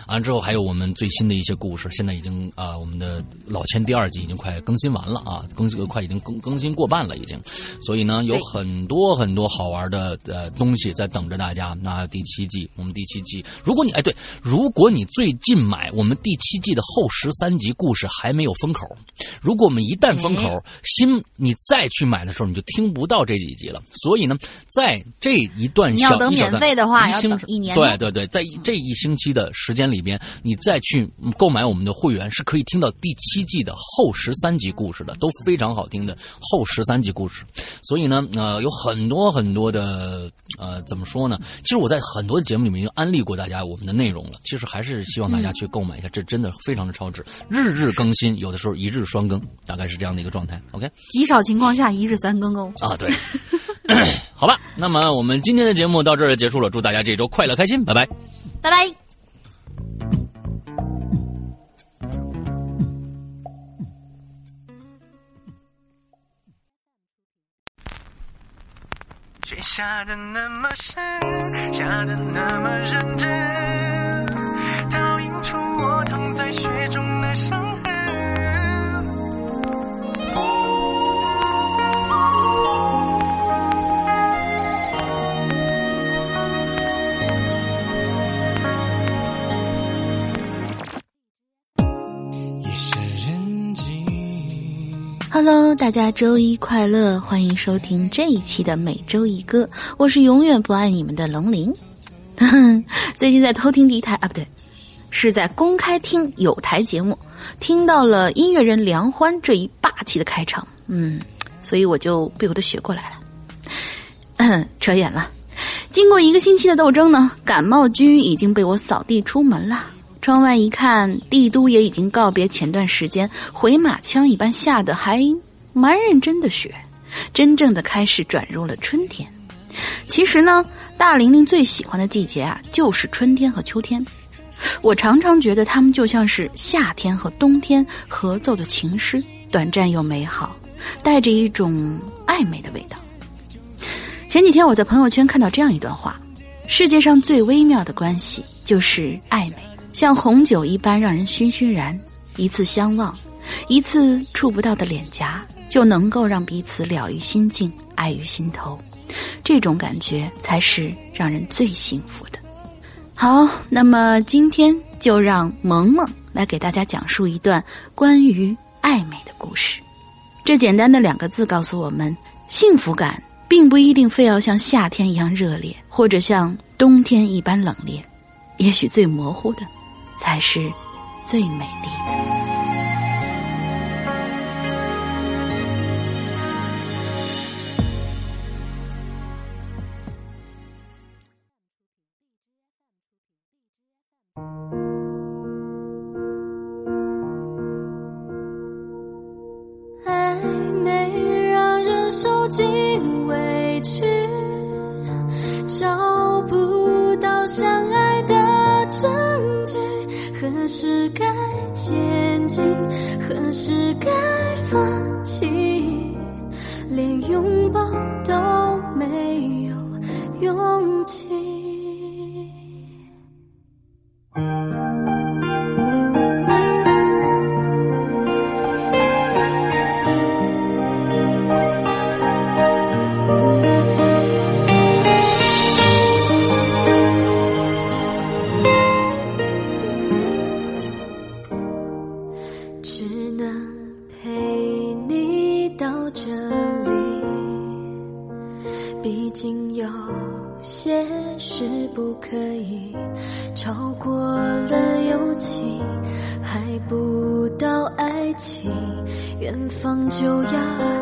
Speaker 3: 完了之后，还有我们最新的一些故事，现在已经啊、我们的老千第二季已经快更新完了啊，更新快已经更更新过半了已经，所以呢，有很多很多好玩的呃东西在等着大家。那第七季，我们第七季，如果你哎对，如果你最近买我们第七季的后十三集故事还没有封口，如果我们一旦封口，新你再去买的时候，你就听不到这几集了。所以呢，在这一段
Speaker 4: 你要等
Speaker 3: 小一小段
Speaker 4: 免费的话要
Speaker 3: 一星
Speaker 4: 等一年
Speaker 3: 对对对，在这一星期的时间里边，你再去购买我们的会员，是可以听到第七季的后十三集故事的，都非常好听的后十三集故事。所以呢，呃，有很多很多的呃，怎么说呢？其实我在很多节目里面已经安利过大家我们的内容了。其实还是希望大家去购买一下，这真的非常的超值，日日更新，有的时候一日双更，大概是这样的一个状态。OK。
Speaker 4: 极少情况下一日三更哦。
Speaker 3: 啊，对，好吧，那么我们今天的节目到这儿结束了，祝大家这周快乐开心，拜拜。
Speaker 4: 拜拜。
Speaker 1: 雪下的那么深，下的那么认真，倒映出我躺在雪中的伤痕。
Speaker 4: Hello，大家周一快乐，欢迎收听这一期的每周一歌，我是永远不爱你们的龙鳞。最近在偷听第一台啊，不对，是在公开听有台节目，听到了音乐人梁欢这一霸气的开场，嗯，所以我就不由得学过来了。扯远了。经过一个星期的斗争呢，感冒菌已经被我扫地出门了。窗外一看，帝都也已经告别前段时间回马枪一般下的还蛮认真的雪，真正的开始转入了春天。其实呢，大玲玲最喜欢的季节啊，就是春天和秋天。我常常觉得他们就像是夏天和冬天合奏的情诗，短暂又美好，带着一种暧昧的味道。前几天我在朋友圈看到这样一段话：世界上最微妙的关系就是暧昧，像红酒一般让人醺醺然。一次相望，一次触不到的脸颊，就能够让彼此了于心境，爱于心头。这种感觉才是让人最幸福的。好，那么今天就让萌萌来给大家讲述一段关于暧昧的故事。这简单的两个字告诉我们，幸福感并不一定非要像夏天一样热烈，或者像冬天一般冷冽。也许最模糊的，才是最美丽的。
Speaker 5: 暧昧让人受尽委屈，找不到相爱前进，何时该放弃，连拥抱都没有勇气。优雅。